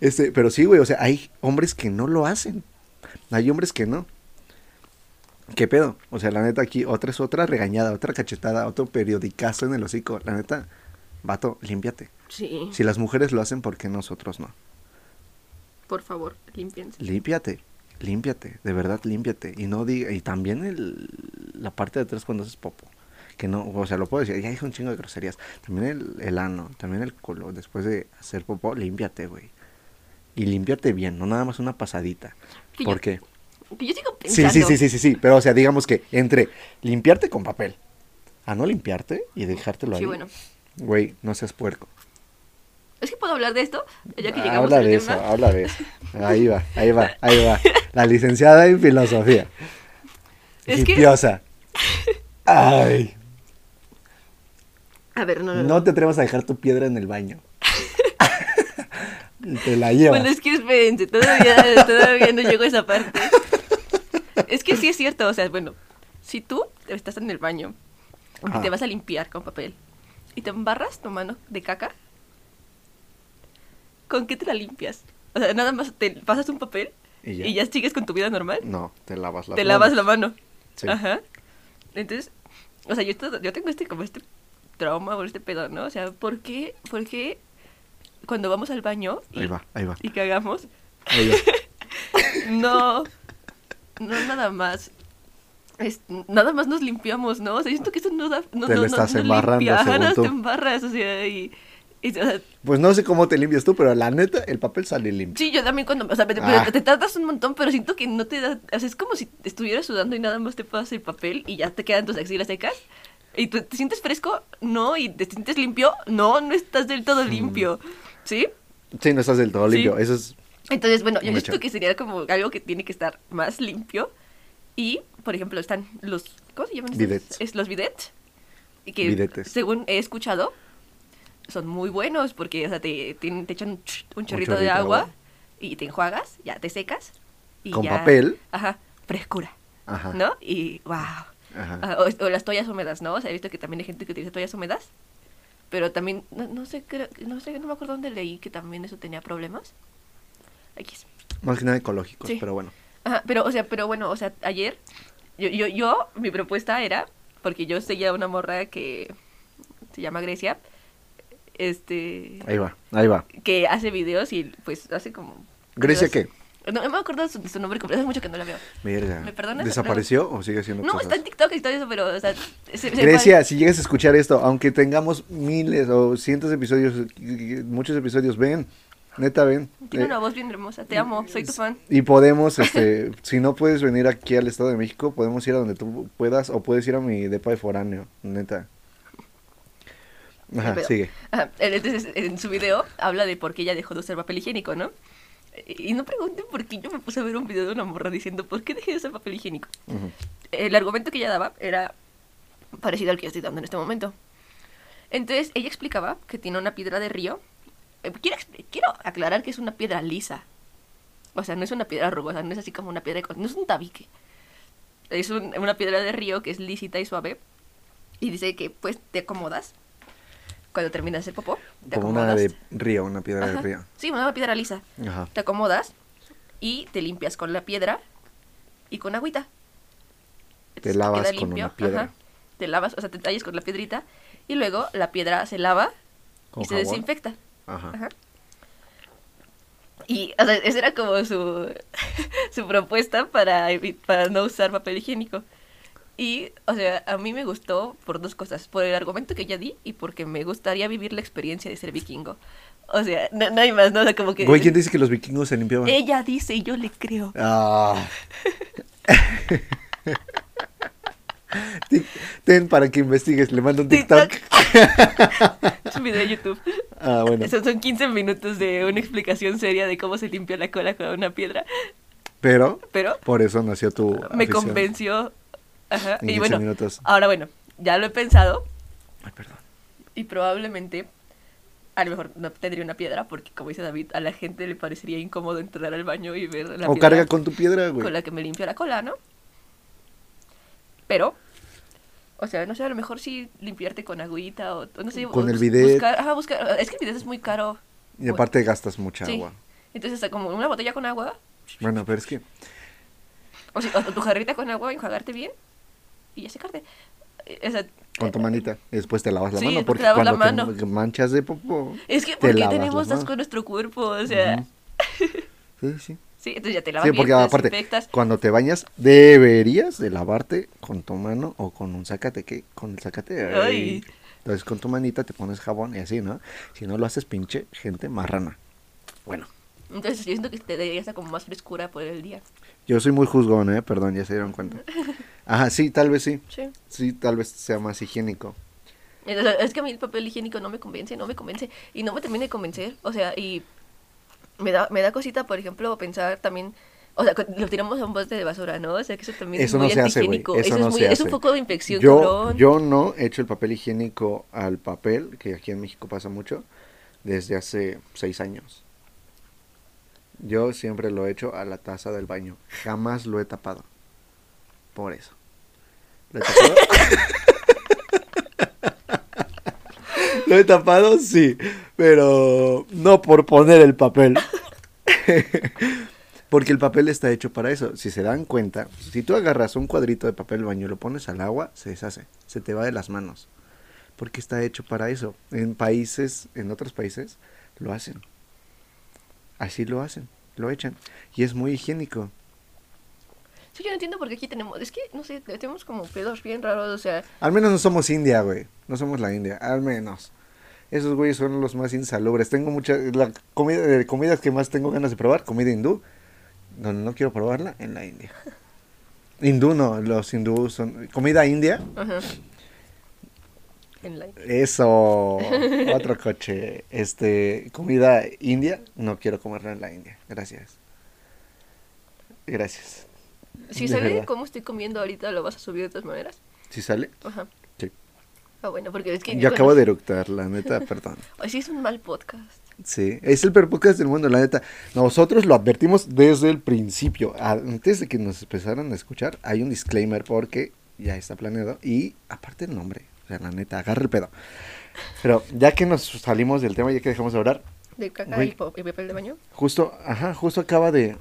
Este, pero sí, güey, o sea, hay hombres que no lo hacen. Hay hombres que no. ¿Qué pedo? O sea, la neta aquí otra es otra regañada, otra cachetada, otro periodicazo en el hocico. La neta, vato, límpiate. Sí. Si las mujeres lo hacen, ¿por qué nosotros no? Por favor, límpiense. Límpiate, límpiate, de verdad límpiate. Y no diga, y también el, la parte de atrás cuando haces popo. Que no, o sea, lo puedo decir, ya dije un chingo de groserías. También el, el ano, también el culo, después de hacer popo, límpiate, güey. Y límpiate bien, no nada más una pasadita. Que ¿Por yo- qué? Que yo sigo Sí, pensando. sí, sí, sí, sí, sí. Pero, o sea, digamos que entre limpiarte con papel a no limpiarte y dejártelo ahí. Sí, bueno. Güey, no seas puerco. Es que puedo hablar de esto, ya que llegamos habla al de tema. eso, habla de eso. Ahí va, ahí va, ahí va. La licenciada en filosofía. Es que- Hipiosa. Ay. A ver, no, no. No te atrevas a dejar tu piedra en el baño. Te la llevas. Bueno, es que espérense, todavía, todavía no llego a esa parte. Es que sí es cierto, o sea, bueno, si tú estás en el baño Ajá. te vas a limpiar con papel y te embarras tu mano de caca, ¿con qué te la limpias? O sea, nada más te pasas un papel Y y ya. ya, sigues con tu vida normal. No, te lavas la te lavas la mano. Sí. Ajá. Entonces, o sea, yo, tengo este como este trauma o este pedo, ¿no? O sea, ¿por qué, por qué cuando vamos al baño y, Ahí va, ahí va. y cagamos, Ahí va. no, no nada más. Es- nada más nos limpiamos, ¿no? O sea, siento que eso no da. No, Te no, lo estás no embarrando, limpia, según tú. te embarras, o sea, y. y, o sea, Pues no sé cómo te limpias tú, pero la neta, el papel sale limpio. sí, yo también cuando. O sea, te, Ah. te tardas un montón, pero siento que no te da. O sea, es como si estuvieras sudando y nada más te pasas el papel y ya te quedan tus axilas secas. ¿Y tú te sientes fresco? No. ¿Y te sientes limpio? No, no estás del todo limpio. ¿Sí? Sí, no estás del todo Sí. limpio. Eso es. Entonces, bueno, yo siento que sería como algo que tiene que estar más limpio. Y, por ejemplo, están los. ¿Cómo se llaman? Bidets. Es los bidets. Y que, Bidetes. según he escuchado, son muy buenos porque, o sea, te, te, te echan un, ch- un chorrito de agua, agua. y te enjuagas, ya te secas. Y Con ya- papel. Ajá, frescura. Ajá. ¿No? Y, wow. Ajá. Ah, o, o las toallas húmedas, ¿no? O sea, he visto que también hay gente que utiliza toallas húmedas. Pero también, no, no sé, creo- no sé, no me acuerdo dónde leí que también eso tenía problemas. Aquí Más que nada ecológicos, Sí. pero bueno. Ajá, pero, o sea, pero bueno, o sea, ayer, yo, yo, yo, mi propuesta era, porque yo seguía una morra que se llama Grecia, este, Ahí va, ahí va. que hace videos y pues hace como... ¿Grecia videos- qué? No, no me acuerdo su, de su nombre completo, hace mucho que no la veo. Verga. ¿Me perdonas? ¿Desapareció o sigue haciendo No, cosas? está en TikTok y todo eso, pero, o sea... se- se Grecia, si llegas a escuchar esto, aunque tengamos miles o cientos de episodios, muchos episodios, ven, neta, ven. Tiene Eh, una voz bien hermosa, te amo, soy tu fan. Y podemos, este, si no puedes venir aquí al Estado de México, podemos ir a donde tú puedas o puedes ir a mi depa de foráneo, neta. Ajá, Pero- sigue. Ajá, entonces, en su video habla de por qué ella dejó de usar papel higiénico, ¿no? Y no pregunten por qué yo me puse a ver un video de una morra diciendo por qué dejé de usar papel higiénico. Ujú. El argumento que ella daba era parecido al que yo estoy dando en este momento. Entonces, ella explicaba que tiene una piedra de río. Eh, Quiero, quiero aclarar que es una piedra lisa. O sea, no es una piedra rugosa, no es así como una piedra... de No es un tabique. Es un- una piedra de río que es lísita y suave. Y dice que, pues, te acomodas. Cuando terminas el popó, te Como acomodas. una de río, una piedra de Ajá. río. Sí, una piedra lisa. Ajá. Te acomodas y te limpias con la piedra y con agüita. Te lavas queda con una piedra. Te lavas, o sea, te tallas con la piedrita y luego la piedra se lava y se desinfecta. Ajá. Ajá. Y, o sea, esa era como su, su propuesta para, para no usar papel higiénico. Y, o sea, a mí me gustó por dos cosas. Por el argumento que ella di y porque me gustaría vivir la experiencia de ser vikingo. O sea, no, no hay más, ¿no? O sea, como que... Güey, ¿quién dice que los vikingos se limpiaban? Ella dice y yo le creo. Ah. Ten para que investigues, le mando un TikTok. es un video de YouTube. Ah, bueno. Esos son 15 minutos de una explicación seria de cómo se limpia la cola con una piedra. Pero Pero por eso nació tu me afición. convenció. Ajá. En Y 15 bueno, minutos. ahora bueno, ya lo he pensado Ay, perdón. y probablemente a lo mejor no tendría una piedra porque como dice David, a la gente le parecería incómodo entrar al baño y ver la o piedra carga con tu piedra, güey. con la que me limpio la cola, ¿no? Pero, o sea, no sé, a lo mejor sí limpiarte con agüita o, o no sé. Con o el bidet. Buscar, ajá, buscar, es que el bidet es muy caro. Y aparte gastas mucha Sí. agua. Entonces, sea, como una botella con agua, Bueno, pero es que o, o tu jarrita con agua, enjuagarte bien y ya secarte. Eh, O sea, con tu eh, manita. Y después te lavas la Sí, mano. Porque te lavas la cuando mano. te manchas de popó. Es que, te ¿por qué lavas tenemos asco en nuestro cuerpo? O sea. Sí, sí. Sí, entonces ya te lavas Sí, porque te aparte, desinfectas. cuando te bañas, deberías de lavarte con tu mano o con un zacate, ¿qué? Con el zacate. ay. Entonces con tu manita te pones jabón y así, ¿no? Si no lo haces, pinche gente marrana. Bueno, Entonces, yo siento que te daría esa como más frescura por el día. yo soy muy juzgón, ¿eh? Perdón, ya se dieron cuenta. Ajá, sí, tal vez sí. Sí. Sí, tal vez sea más higiénico. Es que a mí el papel higiénico no me convence, no me convence. Y no me termina de convencer. O sea, y me da, me da cosita, por ejemplo, pensar también, O sea, lo tiramos a un bote de basura, ¿no? O sea, que eso también Eso es muy no se hace. Eso es, muy- se es un foco de infección, Yo, cabrón. yo no he hecho el papel higiénico al papel, que aquí en México pasa mucho, desde hace seis años. Yo siempre lo he hecho a la taza del baño. Jamás lo he tapado. Por eso. ¿Lo he tapado? ¿Lo he tapado? Sí. Pero no por poner el papel. Porque el papel está hecho para eso. Si se dan cuenta, si tú agarras un cuadrito de papel baño y lo pones al agua, se deshace, se te va de las manos. Porque está hecho para eso. En países, en otros países, lo hacen. Así lo hacen, lo echan. Y es muy higiénico. Sí, yo no entiendo por qué aquí tenemos. Es que, no sé, tenemos como pedos bien raros. O sea, Al menos no somos India, güey. No somos la India, al menos. Esos güeyes son los más insalubres. Tengo mucha... La comida, de comidas que más tengo ganas de probar, comida hindú. Donde no quiero probarla, en la India. Hindú no, los hindúes son... Comida india, ajá. En la... eso. Otro coche. Este, comida india, no quiero comerla en la India. Gracias. Gracias. Si De verdad. cómo estoy comiendo ahorita, ¿lo vas a subir de todas maneras? ¿Sí sale? Ajá. Ah, bueno, porque es que... Yo acabo de eructar, la neta, perdón. Ay, sí, es un mal podcast. Sí, es el peor podcast del mundo, la neta. Nosotros lo advertimos desde el principio. Antes de que nos empezaran a escuchar, hay un disclaimer porque ya está planeado. Y aparte el nombre, o sea, la neta, agarra el pedo. Pero ya que nos salimos del tema, ya que dejamos de hablar, De caca y, papel de baño. justo, ajá, justo acaba de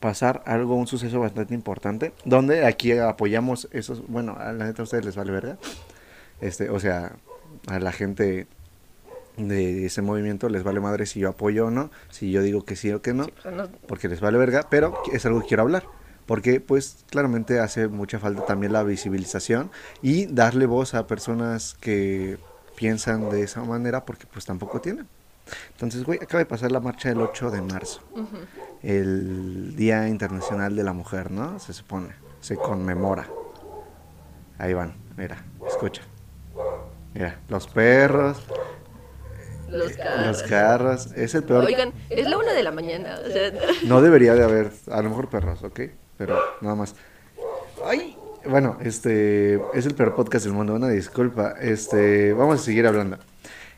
pasar algo, un suceso bastante importante, donde aquí apoyamos esos, bueno, a la neta a ustedes les vale verga. Este, o sea, a la gente de ese movimiento les vale madre si yo apoyo o no, si yo digo que sí o que no. Sí, o sea, no- porque les vale verga, pero es algo que quiero hablar. Porque pues claramente hace mucha falta también la visibilización y darle voz a personas que piensan de esa manera porque pues tampoco tienen. Entonces, güey, acaba de pasar la marcha del 8 de marzo, el Día Internacional de la Mujer, ¿no? Se supone, se conmemora. Ahí van, mira, escucha. Mira, los perros, Los carros. los carros, es el peor Oigan, es la una de la mañana. O sea, No debería de haber, a lo mejor perros, ¿ok? Pero nada más. ¡Ay! Bueno, este es el peor podcast del mundo, una disculpa. Este, vamos a seguir hablando.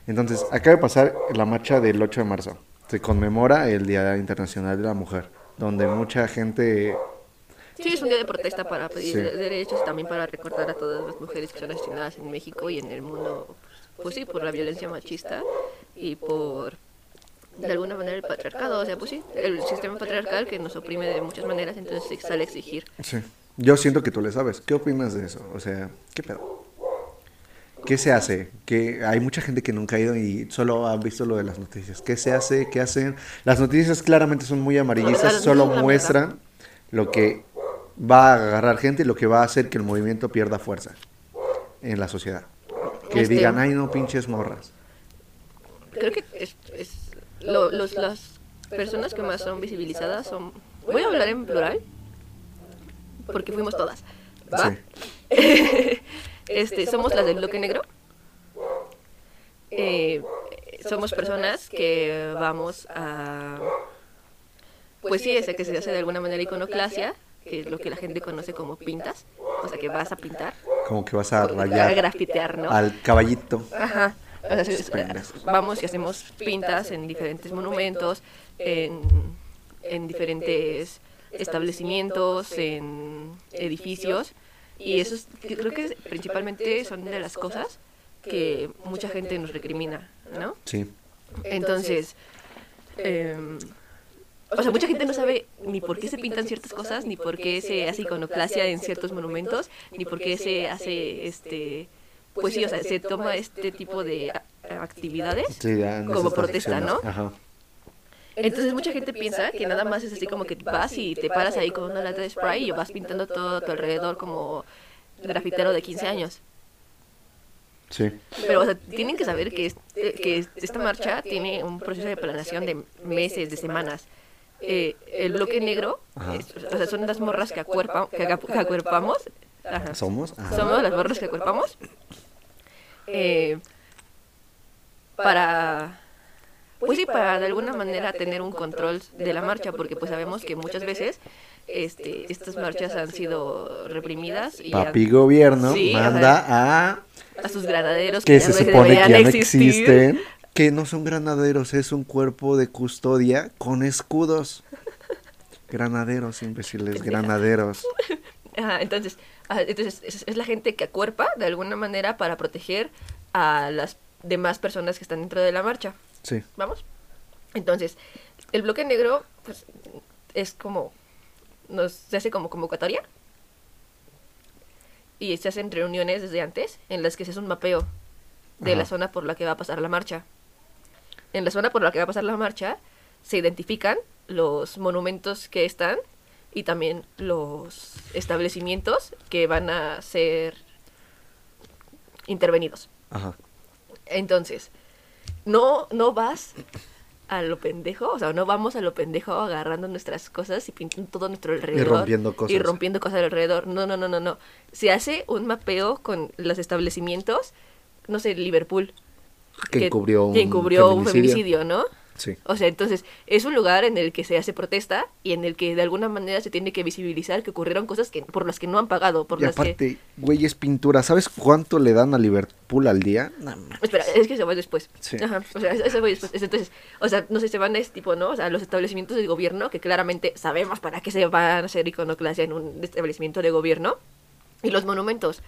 Entonces, acaba de pasar la marcha del 8 de marzo. Se conmemora el Día Internacional de la Mujer, donde mucha gente sí, es un día de protesta para pedir Sí. derechos y también para recordar a todas las mujeres que son asesinadas en México y en el mundo. Pues sí, por la violencia machista y por. De alguna manera el patriarcado, o sea, pues sí, el sistema patriarcal que nos oprime de muchas maneras, entonces sale a exigir. Sí. Yo siento que tú le sabes. ¿Qué opinas de eso? O sea, ¿qué pedo? ¿Qué se hace? Que hay mucha gente que nunca ha ido y solo ha visto lo de las noticias. ¿Qué se hace? ¿Qué hacen? Las noticias claramente son muy amarillistas, Claro, solo muestran lo que va a agarrar gente y lo que va a hacer que el movimiento pierda fuerza en la sociedad. Que Este- digan, ay no, pinches morras. Creo que es, es lo- los, las personas que más son visibilizadas son... Voy a hablar en plural, porque fuimos todas. ¿va? Sí. este, somos las del bloque negro. Eh, somos personas que vamos a... Pues sí, ese que se hace de alguna manera iconoclasia, que es lo que la gente conoce como pintas. O sea, que vas a pintar, Como que vas a a rayar grafitear, ¿no? al caballito. Ajá. O sea, vamos y hacemos pintas en diferentes monumentos, en, en diferentes establecimientos, en edificios. Y eso es- creo que principalmente son de las cosas que mucha gente nos recrimina, ¿no? Sí. Entonces, em, o sea, mucha gente no sabe ni por qué se pintan ciertas cosas, ni por qué se hace iconoclasia en ciertos monumentos, ni por qué se hace, este, pues sí, o sea, se toma este tipo de actividades Sí, como protesta, ¿no? Ajá. Entonces mucha gente piensa que nada más es así como que vas y te paras ahí con una lata de spray y vas pintando todo a tu alrededor como grafitero de 15 años. Sí. Pero, o sea, tienen que saber que, este- que esta marcha tiene un proceso de planeación de meses, de semanas. Eh, el bloque negro, es- o sea, son las morras que, acuerpa, que, que acuerpamos. Ajá. ¿Somos? Ajá. Somos las morras que acuerpamos. eh, para, Pues sí, para de alguna manera tener un control de la marcha, porque pues sabemos que muchas veces este, estas marchas han sido reprimidas y Papi han- gobierno Sí, manda a a sus granaderos que ya se supone que ya no existen, que no son granaderos, es un cuerpo de custodia con escudos. Granaderos, imbéciles, granaderos. Ajá, entonces, ah, entonces es, es la gente que acuerpa de alguna manera para proteger a las demás personas que están dentro de la marcha. Sí. ¿Vamos? Entonces, el bloque negro pues, es como, nos, se hace como convocatoria y se hacen reuniones desde antes en las que se hace un mapeo de la zona por la que va a pasar la marcha. En la zona por la que va a pasar la marcha se identifican los monumentos que están y también los establecimientos que van a ser intervenidos. Ajá. Entonces, no, no vas a lo pendejo, o sea, no vamos a lo pendejo agarrando nuestras cosas y pintando todo nuestro alrededor. rompiendo cosas. Y rompiendo cosas alrededor. No, no, no, no, no. Se hace un mapeo con los establecimientos, no sé, Liverpool. Que encubrió un que encubrió un feminicidio. feminicidio, ¿no? Sí. O sea, entonces es un lugar en el que se hace protesta y en el que de alguna manera se tiene que visibilizar que ocurrieron cosas que por las que no han pagado, por Y las que aparte, güey, es pintura. ¿Sabes cuánto le dan a Liverpool al día? No. Espera, es que se va después. Sí. Ajá, o sea, eso- va después. Es Entonces, o sea, no sé, se van a este tipo, ¿no? O sea, los establecimientos del gobierno, que claramente sabemos para qué se van a hacer iconoclasia en un establecimiento de gobierno. Y los monumentos.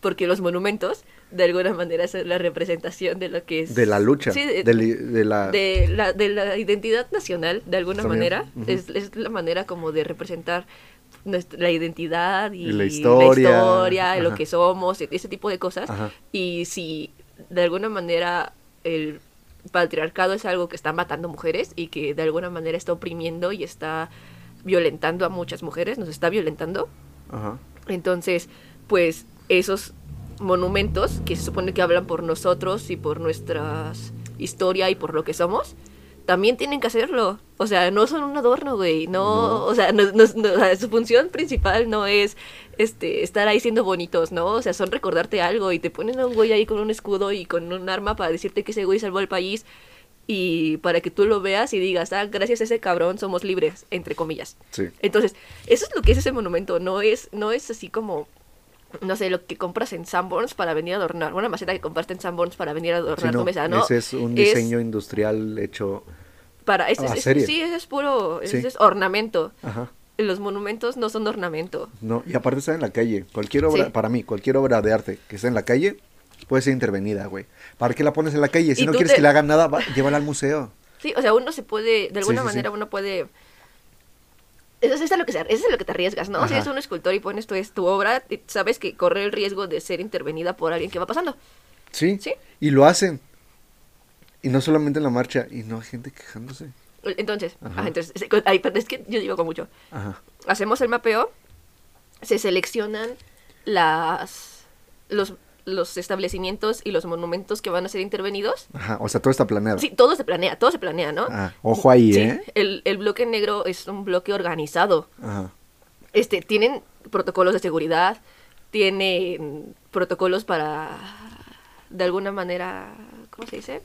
Porque los monumentos, de alguna manera, son la representación de lo que es... De la lucha. Sí, de, de, li- de la... de la, de la identidad nacional, de alguna También, manera. es, es la manera como de representar nuestra- la identidad y, Y la historia, historia, y lo que somos, ese tipo de cosas. Ajá. Y si de alguna manera el patriarcado es algo que está matando mujeres y que de alguna manera está oprimiendo y está violentando a muchas mujeres, nos está violentando, Ajá. entonces, pues esos monumentos que se supone que hablan por nosotros y por nuestra historia y por lo que somos, también tienen que hacerlo. O sea, no son un adorno, güey. No, No. o sea, no- no- no- o sea, su función principal no es este estar ahí siendo bonitos, ¿no? O sea, son recordarte algo y te ponen a un güey ahí con un escudo y con un arma para decirte que ese güey salvó al país y para que tú lo veas y digas, ah, gracias a ese cabrón somos libres, entre comillas. Sí. Entonces, eso es lo que es ese monumento, no es, no es así como, no sé, lo que compras en Sanborns para venir a adornar, una maceta que compraste en Sanborns para venir a Sí, adornar no, tu mesa, ¿no? Ese es un Es diseño industrial hecho... para, ese, a es- serie. sí, ese es puro, ese Sí. es ornamento. Ajá. Los monumentos no son ornamento. No, y aparte está en la calle. Cualquier obra, Sí. para mí, cualquier obra de arte que esté en la calle puede ser intervenida, güey. ¿Para qué la pones en la calle? Si no quieres te- que le hagan nada, va- llévala al museo. Sí, o sea, uno se puede, de alguna manera uno puede... Eso, eso es lo que se- eso es lo que te arriesgas, ¿no? Si eres un escultor y pones tu, es tu obra, sabes que corre el riesgo de ser intervenida por alguien que va pasando. Sí. Sí. Y lo hacen. Y no solamente en la marcha, y no hay gente quejándose. Entonces, Ajá. ajá, entonces pero es que yo digo con mucho. Hacemos el mapeo, se seleccionan las los, los establecimientos y los monumentos que van a ser intervenidos. Ajá. O sea, todo está planeado. Sí, todo se planea, todo se planea, ¿no? Ah, ojo ahí, Sí, ¿eh? el, el bloque negro es un bloque organizado. Ajá. Este, tienen protocolos de seguridad, tienen protocolos para, de alguna manera, ¿cómo se dice?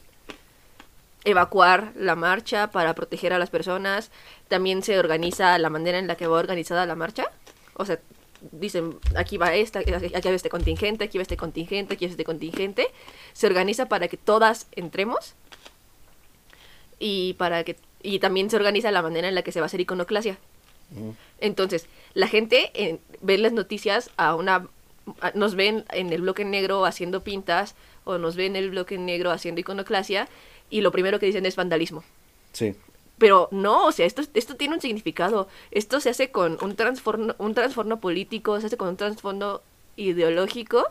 evacuar la marcha para proteger a las personas. También se organiza la manera en la que va organizada la marcha. O sea, dicen, aquí va esta, aquí va este contingente, aquí va este contingente, aquí va este contingente. Se organiza para que todas entremos. Y para que y también se organiza la manera en la que se va a hacer iconoclasia. Entonces, la gente eh, ve las noticias a una a- nos ven en el bloque negro haciendo pintas o nos ven en el bloque negro haciendo iconoclasia y lo primero que dicen es vandalismo. Sí. Pero no, o sea, esto, esto tiene un significado. Esto se hace con un trastorno, un trastorno político, se hace con un trasfondo ideológico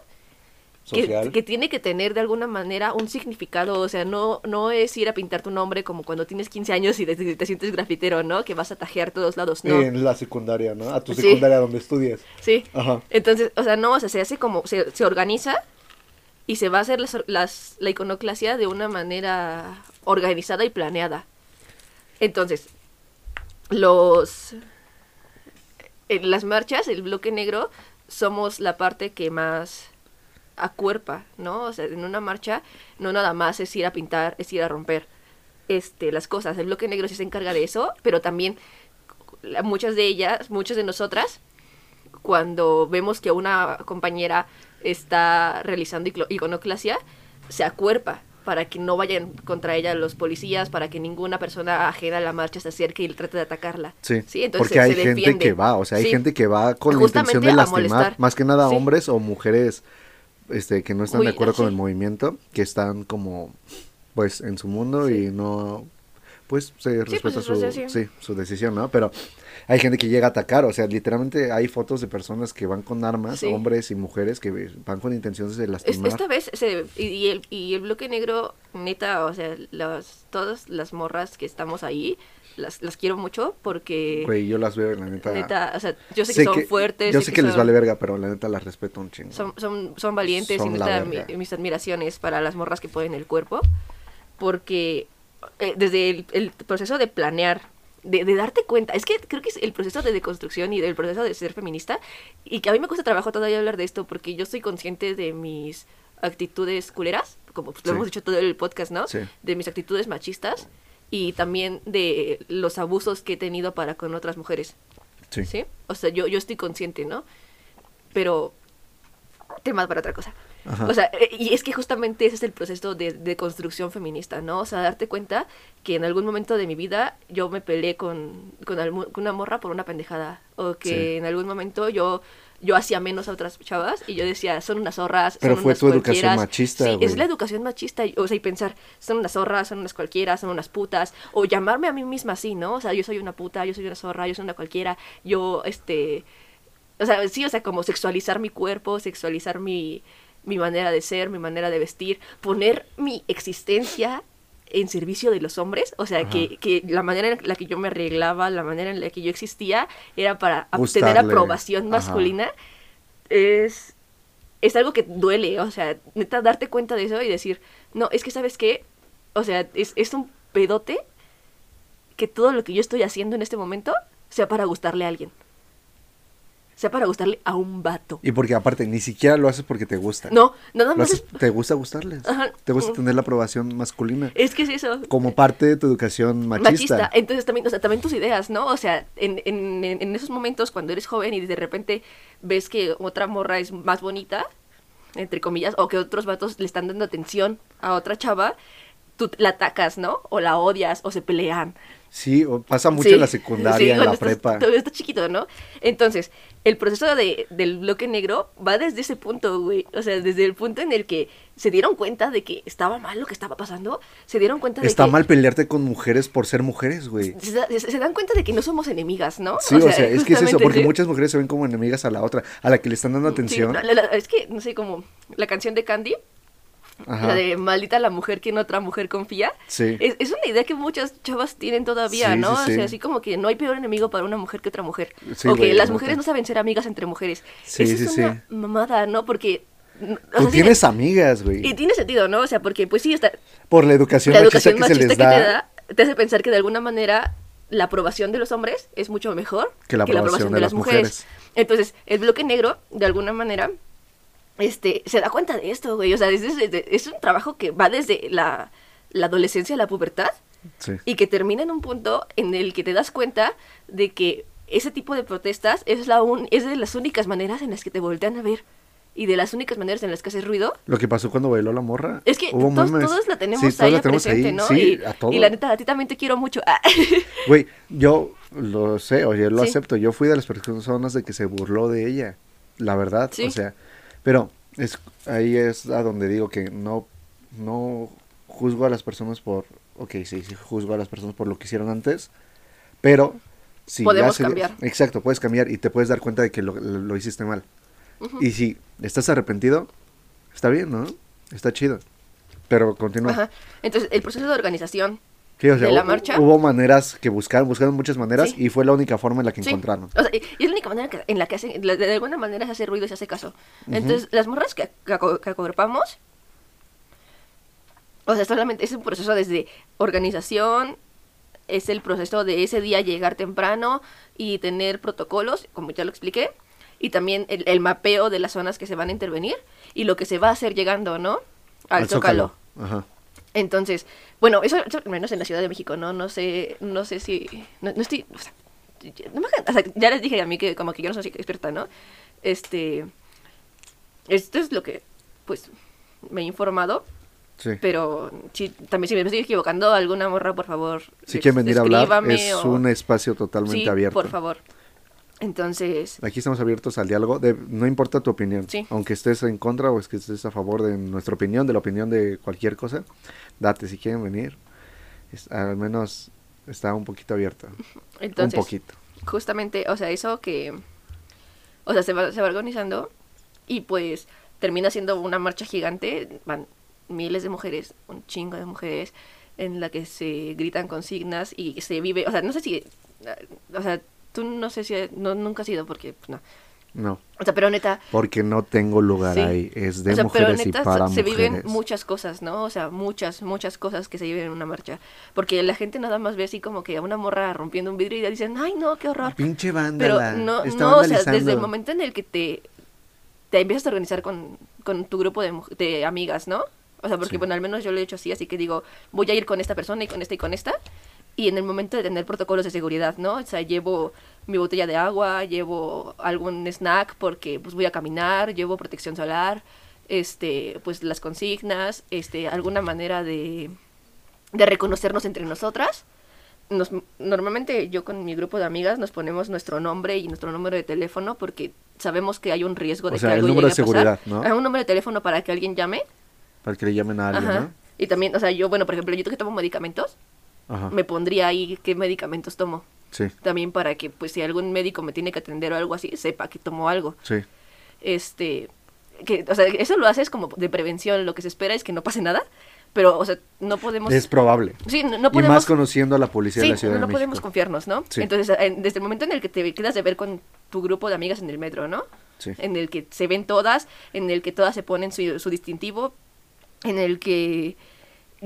que, que tiene que tener de alguna manera un significado. O sea, no, no es ir a pintar tu nombre como cuando tienes 15 años y te, te sientes grafitero, ¿no? Que vas a tajear todos lados. No. En la secundaria, ¿no? A tu Sí. secundaria donde estudias. Sí. Ajá. Entonces, o sea, no, o sea, se hace como, se, se organiza y se va a hacer las, las- la iconoclasia de una manera organizada y planeada. Entonces, los... En las marchas, el bloque negro, somos la parte que más acuerpa, ¿no? O sea, en una marcha no nada más es ir a pintar, es ir a romper. este, las cosas. El bloque negro sí se encarga de eso, pero también muchas de ellas, muchas de nosotras, cuando vemos que una compañera está realizando iconoclasia, se acuerpa para que no vayan contra ella los policías, para que ninguna persona ajena a la marcha se acerque y trate de atacarla. Sí, entonces porque se- hay se gente que va, o sea, hay Sí. gente que va con la intención de lastimar, más que nada Sí. hombres o mujeres este que no están Uy, de acuerdo con sí. el movimiento, que están como pues en su mundo y no pues se pues, respeta es su, sí, su decisión, ¿no? Pero hay gente que llega a atacar, o sea, literalmente hay fotos de personas que van con armas, Sí. hombres y mujeres que van con intenciones de lastimar. esta vez, se- y, y el, y el bloque negro, neta, o sea, las, todas las morras que estamos ahí, las, las quiero mucho porque, Güey, yo las veo, la neta. neta, o sea, yo sé, sé que son fuertes. Yo sé que, les son- vale verga, pero la neta las respeto un chingo. Son, son, son valientes Son y neta, mi- mis admiraciones para las morras que ponen el cuerpo. Porque eh, desde el, el proceso de planear, de, de darte cuenta, es que creo que es el proceso de deconstrucción y del proceso de ser feminista, y que a mí me cuesta trabajo todavía hablar de esto porque yo soy consciente de mis actitudes culeras, como lo Sí. hemos dicho todo el podcast, ¿no? Sí. De mis actitudes machistas y también de los abusos que he tenido para con otras mujeres. Sí. ¿sí? O sea, yo, yo estoy consciente, ¿no? Pero temas para otra cosa. Ajá. O sea, eh, y es que justamente ese es el proceso de, de construcción feminista, ¿no? O sea, darte cuenta que en algún momento de mi vida yo me peleé con, con, almu- con una morra por una pendejada. O que Sí. en algún momento yo, yo hacía menos a otras chavas y yo decía, son unas zorras. Pero son fue unas tu educación cualquieras". machista, Sí, es la educación machista. O sea, y pensar, son unas zorras, son unas cualquiera, son unas putas. O llamarme a mí misma así, ¿no? O sea, yo soy una puta, yo soy una zorra, yo soy una cualquiera. Yo, este. O sea, sí, o sea, como sexualizar mi cuerpo, sexualizar mi, mi manera de ser, mi manera de vestir, poner mi existencia en servicio de los hombres, o sea, que, que la manera en la que yo me arreglaba, la manera en la que yo existía, era para obtener aprobación Ajá. masculina, es, es algo que duele, o sea, neta, darte cuenta de eso y decir, no, es que, ¿sabes qué? O sea, es, es un pedote que todo lo que yo estoy haciendo en este momento sea para gustarle a alguien. Sea para gustarle a un vato. Y porque aparte ni siquiera lo haces porque te gusta. No, nada más haces- es, te gusta gustarles. Ajá. Te gusta Mm. tener la aprobación masculina. es que es eso. Como parte de tu educación machista. machista. Entonces también, o sea, también tus ideas, ¿no? O sea, en, en, en- en esos momentos cuando eres joven y de repente ves que otra morra es más bonita, entre comillas, o que otros vatos le están dando atención a otra chava, tú la atacas, ¿no? O la odias, o se pelean. Sí, o pasa mucho Sí, en la secundaria, sí, en la estás- prepa. Todavía está chiquito, ¿no? Entonces, el proceso de, del bloque negro va desde ese punto, güey. O sea, desde el punto en el que se dieron cuenta de que estaba mal lo que estaba pasando, se dieron cuenta de Está que... mal pelearte con mujeres por ser mujeres, güey. Se, se- se dan cuenta de que no somos enemigas, ¿no? Sí, o sea, es que es eso, porque sí. muchas mujeres se ven como enemigas a la otra, a la que le están dando atención. la- la- es que, no sé, como la canción de Candy, Ajá. la de maldita la mujer que en otra mujer confía. Sí. Es, es una idea que muchas chavas tienen todavía, Sí, ¿no? sí, O sí. sea, así como que no hay peor enemigo para una mujer que otra mujer. Sí, o que las mujeres no saben ser amigas entre mujeres. Sí, es sí. una mamada, ¿no? Porque... o Tú sea, sí, tienes amigas, güey. Y tiene sentido, ¿no? O sea, porque pues sí, está, Por la educación la machista educación que se machista les que, da. te da te hace pensar que de alguna manera la aprobación de los hombres es mucho mejor Que la aprobación de las las mujeres. mujeres. Entonces, el bloque negro, de alguna manera, este, se da cuenta de esto, güey. O sea, es, desde- es un trabajo que va desde la, la adolescencia a la pubertad Sí. y que termina en un punto en el que te das cuenta de que ese tipo de protestas es, la un- es de las únicas maneras en las que te voltean a ver y de las únicas maneras en las que haces ruido Lo que pasó cuando bailó la morra. es que Hubo todos, todos la tenemos Sí, ahí la tenemos presente, ahí. ¿no? Sí, y, a todos. y la neta, a ti también te quiero mucho. Güey, yo lo sé, oye, lo Sí. acepto. Yo fui de las personas de que se burló de ella. La verdad, Sí. o sea. Pero es ahí es a donde digo que no, no juzgo a las personas por. Ok, sí, sí, juzgo a las personas por lo que hicieron antes. Pero. Si ya Podemos se- cambiar. Exacto, puedes cambiar y te puedes dar cuenta de que lo, lo- lo hiciste mal. Y si estás arrepentido, está bien, ¿no? Está chido. Pero continúa. Ajá. Entonces, el proceso de organización. Sí, o sea, de la marcha. hubo maneras que buscaron, buscaron muchas maneras Sí. y fue la única forma en la que Sí. encontraron. O sea, y es la única manera que- en la que hacen, de alguna manera se hace ruido y se hace caso. Entonces, las morras que, que, que o sea, solamente es un proceso desde organización, es el proceso de ese día llegar temprano y tener protocolos, como ya lo expliqué, y también el, el mapeo de las zonas que se van a intervenir y lo que se va a hacer llegando, ¿no? Al, zócalo. Ajá. Entonces, bueno, eso, eso al menos en la Ciudad de México, ¿no? No sé, no sé si, no, no estoy, o sea, ya- no me hagan- o sea, ya les dije a mí que como que yo no soy experta, ¿no? Este, esto es lo que, pues, me he informado, Sí. pero si, también si me estoy equivocando, alguna morra, por favor, Si quieren venir a hablar, es o- un espacio totalmente sí, abierto. por favor. Entonces, Aquí estamos abiertos al diálogo, de, no importa tu opinión, Sí. aunque estés en contra o es que estés a favor de nuestra opinión, de la opinión de cualquier cosa, date si quieren venir, es- al menos está un poquito abierto, entonces, un poquito. justamente, o sea, eso que, o sea, se va, se va organizando y pues termina siendo una marcha gigante, van miles de mujeres, un chingo de mujeres, en la que se gritan consignas y se vive, o sea, no sé si, o sea, tú no sé si, no, nunca has ido porque, pues no, No, o sea, pero neta, porque no tengo lugar Sí. ahí, es de o sea, pero mujeres neta y para se mujeres. viven muchas cosas, ¿no? O sea, muchas, muchas cosas que se viven en una marcha. Porque la gente nada más ve así como que a una morra rompiendo un vidrio y ya dicen, ay, no, qué horror. Pinche Pero vándala, no, no, o sea, desde el momento en el que te, te empiezas a organizar con, con tu grupo de, de amigas, ¿no? O sea, porque, Sí. bueno, al menos yo lo he hecho así, así que digo, voy a ir con esta persona y con esta y con esta. Y en el momento de tener protocolos de seguridad, ¿no? O sea, llevo mi botella de agua, llevo algún snack porque pues voy a caminar, llevo protección solar, este, pues las consignas, este, alguna manera de, de reconocernos entre nosotras. Nos, normalmente yo con mi grupo de amigas nos ponemos nuestro nombre y nuestro número de teléfono porque sabemos que hay un riesgo de O sea, que el algo número llegue de a pasar. seguridad, ¿no? Un número de teléfono para que alguien llame. Para que le llamen a alguien, Ajá. Y también, o sea, yo, bueno, por ejemplo, yo que tomo medicamentos, ¿no? Ajá, me pondría ahí qué medicamentos tomo. sí, También para que, pues, si algún médico me tiene que atender o algo así, sepa que tomo algo. sí, Este, que, o sea, eso lo haces como de prevención. Lo que se espera es que no pase nada, pero, o sea, no podemos... es probable. Sí, no, no y podemos... más conociendo a la policía Sí, de la Ciudad no, no de podemos México. confiarnos, ¿no? Sí. Entonces, en- desde el momento en el que te quedas de ver con tu grupo de amigas en el metro, ¿no? Sí. En el que se ven todas, en el que todas se ponen su, su distintivo, en el que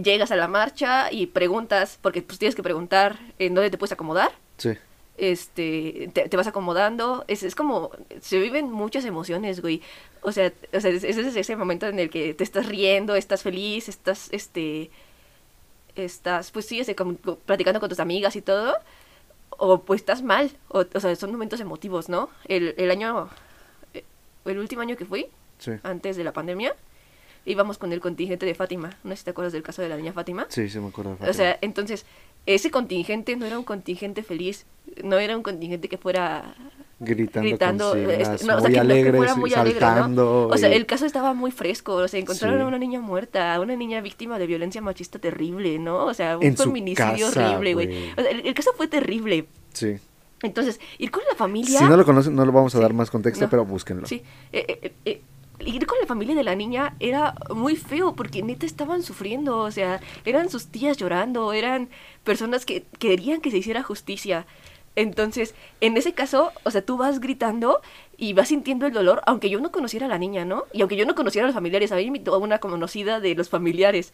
llegas a la marcha y preguntas, porque pues tienes que preguntar en dónde te puedes acomodar, Sí, este, te, te vas acomodando, es, es como, se viven muchas emociones, güey, o sea, o sea es, es ese momento en el que te estás riendo, estás feliz, estás, este, estás, pues sí, este, como- co- platicando con tus amigas y todo, o pues estás mal, o, o sea, son momentos emotivos, ¿no? El, el año, eh, el último año que fui, sí, antes de la pandemia, íbamos con el contingente de Fátima, no sé si te acuerdas del caso de la niña Fátima. sí, sí me acuerdo. de O sea, entonces, ese contingente no era un contingente feliz, no era un contingente que fuera gritando, gritando, consignas, no, o sea, muy que, que fuera muy alegre, ¿no? saltando. O sea, el caso estaba muy fresco, o sea, encontraron Sí. a una niña muerta, a una niña víctima de violencia machista terrible, ¿no? O sea, un En feminicidio casa, horrible, güey. güey. O sea, el, el caso fue terrible. Sí. Entonces, ir con la familia... Si no lo conocen, no lo vamos a Sí. dar más contexto, No. pero búsquenlo. Sí, eh, eh, eh, ir con la familia de la niña era muy feo porque neta estaban sufriendo, o sea, eran sus tías llorando, eran personas que querían que se hiciera justicia. Entonces, en ese caso, o sea, tú vas gritando y vas sintiendo el dolor, aunque yo no conociera a la niña, ¿no? Y aunque yo no conociera a los familiares, a mí me una conocida de los familiares.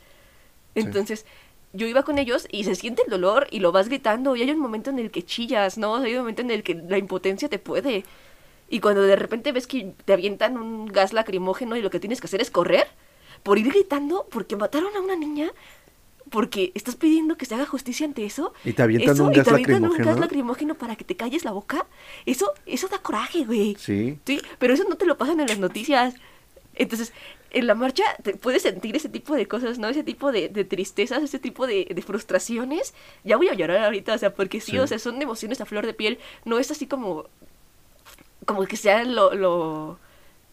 Entonces, yo iba con ellos y se siente el dolor y lo vas gritando y hay un momento en el que chillas, ¿no? Hay un momento en el que la impotencia te puede. Y cuando de repente ves que te avientan un gas lacrimógeno y lo que tienes que hacer es correr por ir gritando porque mataron a una niña, porque estás pidiendo que se haga justicia ante eso. Y te avientan eso, un y gas te avientan un lacrimógeno. gas lacrimógeno para que te calles la boca. Eso, eso da coraje, güey. Sí. Sí, pero eso no te lo pasan en las noticias. Entonces, en la marcha te puedes sentir ese tipo de cosas, ¿no? Ese tipo de, de tristezas, ese tipo de, de frustraciones. Ya voy a llorar ahorita, o sea, porque sí, Sí. o sea, son emociones a flor de piel. No es así como, como que sea lo, lo,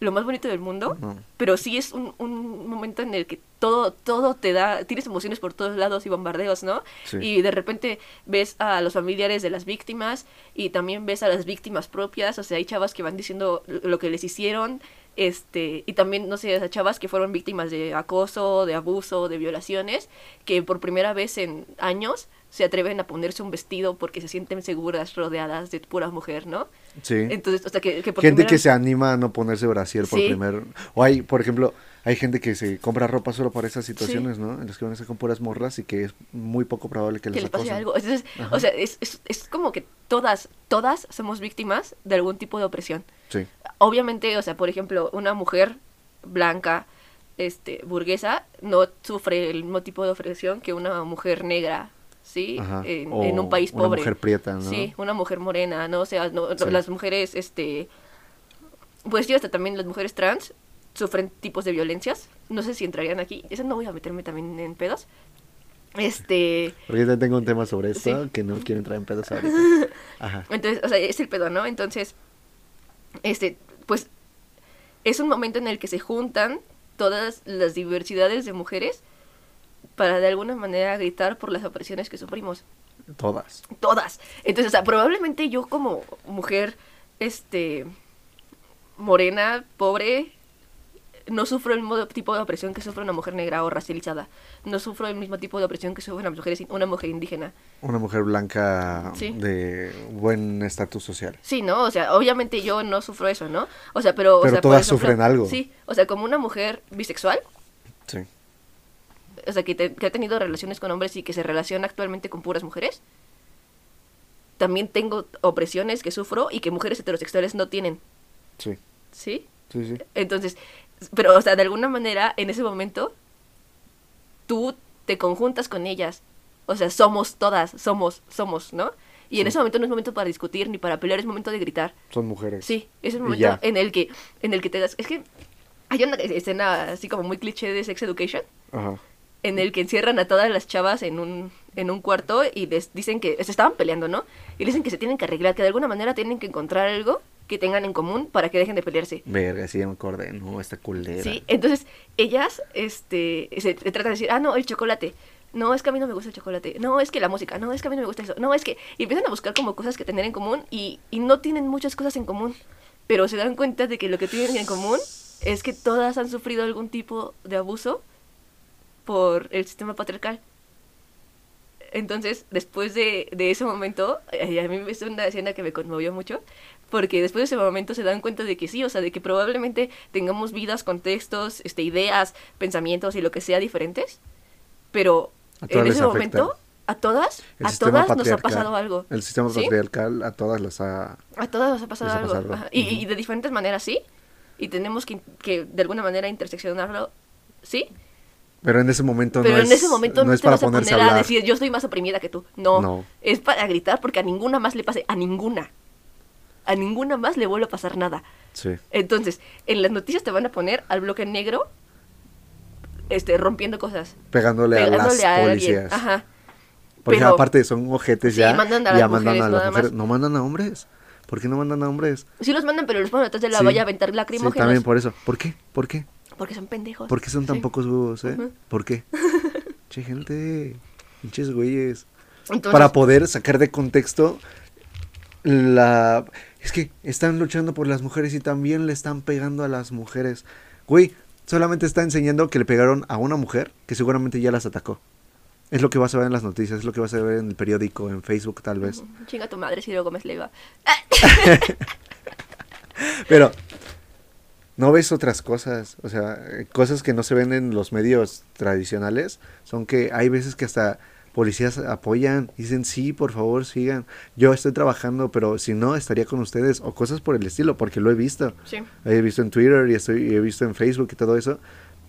lo más bonito del mundo, pero sí es un, un momento en el que todo, todo te da, tienes emociones por todos lados y bombardeos, ¿no? Sí. Y de repente ves a los familiares de las víctimas y también ves a las víctimas propias, o sea, hay chavas que van diciendo lo que les hicieron, este, y también, no sé, chavas que fueron víctimas de acoso, de abuso, de violaciones, que por primera vez en años se atreven a ponerse un vestido porque se sienten seguras rodeadas de pura mujer, ¿no? Sí. Entonces, o sea, que, que por gente primera que se anima a no ponerse brasier por Sí. primer o hay por ejemplo hay gente que se compra ropa solo para esas situaciones no en las que van a ser con puras morras y que es muy poco probable que, que les les pase acosen. algo. Entonces, Ajá. o sea, es, es, es como que todas, todas somos víctimas de algún tipo de opresión. sí Obviamente, o sea, por ejemplo, una mujer blanca este, burguesa no sufre el mismo tipo de opresión que una mujer negra, ¿sí? En, un país una pobre. mujer prieta, ¿no? Sí, una mujer morena, ¿no? O sea, no- no- Sí. las mujeres, este, pues sí, hasta también las mujeres trans sufren tipos de violencias. No sé si entrarían aquí. Eso no voy a meterme también en pedos. Este, Porque yo tengo un tema sobre esto Sí. que no quiero entrar en pedos ahorita. Ajá. entonces, o sea, es el pedo, ¿no? Entonces, este, pues es un momento en el que se juntan todas las diversidades de mujeres para de alguna manera gritar por las opresiones que sufrimos. Todas. Todas. Entonces, o sea, probablemente yo como mujer, este, morena, pobre, no sufro el mismo tipo de opresión que sufre una mujer negra o racializada. No sufro el mismo tipo de opresión que sufre una mujer, una mujer indígena. Una mujer blanca Sí. de buen estatus social. Sí, ¿no? O sea, obviamente yo no sufro eso, ¿no? O sea, pero... o Pero sea, todas sufren algo. Sí, o sea, como una mujer bisexual, Sí. O sea, que, te- que ha tenido relaciones con hombres y que se relaciona actualmente con puras mujeres, también tengo opresiones que sufro y que mujeres heterosexuales no tienen, Sí. ¿sí? Sí, sí. Entonces, pero, o sea, de alguna manera, en ese momento, tú te conjuntas con ellas. O sea, somos todas, somos, somos, ¿no? Y en ese momento no es momento para discutir ni para pelear, es momento de gritar. Son mujeres. Sí, es el momento en el que en el que te das... Es que hay una escena así como muy cliché de Sex Education, Ajá. En el que encierran a todas las chavas en un, en un cuarto y les dicen que se estaban peleando, ¿no? Y les dicen que se tienen que arreglar, que de alguna manera tienen que encontrar algo que tengan en común para que dejen de pelearse. Verga, sí, me acordé. No, esta culera. Sí, entonces ellas este, se, se tratan de decir, ah, no, el chocolate. No, es que a mí no me gusta el chocolate. No, es que la música. No, es que a mí no me gusta eso. No, es que... Y empiezan a buscar como cosas que tener en común y, y no tienen muchas cosas en común. Pero se dan cuenta de que lo que tienen en común es que todas han sufrido algún tipo de abuso por el sistema patriarcal. Entonces, después de, de ese momento, a mí es una escena que me conmovió mucho, porque después de ese momento se dan cuenta de que sí, o sea, de que probablemente tengamos vidas, contextos, este, ideas, pensamientos y lo que sea diferentes, pero en ese momento, a todas, El a todas nos ha pasado algo. El sistema ¿Sí? patriarcal a todas las ha... A todas nos ha pasado Les ha algo. pasado. ajá. Y, Ujú. y de diferentes maneras, sí. Y tenemos que, que de alguna manera interseccionarlo, sí. Pero en ese momento Pero no en es, ese momento no, es te para vas a ponerse poner a a, decir yo estoy más oprimida que tú. No, No. Es para gritar porque a ninguna más le pase, a ninguna. A ninguna más le vuelve a pasar nada. Sí. Entonces, en las noticias te van a poner al bloque negro este, rompiendo cosas. Pegándole, a las alguien. policías. Ajá. Porque Pero- aparte son ojetes Sí, ya. mandan a las ya mandan a las mujeres. más. No mandan a hombres. ¿Por qué no mandan a hombres? Sí los mandan, pero los ponen atrás de la Sí. valla a aventar Sí, lacrimógenos. también por eso. ¿Por qué? ¿Por qué? Porque son pendejos. ¿Por qué son tan Sí. pocos huevos, eh? ¿Por qué? che, gente. Pinches güeyes. Entonces, Para poder sacar de contexto la... Es que están luchando por las mujeres y también le están pegando a las mujeres. Güey, solamente está enseñando que le pegaron a una mujer que seguramente ya las atacó. Es lo que vas a ver en las noticias, es lo que vas a ver en el periódico, en Facebook tal vez. Chinga tu madre si luego me Leiva. Pero no ves otras cosas, o sea, cosas que no se ven en los medios tradicionales, son que hay veces que hasta policías apoyan, dicen sí, por favor, sigan. Yo estoy trabajando, pero si no, estaría con ustedes, o cosas por el estilo, porque lo he visto. Sí. He visto en Twitter y estoy, he visto en Facebook y todo eso.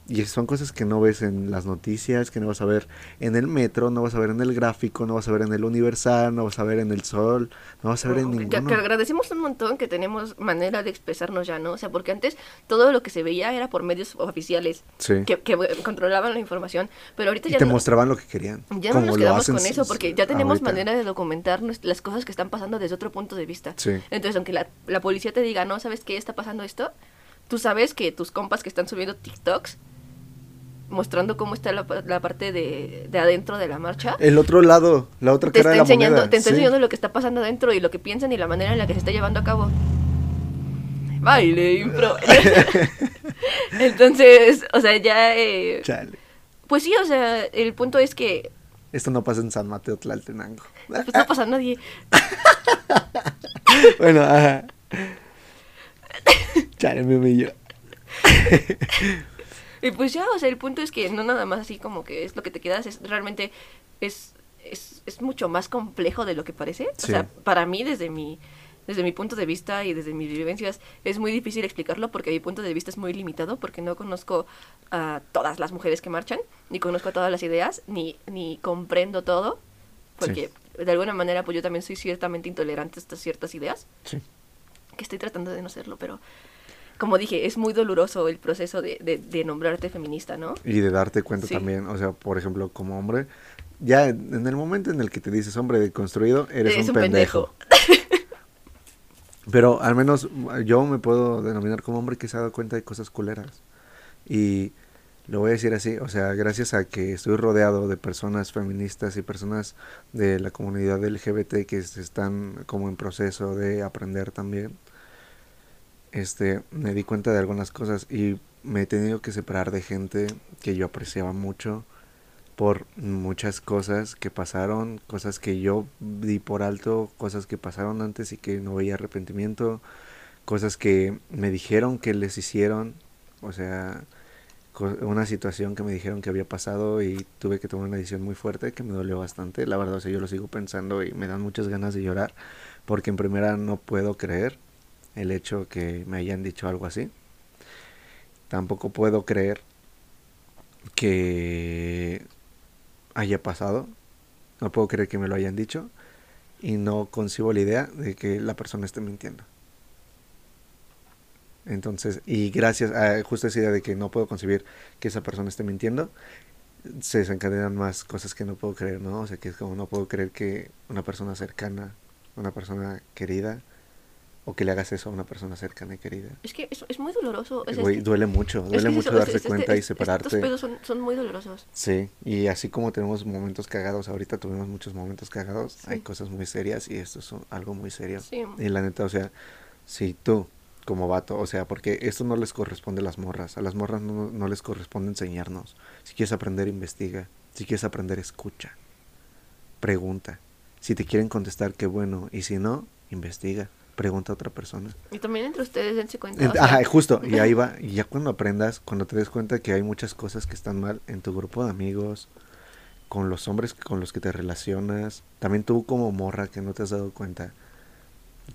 Y son cosas que no ves en las noticias, que no vas a ver en el metro, no vas a ver en el gráfico, no vas a ver en el Universal, no vas a ver en el Sol, no vas a ver en Que, ninguno. que agradecemos un montón que tenemos manera de expresarnos ya, ¿no? O sea, porque antes todo lo que se veía era por medios oficiales Sí. que, que controlaban la información, pero ahorita Y ya te no, mostraban lo que querían. ya no nos quedamos con eso porque ya tenemos ahorita. manera de documentar las cosas que están pasando desde otro punto de vista. Sí. Entonces, aunque la, la policía te diga, no, ¿sabes qué está pasando esto? Tú sabes que tus compas que están subiendo TikToks mostrando cómo está la, pa- la parte de, de adentro de la marcha. El otro lado, la otra te cara está de la enseñando, moneda. te está sí. enseñando lo que está pasando adentro y lo que piensan y la manera en la que se está llevando a cabo. Baile, impro. Entonces, o sea, ya... eh, Chale. pues sí, o sea, el punto es que Esto no pasa en San Mateo Tlaltenango. pues no pasa a nadie. bueno, ajá. Chale, me humillo. Y pues ya, o sea, el punto es que no nada más así como que es lo que te quedas, es realmente es, es, es mucho más complejo de lo que parece. Sí. O sea, para mí desde mi desde mi punto de vista y desde mis vivencias es muy difícil explicarlo porque mi punto de vista es muy limitado porque no conozco a todas las mujeres que marchan, ni conozco todas las ideas, ni, ni comprendo todo, porque de alguna manera pues yo también soy ciertamente intolerante a estas ciertas ideas, Sí. que estoy tratando de no serlo, pero como dije, es muy doloroso el proceso de, de, de nombrarte feminista, ¿no? Y de darte cuenta Sí. también, o sea, por ejemplo, como hombre, ya en el momento en el que te dices hombre deconstruido, eres Es un, un pendejo. Pero al menos yo me puedo denominar como hombre que se ha dado cuenta de cosas culeras. Y lo voy a decir así, o sea, gracias a que estoy rodeado de personas feministas y personas de la comunidad LGBT que están como en proceso de aprender también, este, me di cuenta de algunas cosas y me he tenido que separar de gente que yo apreciaba mucho por muchas cosas que pasaron, cosas que yo di por alto, cosas que pasaron antes y que no veía arrepentimiento, cosas que me dijeron que les hicieron, o sea, una situación que me dijeron que había pasado y tuve que tomar una decisión muy fuerte que me dolió bastante, la verdad, o sea, yo lo sigo pensando y me dan muchas ganas de llorar, porque en primera no puedo creer el hecho que me hayan dicho algo así. Tampoco puedo creer que haya pasado. No puedo creer que me lo hayan dicho. Y no concibo la idea de que la persona esté mintiendo. Entonces, y gracias a justo esa idea de que no puedo concebir que esa persona esté mintiendo, se desencadenan más cosas que no puedo creer, ¿no? O sea, que es como no puedo creer que una persona cercana, una persona querida, o que le hagas eso a una persona cercana y querida. Es que es, es muy doloroso. es Güey, que- duele mucho, es duele que mucho eso, darse cuenta y Estos separarte. pedos son, son muy dolorosos. Sí, y así como tenemos momentos cagados, ahorita tuvimos muchos momentos cagados, hay cosas muy serias y esto es algo muy serio. Sí. Y la neta, o sea, si tú, como vato, o sea, porque esto no les corresponde a las morras, a las morras no, no les corresponde enseñarnos. Si quieres aprender, investiga. Si quieres aprender, escucha. Pregunta. Si te quieren contestar, qué bueno. Y si no, investiga. Pregunta a otra persona. Y también entre ustedes dense cuenta. Ent- o sea, Ajá, justo, y ahí va, y ya cuando aprendas, cuando te des cuenta que hay muchas cosas que están mal en tu grupo de amigos, con los hombres con los que te relacionas, también tú como morra que no te has dado cuenta,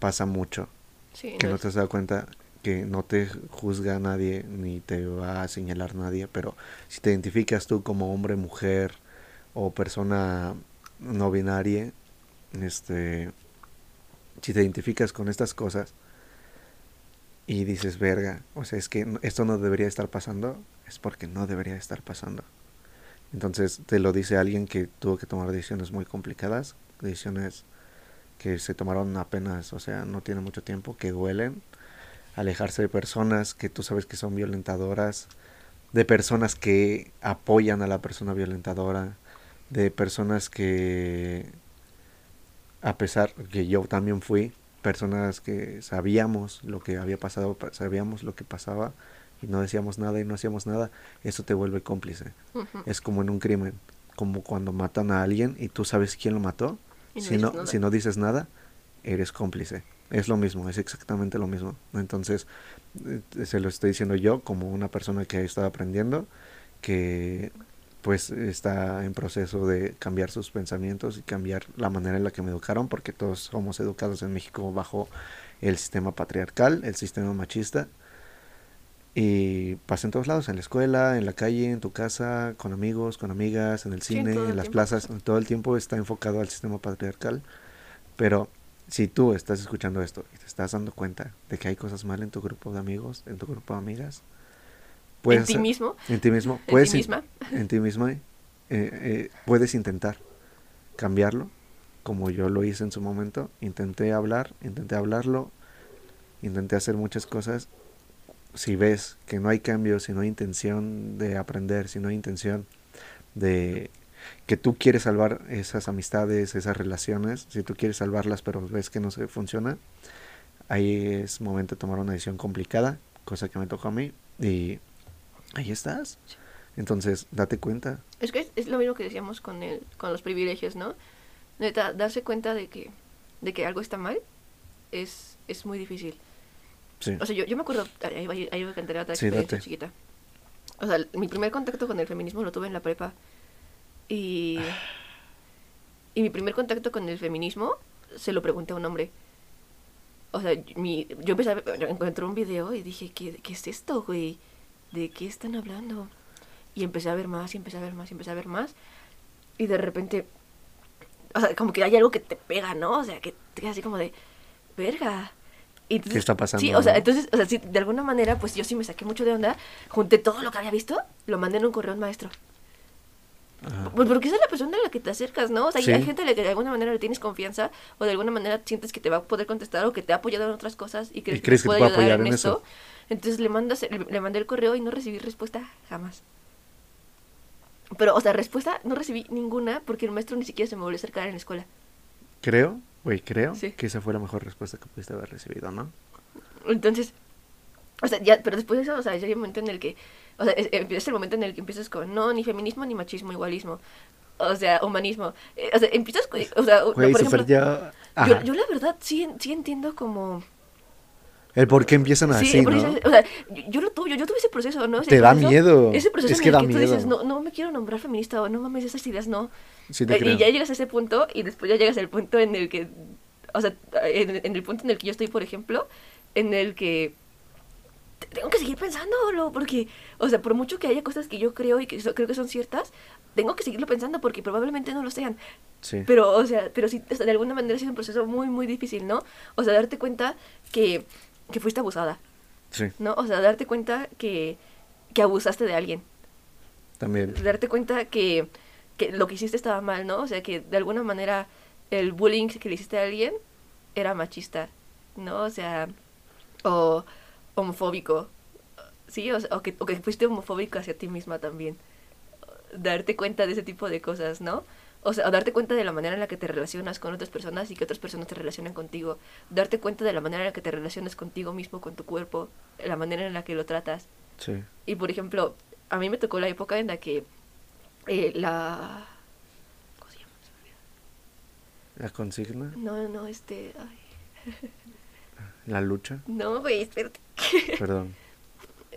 pasa mucho, sí, que no no te has dado cuenta que no te juzga nadie ni te va a señalar nadie, pero si te identificas tú como hombre, mujer o persona no binaria, este, si te identificas con estas cosas y dices, verga, o sea, es que esto no debería estar pasando, es porque no debería estar pasando. Entonces te lo dice alguien que tuvo que tomar decisiones muy complicadas, decisiones que se tomaron apenas, o sea, no tiene mucho tiempo, que duelen, alejarse de personas que tú sabes que son violentadoras, de personas que apoyan a la persona violentadora, de personas que, a pesar que yo también fui, personas que sabíamos lo que había pasado, pa- sabíamos lo que pasaba y no decíamos nada y no hacíamos nada, eso te vuelve cómplice. Es como en un crimen, como cuando matan a alguien y tú sabes quién lo mató, no si, no, si no dices nada, eres cómplice. Es lo mismo, es exactamente lo mismo. Entonces, eh, se lo estoy diciendo yo como una persona que ha estado aprendiendo, que pues está en proceso de cambiar sus pensamientos y cambiar la manera en la que me educaron, porque todos somos educados en México bajo el sistema patriarcal, el sistema machista. Y pasa en todos lados, en la escuela, en la calle, en tu casa, con amigos, con amigas, en el Sí, en cine, en las tiempo plazas, todo el tiempo está enfocado al sistema patriarcal. Pero si tú estás escuchando esto y te estás dando cuenta de que hay cosas mal en tu grupo de amigos, en tu grupo de amigas, en ti mismo, en ti mismo, en puedes ti in- misma. en ti misma, eh, eh, puedes intentar cambiarlo, como yo lo hice en su momento. Intenté hablar, intenté hablarlo, intenté hacer muchas cosas. Si ves que no hay cambio, si no hay intención de aprender, si no hay intención de que tú quieres salvar esas amistades, esas relaciones, si tú quieres salvarlas pero ves que no se funciona, ahí es momento de tomar una decisión complicada, cosa que me tocó a mí, y ahí estás. Entonces, date cuenta. Es que es, es lo mismo que decíamos con el, con los privilegios, ¿no? Neta, darse cuenta de que, de que algo está mal es, es muy difícil. Sí. O sea, yo, yo me acuerdo, ahí ahí voy a contar otra Sí, date. chiquita. O sea, mi primer contacto con el feminismo lo tuve en la prepa. Y, y mi primer contacto con el feminismo se lo pregunté a un hombre. o sea, mi, yo empecé a encontré un video y dije, ¿qué, ¿qué es esto, güey? ¿De qué están hablando? Y empecé a ver más, y empecé a ver más, y empecé a ver más. Y de repente, o sea, como que hay algo que te pega, ¿no? O sea, que te quedas así como de, verga. Y entonces- ¿Qué está pasando, Sí, o sea, entonces, o sea, sí, de alguna manera, pues yo sí me saqué mucho de onda, junté todo lo que había visto, lo mandé en un correo a un maestro. Ajá. Pues porque esa es la persona a la que te acercas, ¿no? O sea, Sí. hay gente a la que de alguna manera le tienes confianza o de alguna manera sientes que te va a poder contestar o que te ha apoyado en otras cosas y crees, Y crees que te puede puede ayudar apoyar en, en esto. eso. Entonces le mandas le, le mandé el correo y no recibí respuesta jamás. Pero, o sea, respuesta no recibí ninguna porque el maestro ni siquiera se me volvió a acercar en la escuela. Creo, güey, creo Sí. que esa fue la mejor respuesta que pudiste haber recibido, ¿no? Entonces, o sea, ya, pero después de eso, o sea, ya hay un momento en el que, o sea, es, es el momento en el que empiezas con, no, ni feminismo, ni machismo, igualismo, o sea, humanismo. Eh, o sea, empiezas con, o sea, Güey, por ejemplo, ya... yo, yo la verdad sí, sí entiendo como... El por qué empiezan así, sí, o sea, yo, yo lo tuve, yo, yo tuve ese proceso, ¿no? Ese Te da proceso- miedo. Ese proceso Es en que el da que tú miedo. dices, no, no me quiero nombrar feminista o no mames, esas ideas no. Sí te Eh, creo. y ya llegas a ese punto y después ya llegas al punto en el que, o sea, en, en el punto en el que yo estoy, por ejemplo, en el que tengo que seguir pensándolo, porque, o sea, por mucho que haya cosas que yo creo y que so- creo que son ciertas, tengo que seguirlo pensando porque probablemente no lo sean. Sí. Pero, o sea, pero sí, o sea, de alguna manera ha sido un proceso muy, muy difícil, ¿no? O sea, darte cuenta que, que fuiste abusada, Sí, ¿no? O sea, darte cuenta que, que abusaste de alguien también. darte cuenta que, que lo que hiciste estaba mal, ¿no? O sea, que de alguna manera el bullying que le hiciste a alguien era machista, ¿no? O sea, o homofóbico, ¿sí? O, o que, o que fuiste homofóbico hacia ti misma también. Darte cuenta de ese tipo de cosas, ¿no? O sea, o darte cuenta de la manera en la que te relacionas con otras personas y que otras personas te relacionan contigo. Darte cuenta de la manera en la que te relacionas contigo mismo, con tu cuerpo, la manera en la que lo tratas. Sí. Y por ejemplo, a mí me tocó la época en la que eh, la... ¿Cómo se llama? La consigna, No, no, este... ay, la lucha, no, güey, espérate. perdón.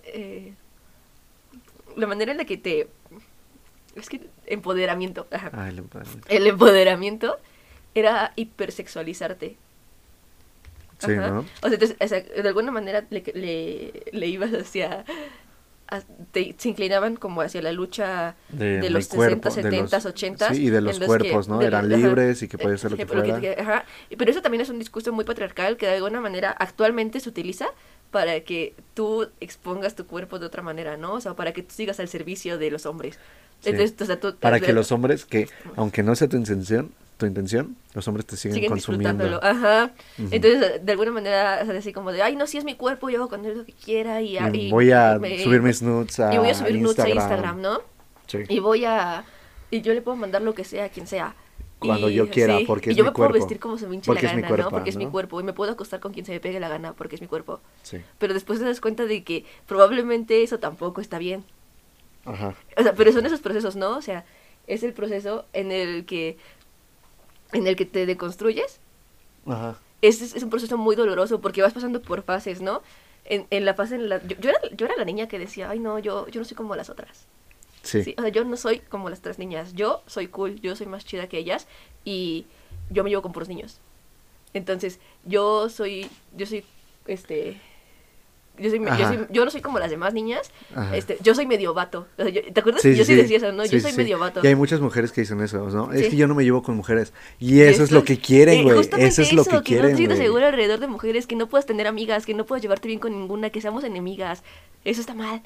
Eh, la manera en la que te... Es que empoderamiento. Ah, el empoderamiento. El empoderamiento era hipersexualizarte. Sí, Ajá. ¿no? O sea, entonces, o sea, de alguna manera le, le, le ibas hacia... a- te- se inclinaban como hacia la lucha De los cuerpo, 60, de los- 70, 80. sí, y de los cuerpos, ¿no? Eran libres y que podías hacer lo que fuera. Ajá. Pero eso también es un discurso muy patriarcal que de alguna manera actualmente se utiliza para que tú expongas tu cuerpo de otra manera, ¿no? O sea, para que tú sigas al servicio de los hombres. Sí. Entonces, o sea, tú- Para que los hombres, que aunque no sea tu intención, tu intención, los hombres te siguen, siguen consumiendo. disfrutándolo. Ajá. Ujú. Entonces, de alguna manera, o sea, así como de, ay, no, si es mi cuerpo, yo hago con él lo que quiera y, voy a me- subir mis nudes a y voy a subir nudes a Instagram. Instagram, ¿no? Sí. Y voy a... Y yo le puedo mandar lo que sea a quien sea. Cuando Y- yo quiera, porque y es yo mi me puedo cuerpo. vestir como se me hinche Porque la es mi gana, cuerpo, ¿no? Porque es mi cuerpo. Y me puedo acostar con quien se me pegue la gana, porque es mi cuerpo. Sí. Pero después te das cuenta de que probablemente eso tampoco está bien. Ajá. O sea, pero son esos procesos, ¿no? O sea, es el proceso en el que... En el que te deconstruyes Ajá. es, es, es un proceso muy doloroso porque vas pasando por fases, ¿no? En, en la fase en la... Yo, yo era, yo era la niña que decía, ay, no, yo, yo no soy como las otras. Sí. Sí, o sea, yo no soy como las tres niñas. Yo soy cool, yo soy más chida que ellas y yo me llevo con puros niños. Entonces, yo soy, yo soy, este... Yo, soy, yo, Ajá. soy- yo no soy como las demás niñas, Ajá. este, yo soy medio vato. O sea, yo- ¿Te acuerdas? Sí, yo sí, sí, decía eso, ¿no? Sí, yo soy medio vato. Y hay muchas mujeres que dicen eso, ¿no? Es que yo no me llevo con mujeres. Y eso es lo que quieren, Eh, güey. justamente Eso es lo que no quieren, sientes güey. seguro alrededor de mujeres, que no puedas tener amigas, que no puedas llevarte bien con ninguna, que seamos enemigas. Eso está mal.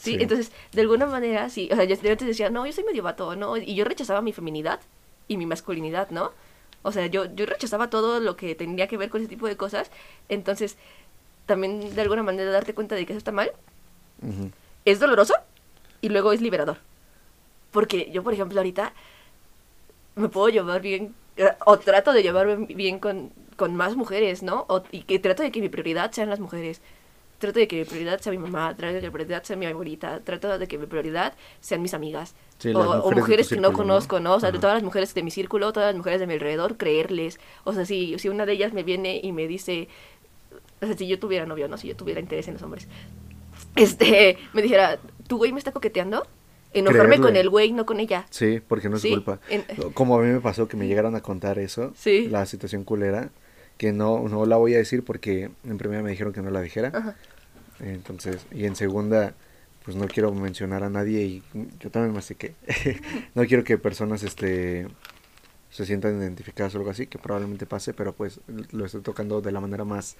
¿Sí? Sí. Entonces, de alguna manera, sí. O sea, yo, yo antes decía, no, yo soy medio vato, ¿no? Y yo rechazaba mi feminidad y mi masculinidad, ¿no? O sea, yo, yo rechazaba todo lo que tenía que ver con ese tipo de cosas. Entonces, también de alguna manera darte cuenta de que eso está mal Ujú. es doloroso y luego es liberador. Porque yo, por ejemplo, ahorita me puedo llevar bien, eh, o trato de llevarme bien con, con más mujeres, ¿no? O, y que trato de que mi prioridad sean las mujeres. Trato de que mi prioridad sea mi mamá, trato de que mi prioridad sea mi abuelita, trato de que mi prioridad sean mis amigas. Sí, o, las o mujeres mujeres que no círculo, ¿no? conozco, ¿no? O sea, de todas las mujeres de mi círculo, todas las mujeres de mi alrededor, creerles. O sea, si, si una de ellas me viene y me dice, o sea, si yo tuviera novio, ¿no? Si yo tuviera interés en los hombres, este, me dijera, tu güey me está coqueteando, enojarme Creerle. con el güey, no con ella. Sí, porque no es Sí, culpa. en- Como a mí me pasó que me llegaron a contar eso, Sí. la situación culera, que no, no la voy a decir porque en primera me dijeron que no la dijera. Ajá. Entonces, y en segunda, pues no quiero mencionar a nadie y yo también me sé que no quiero que personas este se sientan identificadas o algo así, que probablemente pase, pero pues lo estoy tocando de la manera más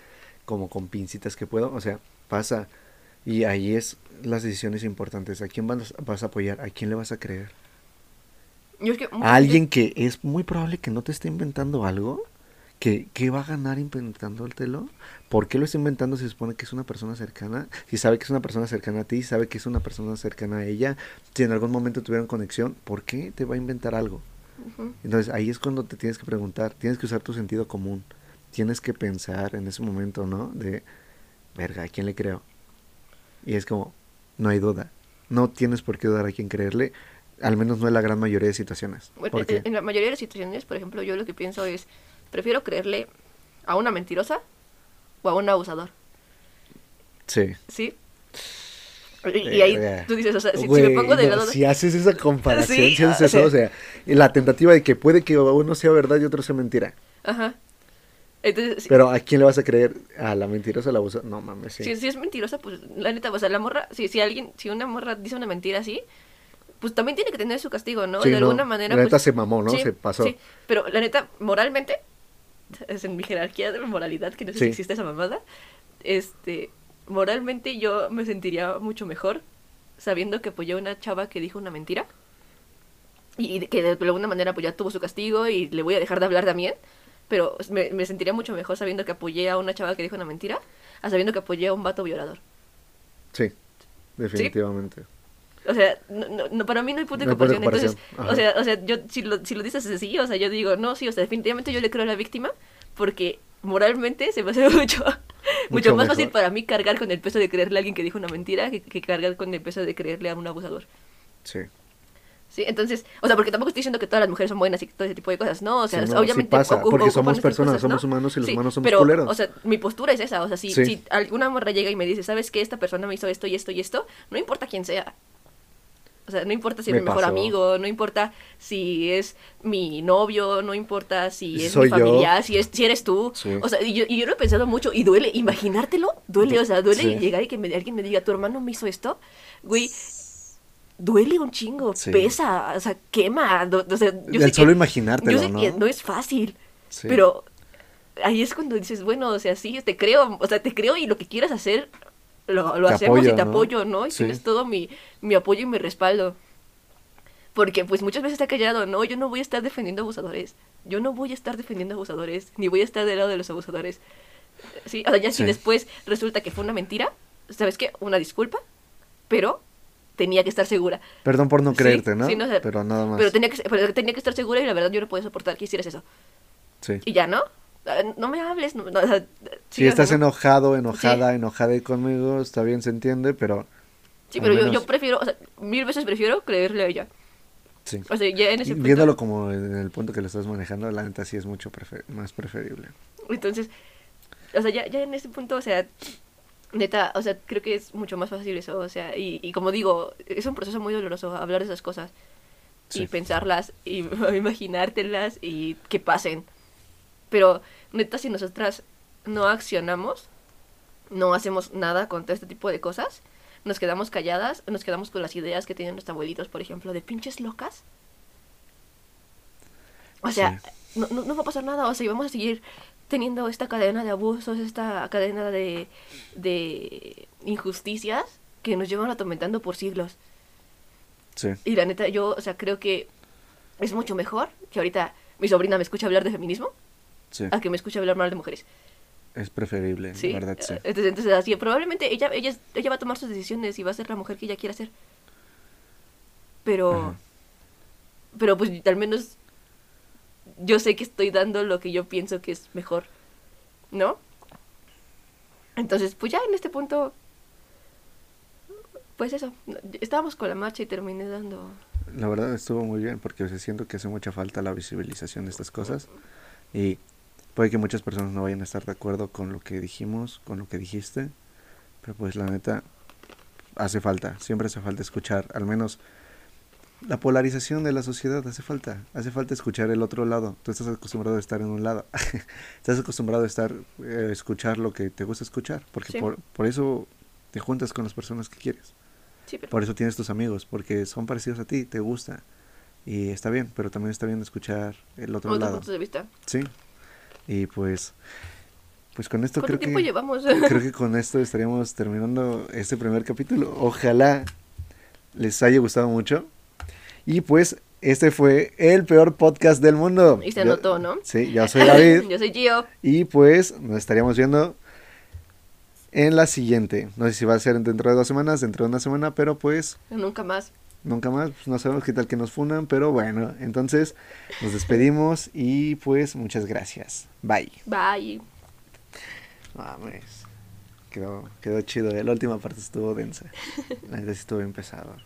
como con pincitas que puedo, o sea, pasa y ahí es las decisiones importantes, a quién vas, vas a apoyar, a quién le vas a creer. Yo es que A alguien que es muy probable que no te esté inventando algo, que, que va a ganar inventándotelelo. ¿Por qué lo está inventando si se supone que es una persona cercana? Si sabe que es una persona cercana a ti, sabe que es una persona cercana a ella, si en algún momento tuvieron conexión, ¿por qué te va a inventar algo? Entonces ahí es cuando te tienes que preguntar, tienes que usar tu sentido común, tienes que pensar en ese momento, ¿no? De, verga, ¿a quién le creo? Y es como, no hay duda, no tienes por qué dudar a quién creerle, al menos no en la gran mayoría de situaciones. Bueno, ¿Por en- qué? en la mayoría de las situaciones, por ejemplo, yo lo que pienso es, prefiero creerle a una mentirosa o a un abusador, Sí. ¿sí? Y, y ahí tú dices, o sea, si, me pongo de lado de... Si haces esa comparación, Sí, si haces eso, o sea, la tentativa de que puede que uno sea verdad y otro sea mentira. Ajá. Entonces, Pero ¿a quién le vas a creer? ¿A la mentirosa o la abusadora? No mames, sí. si, si es mentirosa, pues la neta, o sea, la morra, si, si alguien, si una morra dice una mentira así, pues también tiene que tener su castigo, ¿no? Sí, de no, alguna manera. la neta pues, se mamó, ¿no? sí, Se pasó. sí, pero la neta, moralmente, es en mi jerarquía de moralidad, que no sé Sí. si existe esa mamada, este, moralmente yo me sentiría mucho mejor sabiendo que apoyé a una chava que dijo una mentira y que de alguna manera pues ya tuvo su castigo y le voy a dejar de hablar también, pero me, me sentiría mucho mejor sabiendo que apoyé a una chava que dijo una mentira a sabiendo que apoyé a un vato violador. Sí, definitivamente. O sea, no, no, para mí no hay punto de No comparación. Entonces, ajá. o sea, o sea, yo si lo, si lo dices así, o sea, yo digo, no, sí, o sea, definitivamente yo le creo a la víctima porque moralmente se me hace mucho, mucho, Mucho más mejor. fácil para mí cargar con el peso de creerle a alguien que dijo una mentira que, que cargar con el peso de creerle a un abusador. Sí. Sí, entonces, o sea, porque tampoco estoy diciendo que todas las mujeres son buenas y todo ese tipo de cosas, no, o sea, Sí, no, sí obviamente pasa, ocu- porque somos personas, cosas, somos ¿no? humanos y los Sí, humanos somos pero, culeros. O sea, mi postura es esa, o sea, si, Sí. si alguna morra llega y me dice, ¿sabes qué? Esta persona me hizo esto y esto y esto, no importa quién sea. O sea, no importa si es Me mi mejor pasó. amigo, no importa si es mi novio, no importa si es soy mi yo. familiar, si, es, si eres tú. Sí. O sea, y yo, y yo lo he pensado mucho y duele, imaginártelo, duele, o sea, duele Sí. llegar y que me- alguien me diga, tu hermano me hizo esto, güey, duele un chingo, Sí. pesa, o sea, quema. do- o sea, yo El sé solo que, imaginártelo, yo sé ¿no? que no es fácil, pero ahí es cuando dices, bueno, o sea, sí, te creo, o sea, te creo y lo que quieras hacer, lo, lo hacemos apoyo, y te ¿no? apoyo, ¿no? Y Sí. tienes todo mi, mi apoyo y mi respaldo. Porque pues muchas veces te ha callado, no, yo no voy a estar defendiendo abusadores. Yo no voy a estar defendiendo abusadores, ni voy a estar del lado de los abusadores. Sí, o sea, ya si Sí. después resulta que fue una mentira, ¿sabes qué? Una disculpa, pero tenía que estar segura. Perdón por no Sí, creerte, ¿no? sí, no, o sea, pero nada más. Pero tenía, que, pero tenía que estar segura y la verdad yo no podía soportar que hicieras eso. Sí. Y ya, ¿no? Ah, No me hables, no, no, Si sí, estás enojado, enojada, enojada y conmigo, está bien, se entiende, pero... Sí, pero yo, prefiero, o sea, mil veces prefiero creerle a ella. Sí. O sea, ya en ese punto. Viéndolo como en el punto que lo estás manejando, la neta sí es mucho prefer- más preferible. Entonces, o sea, ya, ya en ese punto, o sea, neta, o sea, creo que es mucho más fácil eso, o sea, y, y como digo, es un proceso muy doloroso hablar de esas cosas Sí. y pensarlas y imaginártelas y que pasen. Pero, neta, si nosotras no accionamos, no hacemos nada contra este tipo de cosas, nos quedamos calladas, nos quedamos con las ideas que tienen nuestros abuelitos, por ejemplo, de pinches locas. O sea, no, no, no va a pasar nada, o sea, y vamos a seguir teniendo esta cadena de abusos, esta cadena de, de injusticias que nos llevan atormentando por siglos. Sí. Y la neta, yo, o sea, creo que es mucho mejor que ahorita mi sobrina me escuche hablar de feminismo Sí. a que me escuche hablar mal de mujeres. Es preferible, ¿sí? verdad, sí. Entonces, entonces así, probablemente ella, ella, ella va a tomar sus decisiones y va a ser la mujer que ella quiera ser. Pero, Ajá. pero pues al menos yo sé que estoy dando lo que yo pienso que es mejor, ¿no? Entonces, pues ya en este punto, pues eso, estábamos con la marcha y terminé dando... La verdad estuvo muy bien porque siento que hace mucha falta la visibilización de estas cosas y puede que muchas personas no vayan a estar de acuerdo con lo que dijimos, con lo que dijiste, pero pues la neta hace falta, siempre hace falta escuchar al menos la polarización de la sociedad hace falta, hace falta escuchar el otro lado. Tú estás acostumbrado a estar en un lado, estás acostumbrado a estar, eh, escuchar lo que te gusta escuchar, porque Sí. por, por eso te juntas con las personas que quieres, Sí, pero por eso tienes tus amigos, porque son parecidos a ti, te gusta y está bien, pero también está bien escuchar el otro otros lado, puntos de vista. sí. Y pues, pues con esto ¿Cuánto creo que llevamos? creo que con esto estaríamos terminando este primer capítulo. Ojalá les haya gustado mucho. Y pues este fue el peor podcast del mundo. Y se Yo- notó, ¿no? Sí, yo soy David. Yo soy Gio. y pues nos estaríamos viendo en la siguiente. No sé si va a ser dentro de dos semanas, dentro de una semana, pero pues Nunca más. Nunca más. Pues no sabemos qué tal que nos funan, pero bueno. Entonces nos despedimos y pues muchas gracias. Bye. Bye. Mames. Quedó, quedó chido. eh. La última parte estuvo densa. La sí estuvo bien pesado.